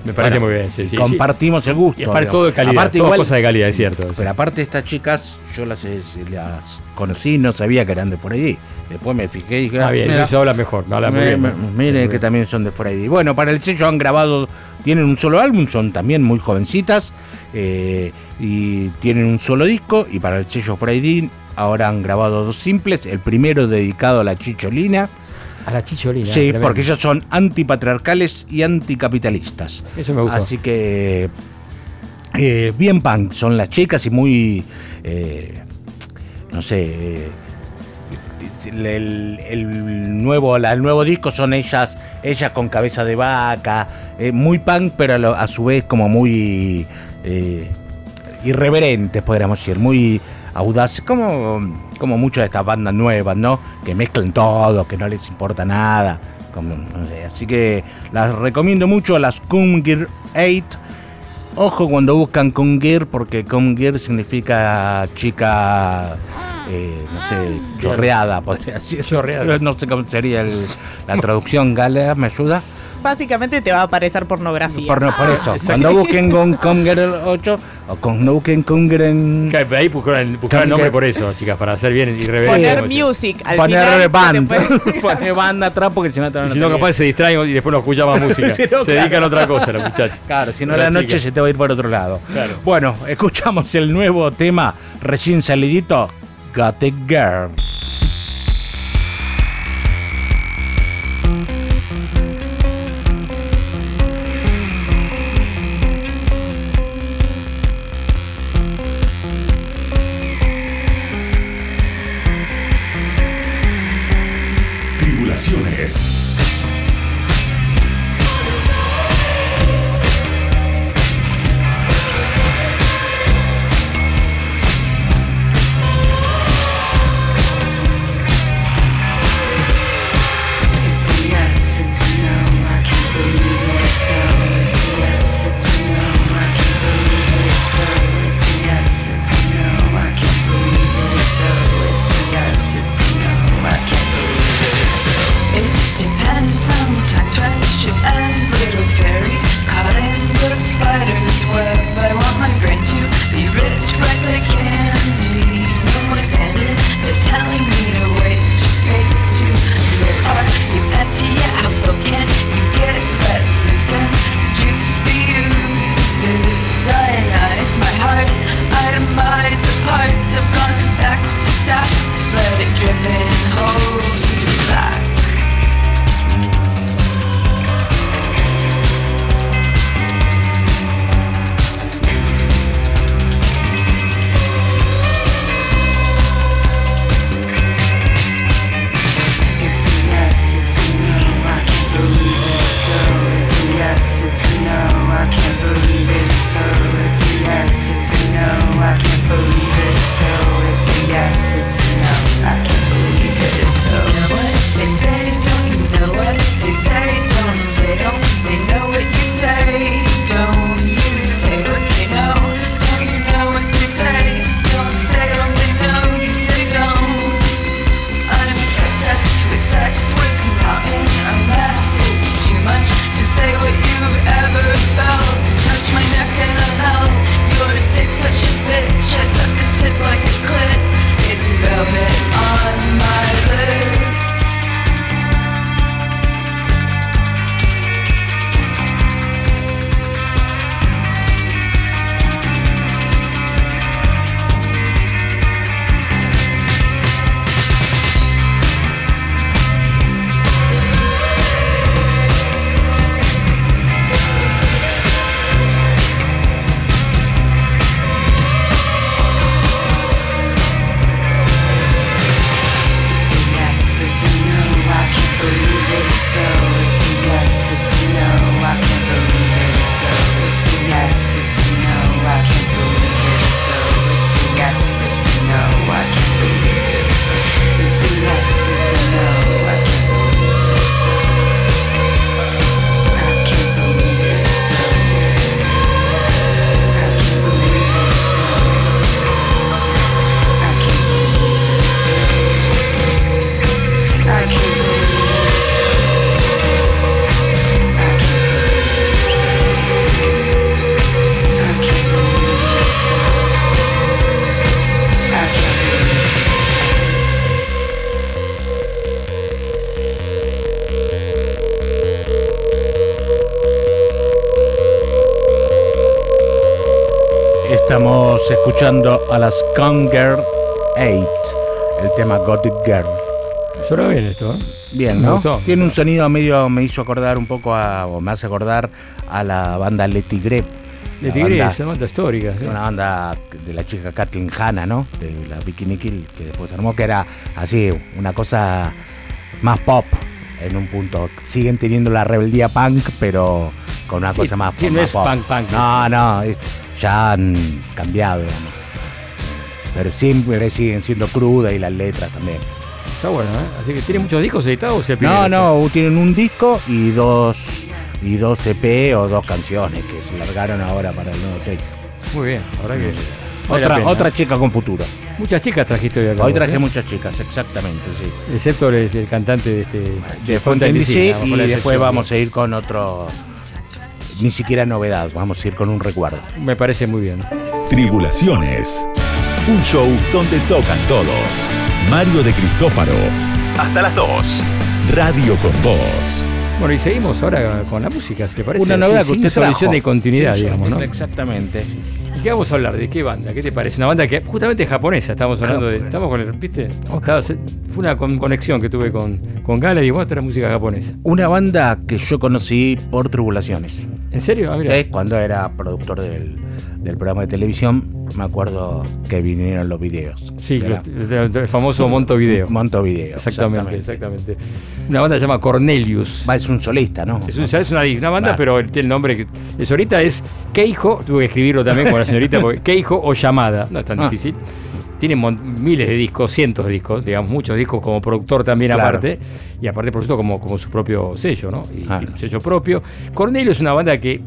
[SPEAKER 2] Me parece
[SPEAKER 3] bueno,
[SPEAKER 2] muy bien, sí, sí,
[SPEAKER 3] compartimos el gusto.
[SPEAKER 2] Y
[SPEAKER 3] digamos.
[SPEAKER 2] todo de calidad,
[SPEAKER 3] Aparte
[SPEAKER 2] todo
[SPEAKER 3] igual-
[SPEAKER 2] cosa de calidad, es cierto. sí.
[SPEAKER 3] Pero aparte estas chicas, yo las, eh, las conocí, no sabía que eran de Friday. Después me fijé y dije,
[SPEAKER 2] Ah, bien, eso habla mejor, no habla muy
[SPEAKER 3] me-
[SPEAKER 2] bien.
[SPEAKER 3] me-
[SPEAKER 2] ¿no?
[SPEAKER 3] Miren
[SPEAKER 2] Muy
[SPEAKER 3] que
[SPEAKER 2] bien.
[SPEAKER 3] también son de Friday. Bueno, para el sello han grabado, tienen un solo álbum, son también muy jovencitas eh, y tienen un solo disco. Y para el sello Friday ahora han grabado dos simples. El primero dedicado a la chicholina.
[SPEAKER 2] A la chicholina.
[SPEAKER 3] Sí,
[SPEAKER 2] tremendo.
[SPEAKER 3] porque ellos son antipatriarcales y anticapitalistas.
[SPEAKER 2] Eso me gustó.
[SPEAKER 3] Así que eh, bien punk son las chicas y muy, eh, no sé, eh, el, el- el nuevo, el nuevo disco son ellas, ellas con cabeza de vaca, eh, muy punk, pero a, lo- a su vez como muy, irreverentes, podríamos decir, muy audaces, como, como muchas de estas bandas nuevas, ¿no? Que mezclan todo, que no les importa nada. Como, no sé, así que las recomiendo mucho, las Kumgir 8. Ojo cuando buscan Kumgir, porque Kumgir significa chica, eh, no sé, chorreada, podría decir.
[SPEAKER 2] Chorreada.
[SPEAKER 3] No sé cómo sería el- la traducción, Galea, ¿me ayuda?
[SPEAKER 11] Básicamente te va a aparecer pornografía.
[SPEAKER 3] Por, no, por eso, cuando busquen con Kumgir 8 o cuando busquen Kumgir en...
[SPEAKER 2] Claro, Ahí buscaron, buscaron el nombre por eso, chicas, para hacer bien irreverente.
[SPEAKER 11] Poner music al
[SPEAKER 3] Poner
[SPEAKER 11] final.
[SPEAKER 3] band, poner banda atrás porque si no te van
[SPEAKER 2] Y
[SPEAKER 3] a
[SPEAKER 2] si no, capaz se distraen y después no escuchan más música.
[SPEAKER 3] No,
[SPEAKER 2] se
[SPEAKER 3] claro.
[SPEAKER 2] dedican a otra cosa, los muchachos.
[SPEAKER 3] Claro, si no
[SPEAKER 2] La
[SPEAKER 3] la noche se te va a ir por otro lado.
[SPEAKER 2] Claro.
[SPEAKER 3] Bueno, escuchamos el nuevo tema recién salidito, Got It Girl.
[SPEAKER 1] Tribulaciones.
[SPEAKER 2] Bien, Me
[SPEAKER 3] ¿no?
[SPEAKER 2] gustó.
[SPEAKER 3] Tiene un sonido medio, me hizo acordar un poco a, o me hace acordar a la banda Le Tigre.
[SPEAKER 2] Le Tigre
[SPEAKER 3] banda-
[SPEAKER 2] es una banda histórica. sí.
[SPEAKER 3] Una banda de la chica Kathleen Hanna, ¿no? De la Bikini Kill, que después se armó, que era así, una cosa más pop en un punto. Siguen teniendo la rebeldía punk, pero con una
[SPEAKER 2] Sí,
[SPEAKER 3] cosa más,
[SPEAKER 2] sí, no
[SPEAKER 3] más
[SPEAKER 2] es
[SPEAKER 3] pop.
[SPEAKER 2] punk, punk.
[SPEAKER 3] No, no, es- ya han cambiado, digamos. Pero siempre siguen siendo crudas y las letras también.
[SPEAKER 2] Está bueno, ¿eh? Así que tiene muchos discos editados el
[SPEAKER 3] No,
[SPEAKER 2] primero?
[SPEAKER 3] no, tienen un disco y dos y dos EP o dos canciones que se largaron ahora para el nuevo sello.
[SPEAKER 2] Muy bien, ahora que. vale
[SPEAKER 3] Otra,
[SPEAKER 2] pena.
[SPEAKER 3] otra chica con futuro.
[SPEAKER 2] Muchas chicas trajiste hoy acá.
[SPEAKER 3] Hoy traje
[SPEAKER 2] ¿eh?
[SPEAKER 3] muchas chicas, exactamente, sí.
[SPEAKER 2] Excepto el, el cantante de este.
[SPEAKER 3] De
[SPEAKER 2] Fontaine
[SPEAKER 3] Fontaine DC
[SPEAKER 2] DC,
[SPEAKER 3] y después vamos a ir con otro. Ni siquiera novedad, vamos a ir con un recuerdo.
[SPEAKER 2] Me parece muy bien.
[SPEAKER 1] Tribulaciones. Un show donde tocan todos. Mario de Cristófaro. Hasta las 2. Radio con Voz.
[SPEAKER 2] Bueno, y seguimos ahora con la música, si te parece.
[SPEAKER 3] Una novedad
[SPEAKER 2] Sin-
[SPEAKER 3] que usted
[SPEAKER 2] solución
[SPEAKER 3] trajo.
[SPEAKER 2] de continuidad,
[SPEAKER 3] Sí,
[SPEAKER 2] digamos, ¿no?
[SPEAKER 3] Exactamente.
[SPEAKER 2] ¿Y qué vamos a hablar? ¿De qué banda? ¿Qué te parece? Una banda que justamente es japonesa, estamos hablando de. Estamos con el. ¿Viste? Estaba- fue una con- conexión que tuve con, con Gala y digo, esta era música japonesa.
[SPEAKER 3] Una banda que yo conocí por Tribulaciones.
[SPEAKER 2] ¿En serio? Ah, mira.
[SPEAKER 3] Sí, Cuando era productor del, del programa de televisión, me acuerdo que vinieron los videos.
[SPEAKER 2] Sí, los- el famoso Montevideo.
[SPEAKER 3] Montevideo.
[SPEAKER 2] Exactamente, exactamente. Una banda se llama Cornelius.
[SPEAKER 3] Va, es un solista, ¿no?
[SPEAKER 2] Es, un- es una, una banda,
[SPEAKER 3] Va.
[SPEAKER 2] pero el, tiene el nombre que. El solista es Keijo, tuve que escribirlo también con la señorita, porque Keijo o Llamada, no es tan
[SPEAKER 3] Ah.
[SPEAKER 2] difícil. Tiene miles de discos, cientos de discos, digamos, muchos discos como productor también
[SPEAKER 3] Claro.
[SPEAKER 2] aparte, y aparte, por supuesto, como, como su propio sello, ¿no? Y
[SPEAKER 3] Ah.
[SPEAKER 2] tiene un sello propio. Cornelio es una banda que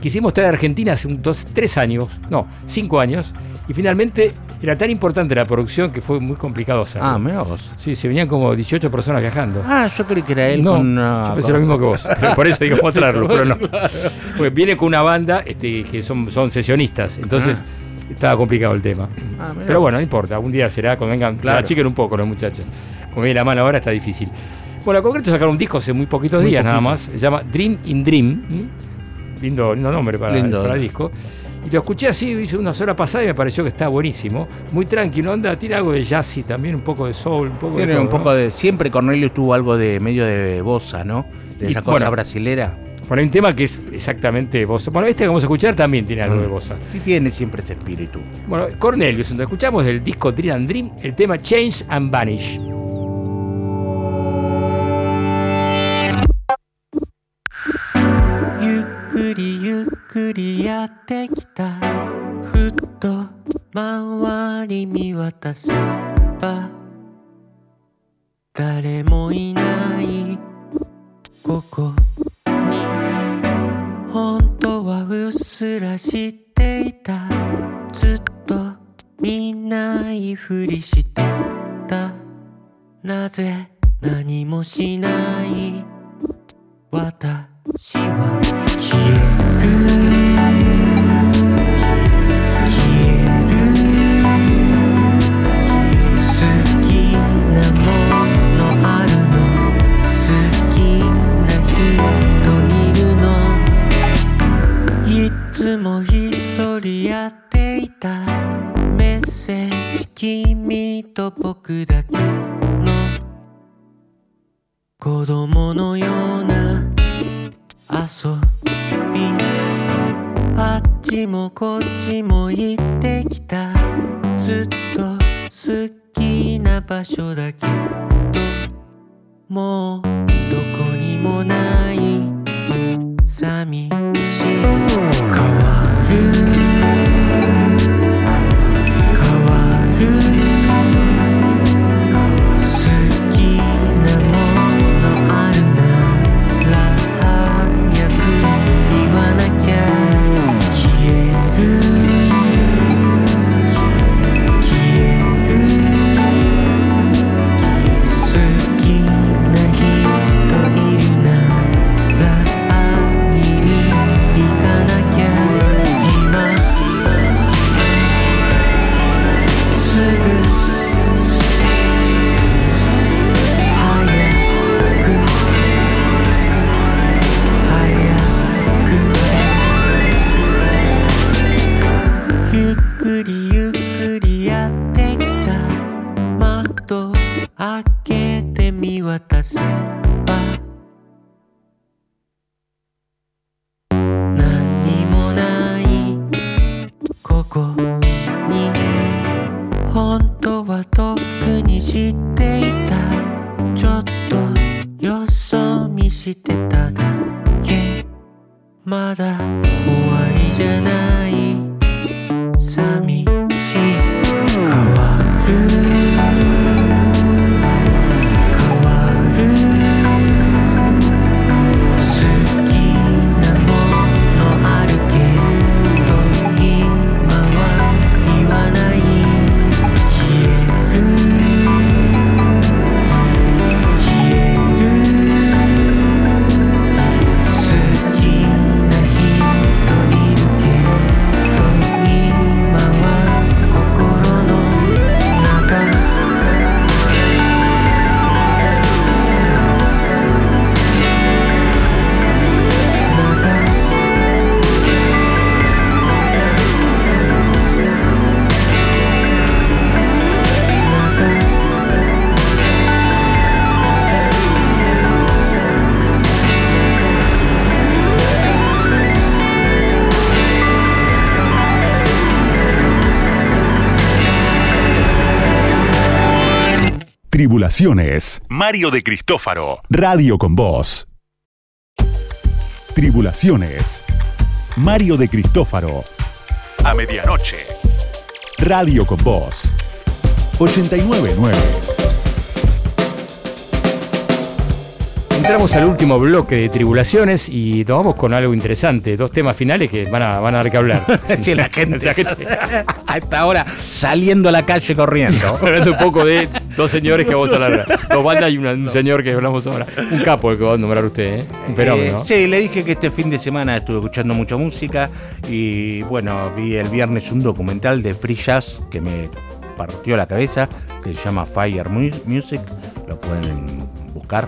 [SPEAKER 2] quisimos traer a Argentina hace un, dos, tres años, no, cinco años, y finalmente era tan importante la producción que fue muy complicado hacerlo.
[SPEAKER 3] Ah, mira vos.
[SPEAKER 2] Sí, se venían como 18 personas viajando.
[SPEAKER 3] Ah, yo creí que era él
[SPEAKER 2] No,
[SPEAKER 3] con
[SPEAKER 2] yo pensé lo mismo que vos. pero por eso digo, traerlo, pero no. Porque viene con una banda este, que son, son sesionistas, entonces estaba complicado el tema.
[SPEAKER 3] Ah,
[SPEAKER 2] pero bueno, no importa, algún día será cuando vengan,
[SPEAKER 3] Claro.
[SPEAKER 2] la chiquen un poco los muchachos. Como viene la mano ahora está difícil. Bueno, en concreto sacaron un disco hace muy poquitos
[SPEAKER 3] Muy
[SPEAKER 2] días nada
[SPEAKER 3] poquito.
[SPEAKER 2] más, se llama Dream in Dream. ¿m? Lindo, lindo nombre para,
[SPEAKER 3] Lindo.
[SPEAKER 2] para disco. Y lo escuché así, hice unas horas pasadas y me pareció que está buenísimo. Muy tranquilo, onda, tiene algo de jazzy también, un poco de soul, un poco
[SPEAKER 3] Tiene
[SPEAKER 2] de
[SPEAKER 3] un
[SPEAKER 2] todo,
[SPEAKER 3] poco
[SPEAKER 2] ¿no?
[SPEAKER 3] de. Siempre Cornelio tuvo algo de medio de bossa, ¿no? De
[SPEAKER 2] Y,
[SPEAKER 3] esa cosa
[SPEAKER 2] bueno.
[SPEAKER 3] brasilera.
[SPEAKER 2] Bueno, hay un tema que es exactamente bossa. Bueno, este que vamos a escuchar también tiene algo de bossa.
[SPEAKER 3] Sí, tiene siempre ese espíritu.
[SPEAKER 2] Bueno, Cornelius, donde escuchamos del disco Dream and Dream, el tema Change and Vanish.
[SPEAKER 1] Mario de Cristófaro. Radio con Voz. Tribulaciones. Mario de Cristófaro. A medianoche. Radio con Voz. 899.
[SPEAKER 2] Entramos al último bloque de tribulaciones y nos vamos con algo interesante. Dos temas finales que van a, van a dar que hablar.
[SPEAKER 3] Sí, la gente,
[SPEAKER 2] La gente-
[SPEAKER 3] a esta hora saliendo a la calle corriendo.
[SPEAKER 2] Hablando un poco de dos señores que vamos a hablar. Dos bandas y una- un señor que hablamos ahora. Un capo el que va a nombrar usted, ¿eh? Un fenómeno.
[SPEAKER 3] Eh, sí, le dije que este fin de semana estuve escuchando mucha música y bueno, vi el viernes un documental de free jazz que me partió la cabeza, que se llama Fire Mu- Music, lo pueden buscar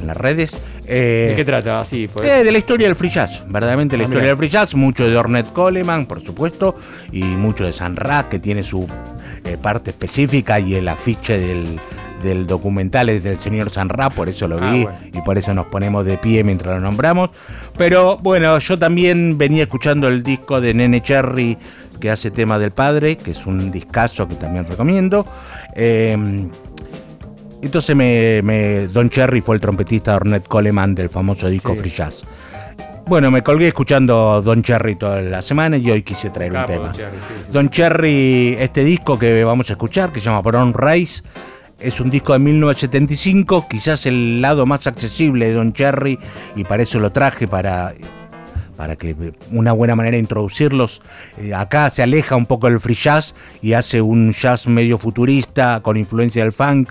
[SPEAKER 3] en las redes. Eh,
[SPEAKER 2] ¿De qué trata? Así, pues.
[SPEAKER 3] eh, de la historia del free jazz, verdaderamente la
[SPEAKER 2] Ah,
[SPEAKER 3] historia del free jazz, mucho de Ornette Coleman, por supuesto, y mucho de San Ra, que tiene su eh, parte específica y el afiche del, del documental es del señor San Ra, por eso lo
[SPEAKER 2] Ah,
[SPEAKER 3] vi
[SPEAKER 2] bueno.
[SPEAKER 3] y por eso nos ponemos de pie mientras lo nombramos. Pero bueno, yo también venía escuchando el disco de Nene Cherry que hace tema del padre, que es un discazo que también recomiendo. Eh, entonces me, me- Don Cherry fue el trompetista de Ornette Coleman del famoso disco
[SPEAKER 2] Sí.
[SPEAKER 3] Free Jazz. Bueno, me colgué escuchando Don Cherry toda la semana y hoy quise traer
[SPEAKER 2] Capo,
[SPEAKER 3] un tema.
[SPEAKER 2] Don Cherry, sí, sí.
[SPEAKER 3] Don Cherry, este disco que vamos a escuchar, que se llama Brown Rice, es un disco de 1975, quizás el lado más accesible de Don Cherry, y para eso lo traje, para, para que una buena manera de introducirlos. Eh, acá se aleja un poco del free jazz y hace un jazz medio futurista, con influencia del funk.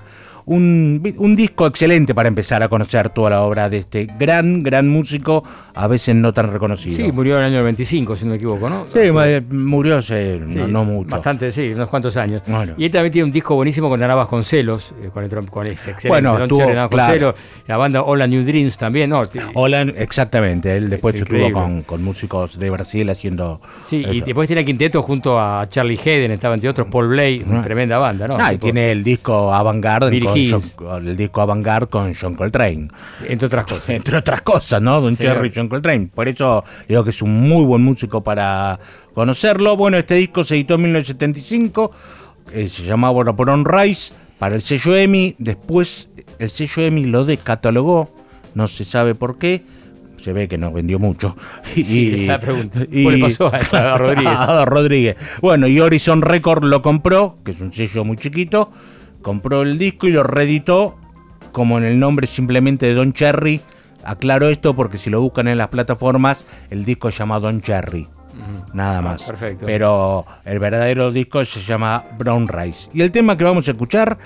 [SPEAKER 3] Un, un disco excelente para empezar a conocer toda la obra de este gran, gran músico, a veces no tan reconocido.
[SPEAKER 2] Sí, murió en el año 95, si no me equivoco, ¿no?
[SPEAKER 3] Sí, ma- murió hace
[SPEAKER 2] Sí,
[SPEAKER 3] no, no mucho.
[SPEAKER 2] Bastante, sí, unos cuantos años.
[SPEAKER 3] Bueno.
[SPEAKER 2] Y él también tiene un disco buenísimo con Ana Vasconcelos, eh, con, el, con ese excelente
[SPEAKER 3] Bueno,
[SPEAKER 2] Don
[SPEAKER 3] claro.
[SPEAKER 2] La banda Hola New Dreams también, ¿no?
[SPEAKER 3] Hola, exactamente. Él después
[SPEAKER 2] Increíble.
[SPEAKER 3] estuvo con, con músicos de Brasil haciendo.
[SPEAKER 2] Sí, y después tiene quinteto junto a Charlie Hayden, estaba entre otros Paul Blay, una
[SPEAKER 3] Ah.
[SPEAKER 2] tremenda banda, ¿no?
[SPEAKER 3] Ah, y tiene el disco Avantgarde John- el disco Avantgarde con John Coltrane.
[SPEAKER 2] Entre otras cosas.
[SPEAKER 3] Entre otras cosas, ¿no? Don. Cherry y John Coltrane. Por eso digo que es un muy buen músico para conocerlo. Bueno, este disco se editó en 1975. eh, se llamaba Brown Rice para el sello EMI. Después el sello EMI lo descatalogó. No se sabe por qué. Se ve que no vendió mucho.
[SPEAKER 2] Sí, esa pregunta. ¿Cómo le pasó a- a Rodríguez?
[SPEAKER 3] a Rodríguez. Bueno, y Horizon Record lo compró, que es un sello muy chiquito. Compró el disco y lo reeditó como en el nombre simplemente de Don Cherry. Aclaro esto porque si lo buscan en las plataformas, el disco se llama Don Cherry. Nada más.
[SPEAKER 2] Ah, perfecto.
[SPEAKER 3] Pero el verdadero disco se llama Brown Rice. Y el tema que vamos a escuchar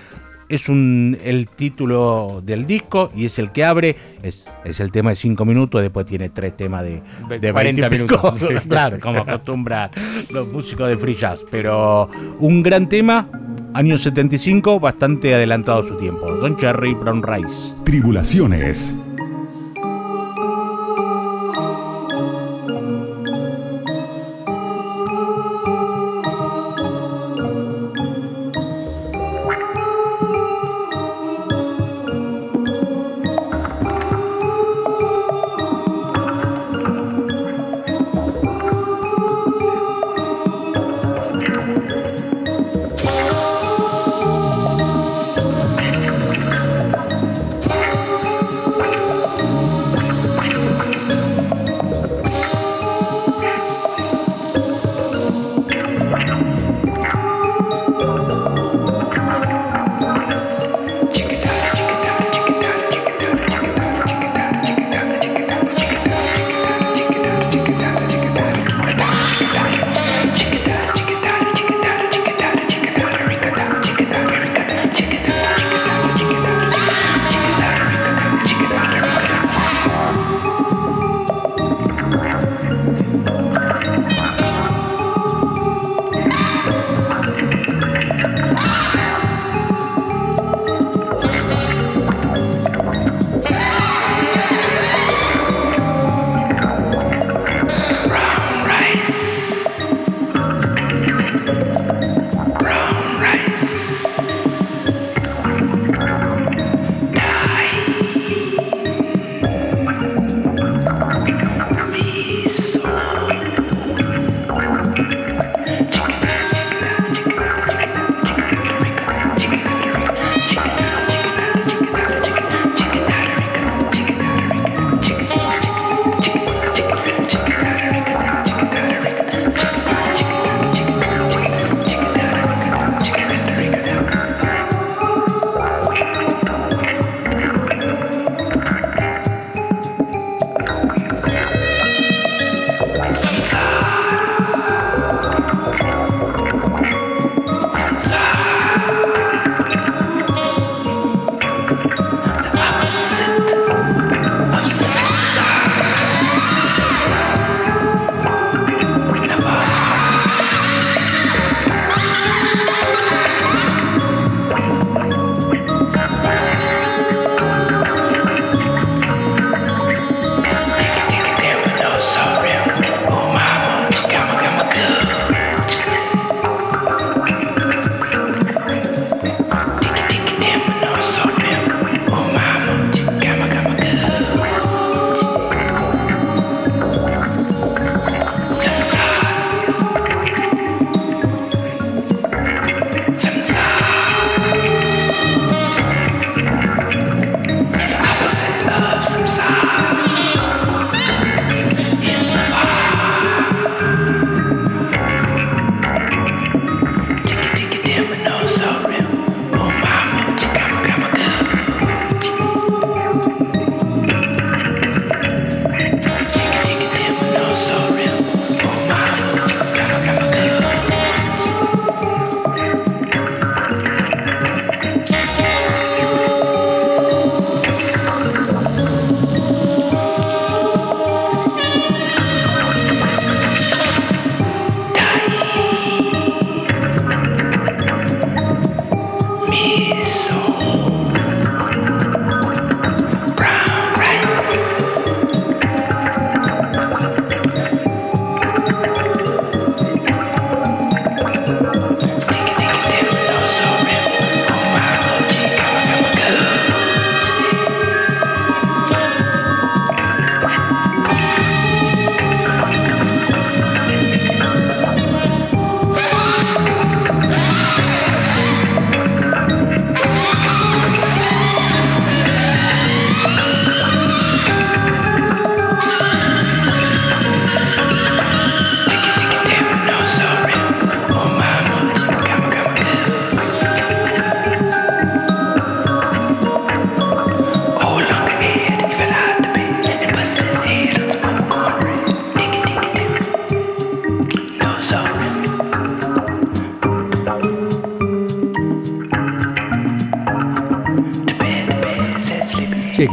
[SPEAKER 3] es un, el título del disco y es el que abre. Es, es el tema de 5 minutos, después tiene tres temas de, de
[SPEAKER 2] 40
[SPEAKER 3] 20 y pico.
[SPEAKER 2] minutos.
[SPEAKER 3] claro, como acostumbran los músicos de free jazz. Pero un gran tema, año 75, bastante adelantado a su tiempo. Don Cherry, Brown Rice.
[SPEAKER 1] Tribulaciones.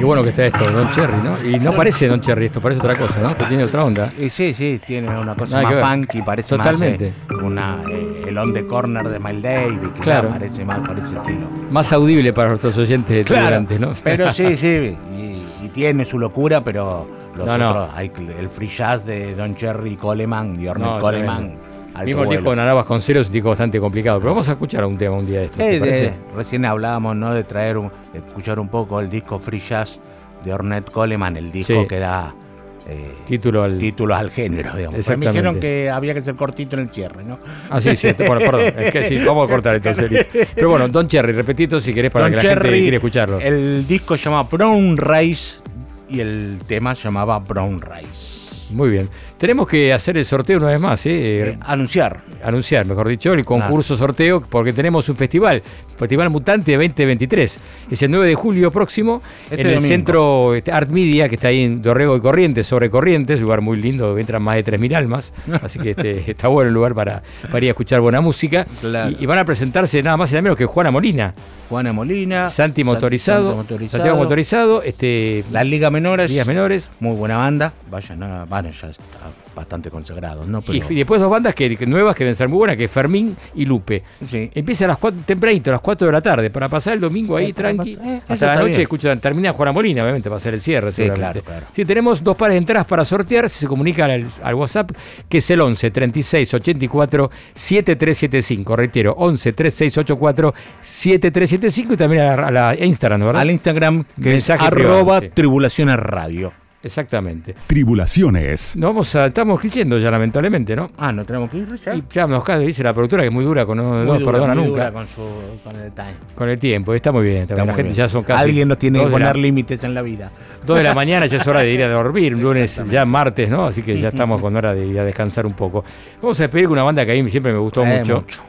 [SPEAKER 2] Bueno que está esto, Don Cherry, ¿no? Y no parece Don Cherry esto, parece otra cosa, ¿no? Que tiene otra onda.
[SPEAKER 3] Y sí, sí, tiene una cosa
[SPEAKER 2] Nada
[SPEAKER 3] más funky, parece
[SPEAKER 2] Totalmente.
[SPEAKER 3] más eh, una, eh, el on the corner de Miles Davis, que
[SPEAKER 2] Claro.
[SPEAKER 3] parece más por ese estilo.
[SPEAKER 2] Más audible para nuestros oyentes
[SPEAKER 3] Claro,
[SPEAKER 2] ¿no?
[SPEAKER 3] Pero sí, sí, y, y tiene su locura, pero los
[SPEAKER 2] No, no.
[SPEAKER 3] otros, hay el free jazz de Don Cherry Coleman y Ornette
[SPEAKER 2] No,
[SPEAKER 3] Coleman.
[SPEAKER 2] tremendo.
[SPEAKER 3] Alto
[SPEAKER 2] Mismo el disco de Narabas con cero es un disco bastante complicado, pero vamos a escuchar un tema un día de estos, ¿te
[SPEAKER 3] Eh,
[SPEAKER 2] parece?
[SPEAKER 3] recién hablábamos, ¿no? De traer, un- de escuchar un poco el disco Free Jazz de Ornette Coleman, el disco
[SPEAKER 2] Sí.
[SPEAKER 3] que da eh,
[SPEAKER 2] Título al...
[SPEAKER 3] títulos al género, digamos. Pues me dijeron que había que ser cortito en el cierre, ¿no?
[SPEAKER 2] Ah, sí, sí, bueno, perdón, es que sí, vamos a cortar entonces. Pero bueno, Don Cherry, repetito si querés para
[SPEAKER 3] Don
[SPEAKER 2] que la gente quiera escucharlo.
[SPEAKER 3] El disco se llama Brown Rice y el tema se llamaba Brown Rice.
[SPEAKER 2] Muy bien. Tenemos que hacer el sorteo una vez más, ¿eh?
[SPEAKER 3] Eh, anunciar.
[SPEAKER 2] Anunciar, mejor dicho, el concurso sorteo, porque tenemos un festival, Festival Mutante 2023. Es el 9 de julio próximo
[SPEAKER 3] Este
[SPEAKER 2] en el
[SPEAKER 3] domingo.
[SPEAKER 2] centro este, Art Media, que está ahí en Dorrego y Corrientes, sobre Corrientes, lugar muy lindo, entran más de 3.000 almas, así que este, está bueno el lugar para, para ir a escuchar buena música.
[SPEAKER 3] Claro.
[SPEAKER 2] Y, y van a presentarse nada más y nada menos que Juana Molina,
[SPEAKER 3] Juana Molina.
[SPEAKER 2] Santi Motorizado,
[SPEAKER 3] Santi Motorizado.
[SPEAKER 2] Santiago Motorizado, este,
[SPEAKER 3] Las ligas menores.
[SPEAKER 2] Ligas Menores.
[SPEAKER 3] Muy buena banda. Vayan a. Bueno, ya está bastante consagrados, ¿no?
[SPEAKER 2] Y,
[SPEAKER 3] Pero,
[SPEAKER 2] y después dos bandas que, que nuevas que deben ser muy buenas, que es Fermín y Lupe.
[SPEAKER 3] sí.
[SPEAKER 2] Empieza a las 4, tempranito, a las 4 de la tarde, para pasar el domingo ahí
[SPEAKER 3] Eh,
[SPEAKER 2] tranqui.
[SPEAKER 3] eh,
[SPEAKER 2] hasta la noche
[SPEAKER 3] bien.
[SPEAKER 2] escuchan, termina Juana Molina, obviamente, para hacer el cierre,
[SPEAKER 3] Sí,
[SPEAKER 2] seguramente.
[SPEAKER 3] claro, claro.
[SPEAKER 2] Sí, tenemos dos pares de entradas para sortear, si se comunican al, al WhatsApp, que es el 11 36 84 7375. Reitero, 11 36 84 7375 y también a la, a la Instagram, ¿no, ¿verdad?
[SPEAKER 3] Al Instagram, que
[SPEAKER 2] Mensaje
[SPEAKER 3] es
[SPEAKER 2] privado,
[SPEAKER 3] arroba
[SPEAKER 2] sí.
[SPEAKER 3] tribulaciones radio.
[SPEAKER 2] Exactamente.
[SPEAKER 1] Tribulaciones.
[SPEAKER 2] No vamos a, estamos creciendo ya, lamentablemente, ¿no?
[SPEAKER 3] Ah, no tenemos que ir ya.
[SPEAKER 2] Y ya nos cae, dice la productora que es muy dura, con, no, no
[SPEAKER 3] Muy dura,
[SPEAKER 2] perdona
[SPEAKER 3] muy
[SPEAKER 2] nunca.
[SPEAKER 3] dura Con, su, con el time.
[SPEAKER 2] Con el tiempo, está muy bien. está la
[SPEAKER 3] muy
[SPEAKER 2] gente
[SPEAKER 3] bien.
[SPEAKER 2] ya son casi.
[SPEAKER 3] Alguien nos tiene que poner límites en la vida.
[SPEAKER 2] Dos de la mañana ya es hora de ir a dormir, un lunes ya martes, ¿no? Así que ya estamos con hora de ir a descansar un poco. Vamos a despedir con una banda que a mí siempre me gustó
[SPEAKER 3] Eh,
[SPEAKER 2] mucho,
[SPEAKER 3] mucho.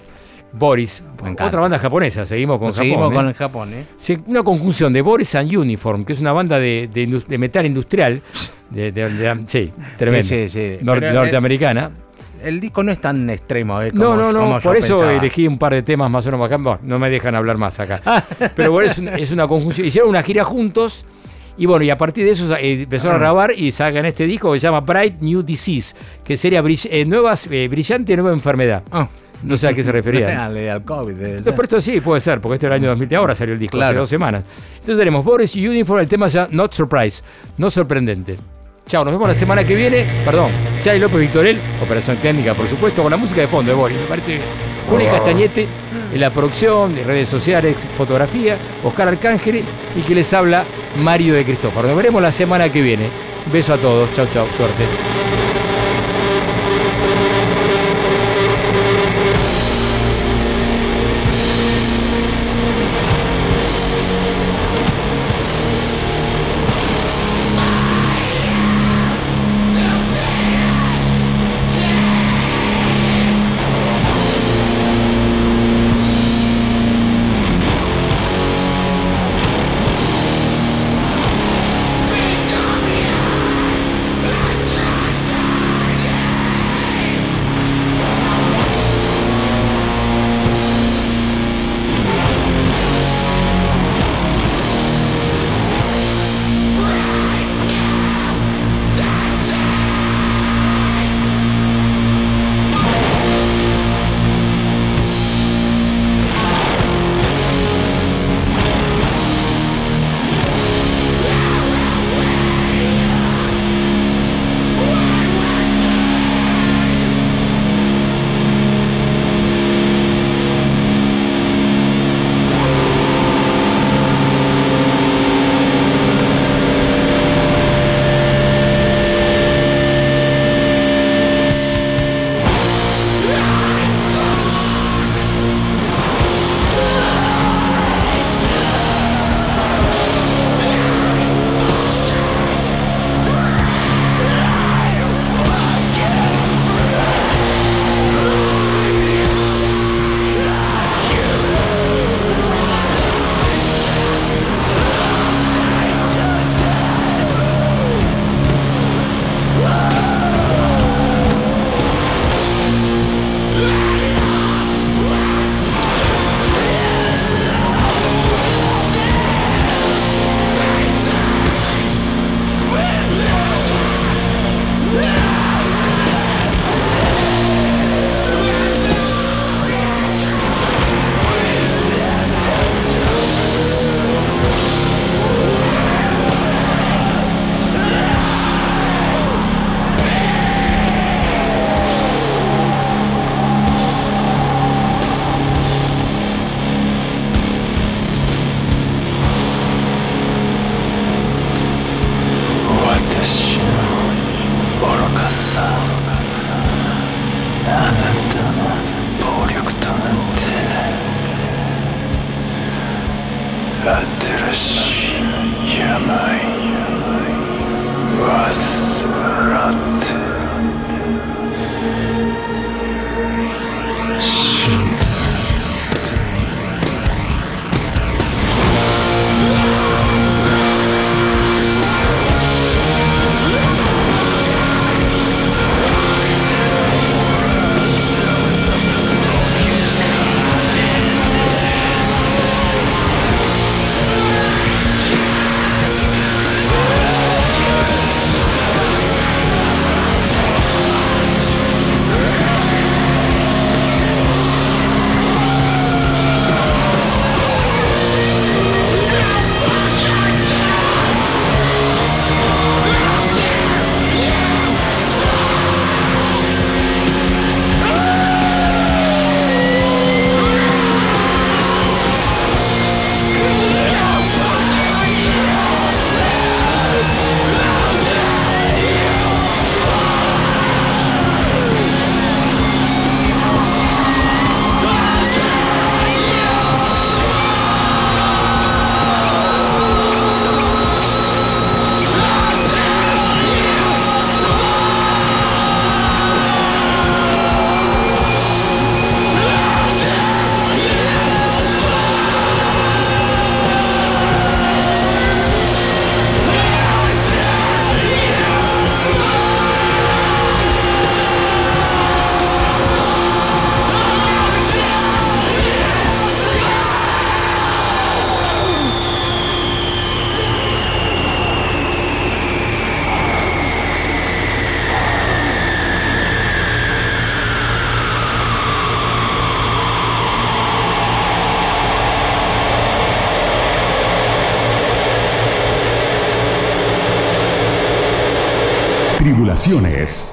[SPEAKER 2] Boris.
[SPEAKER 3] Me.
[SPEAKER 2] Otra banda japonesa, seguimos con Japón.
[SPEAKER 3] Seguimos
[SPEAKER 2] ¿eh?
[SPEAKER 3] con el Japón, ¿eh?
[SPEAKER 2] Una conjunción de Boris and Uniform, que es una banda de, de indus- de metal industrial. De, sí, tremendo.
[SPEAKER 3] Sí, sí, sí.
[SPEAKER 2] Nor-
[SPEAKER 3] Pero,
[SPEAKER 2] norteamericana.
[SPEAKER 3] El disco no es tan extremo, ¿eh?
[SPEAKER 2] No,
[SPEAKER 3] como-
[SPEAKER 2] no, no,
[SPEAKER 3] como
[SPEAKER 2] por eso
[SPEAKER 3] pensaba.
[SPEAKER 2] elegí un par de temas más o menos bacán. Bueno, no me dejan hablar más acá. Pero bueno, es una, es una conjunción. Hicieron una gira juntos y bueno, y a partir de eso eh, empezaron a grabar y sacan este disco que se llama Bright New Disease, que sería brill- eh, nuevas, eh, brillante nueva enfermedad.
[SPEAKER 3] Ah.
[SPEAKER 2] No sé a qué se refería.
[SPEAKER 3] al, al COVID. eh.
[SPEAKER 2] No, pero esto sí puede ser, porque este es el año 2000, ahora salió el disco, hace
[SPEAKER 3] Claro.
[SPEAKER 2] dos semanas. Entonces tenemos Boris y Uniform, el tema ya Not Surprise, no sorprendente. Chao, nos vemos la semana que viene. Perdón, Charlie López Victorel, operación técnica, por supuesto, con la música de fondo de Boris, me parece bien. Juli Castañete en la producción, de redes sociales, fotografía, Oscar Arcángel y que les habla Mario de Cristóforo. Nos veremos la semana que viene. Beso a todos, chao, chao, suerte.
[SPEAKER 4] Tribulaciones.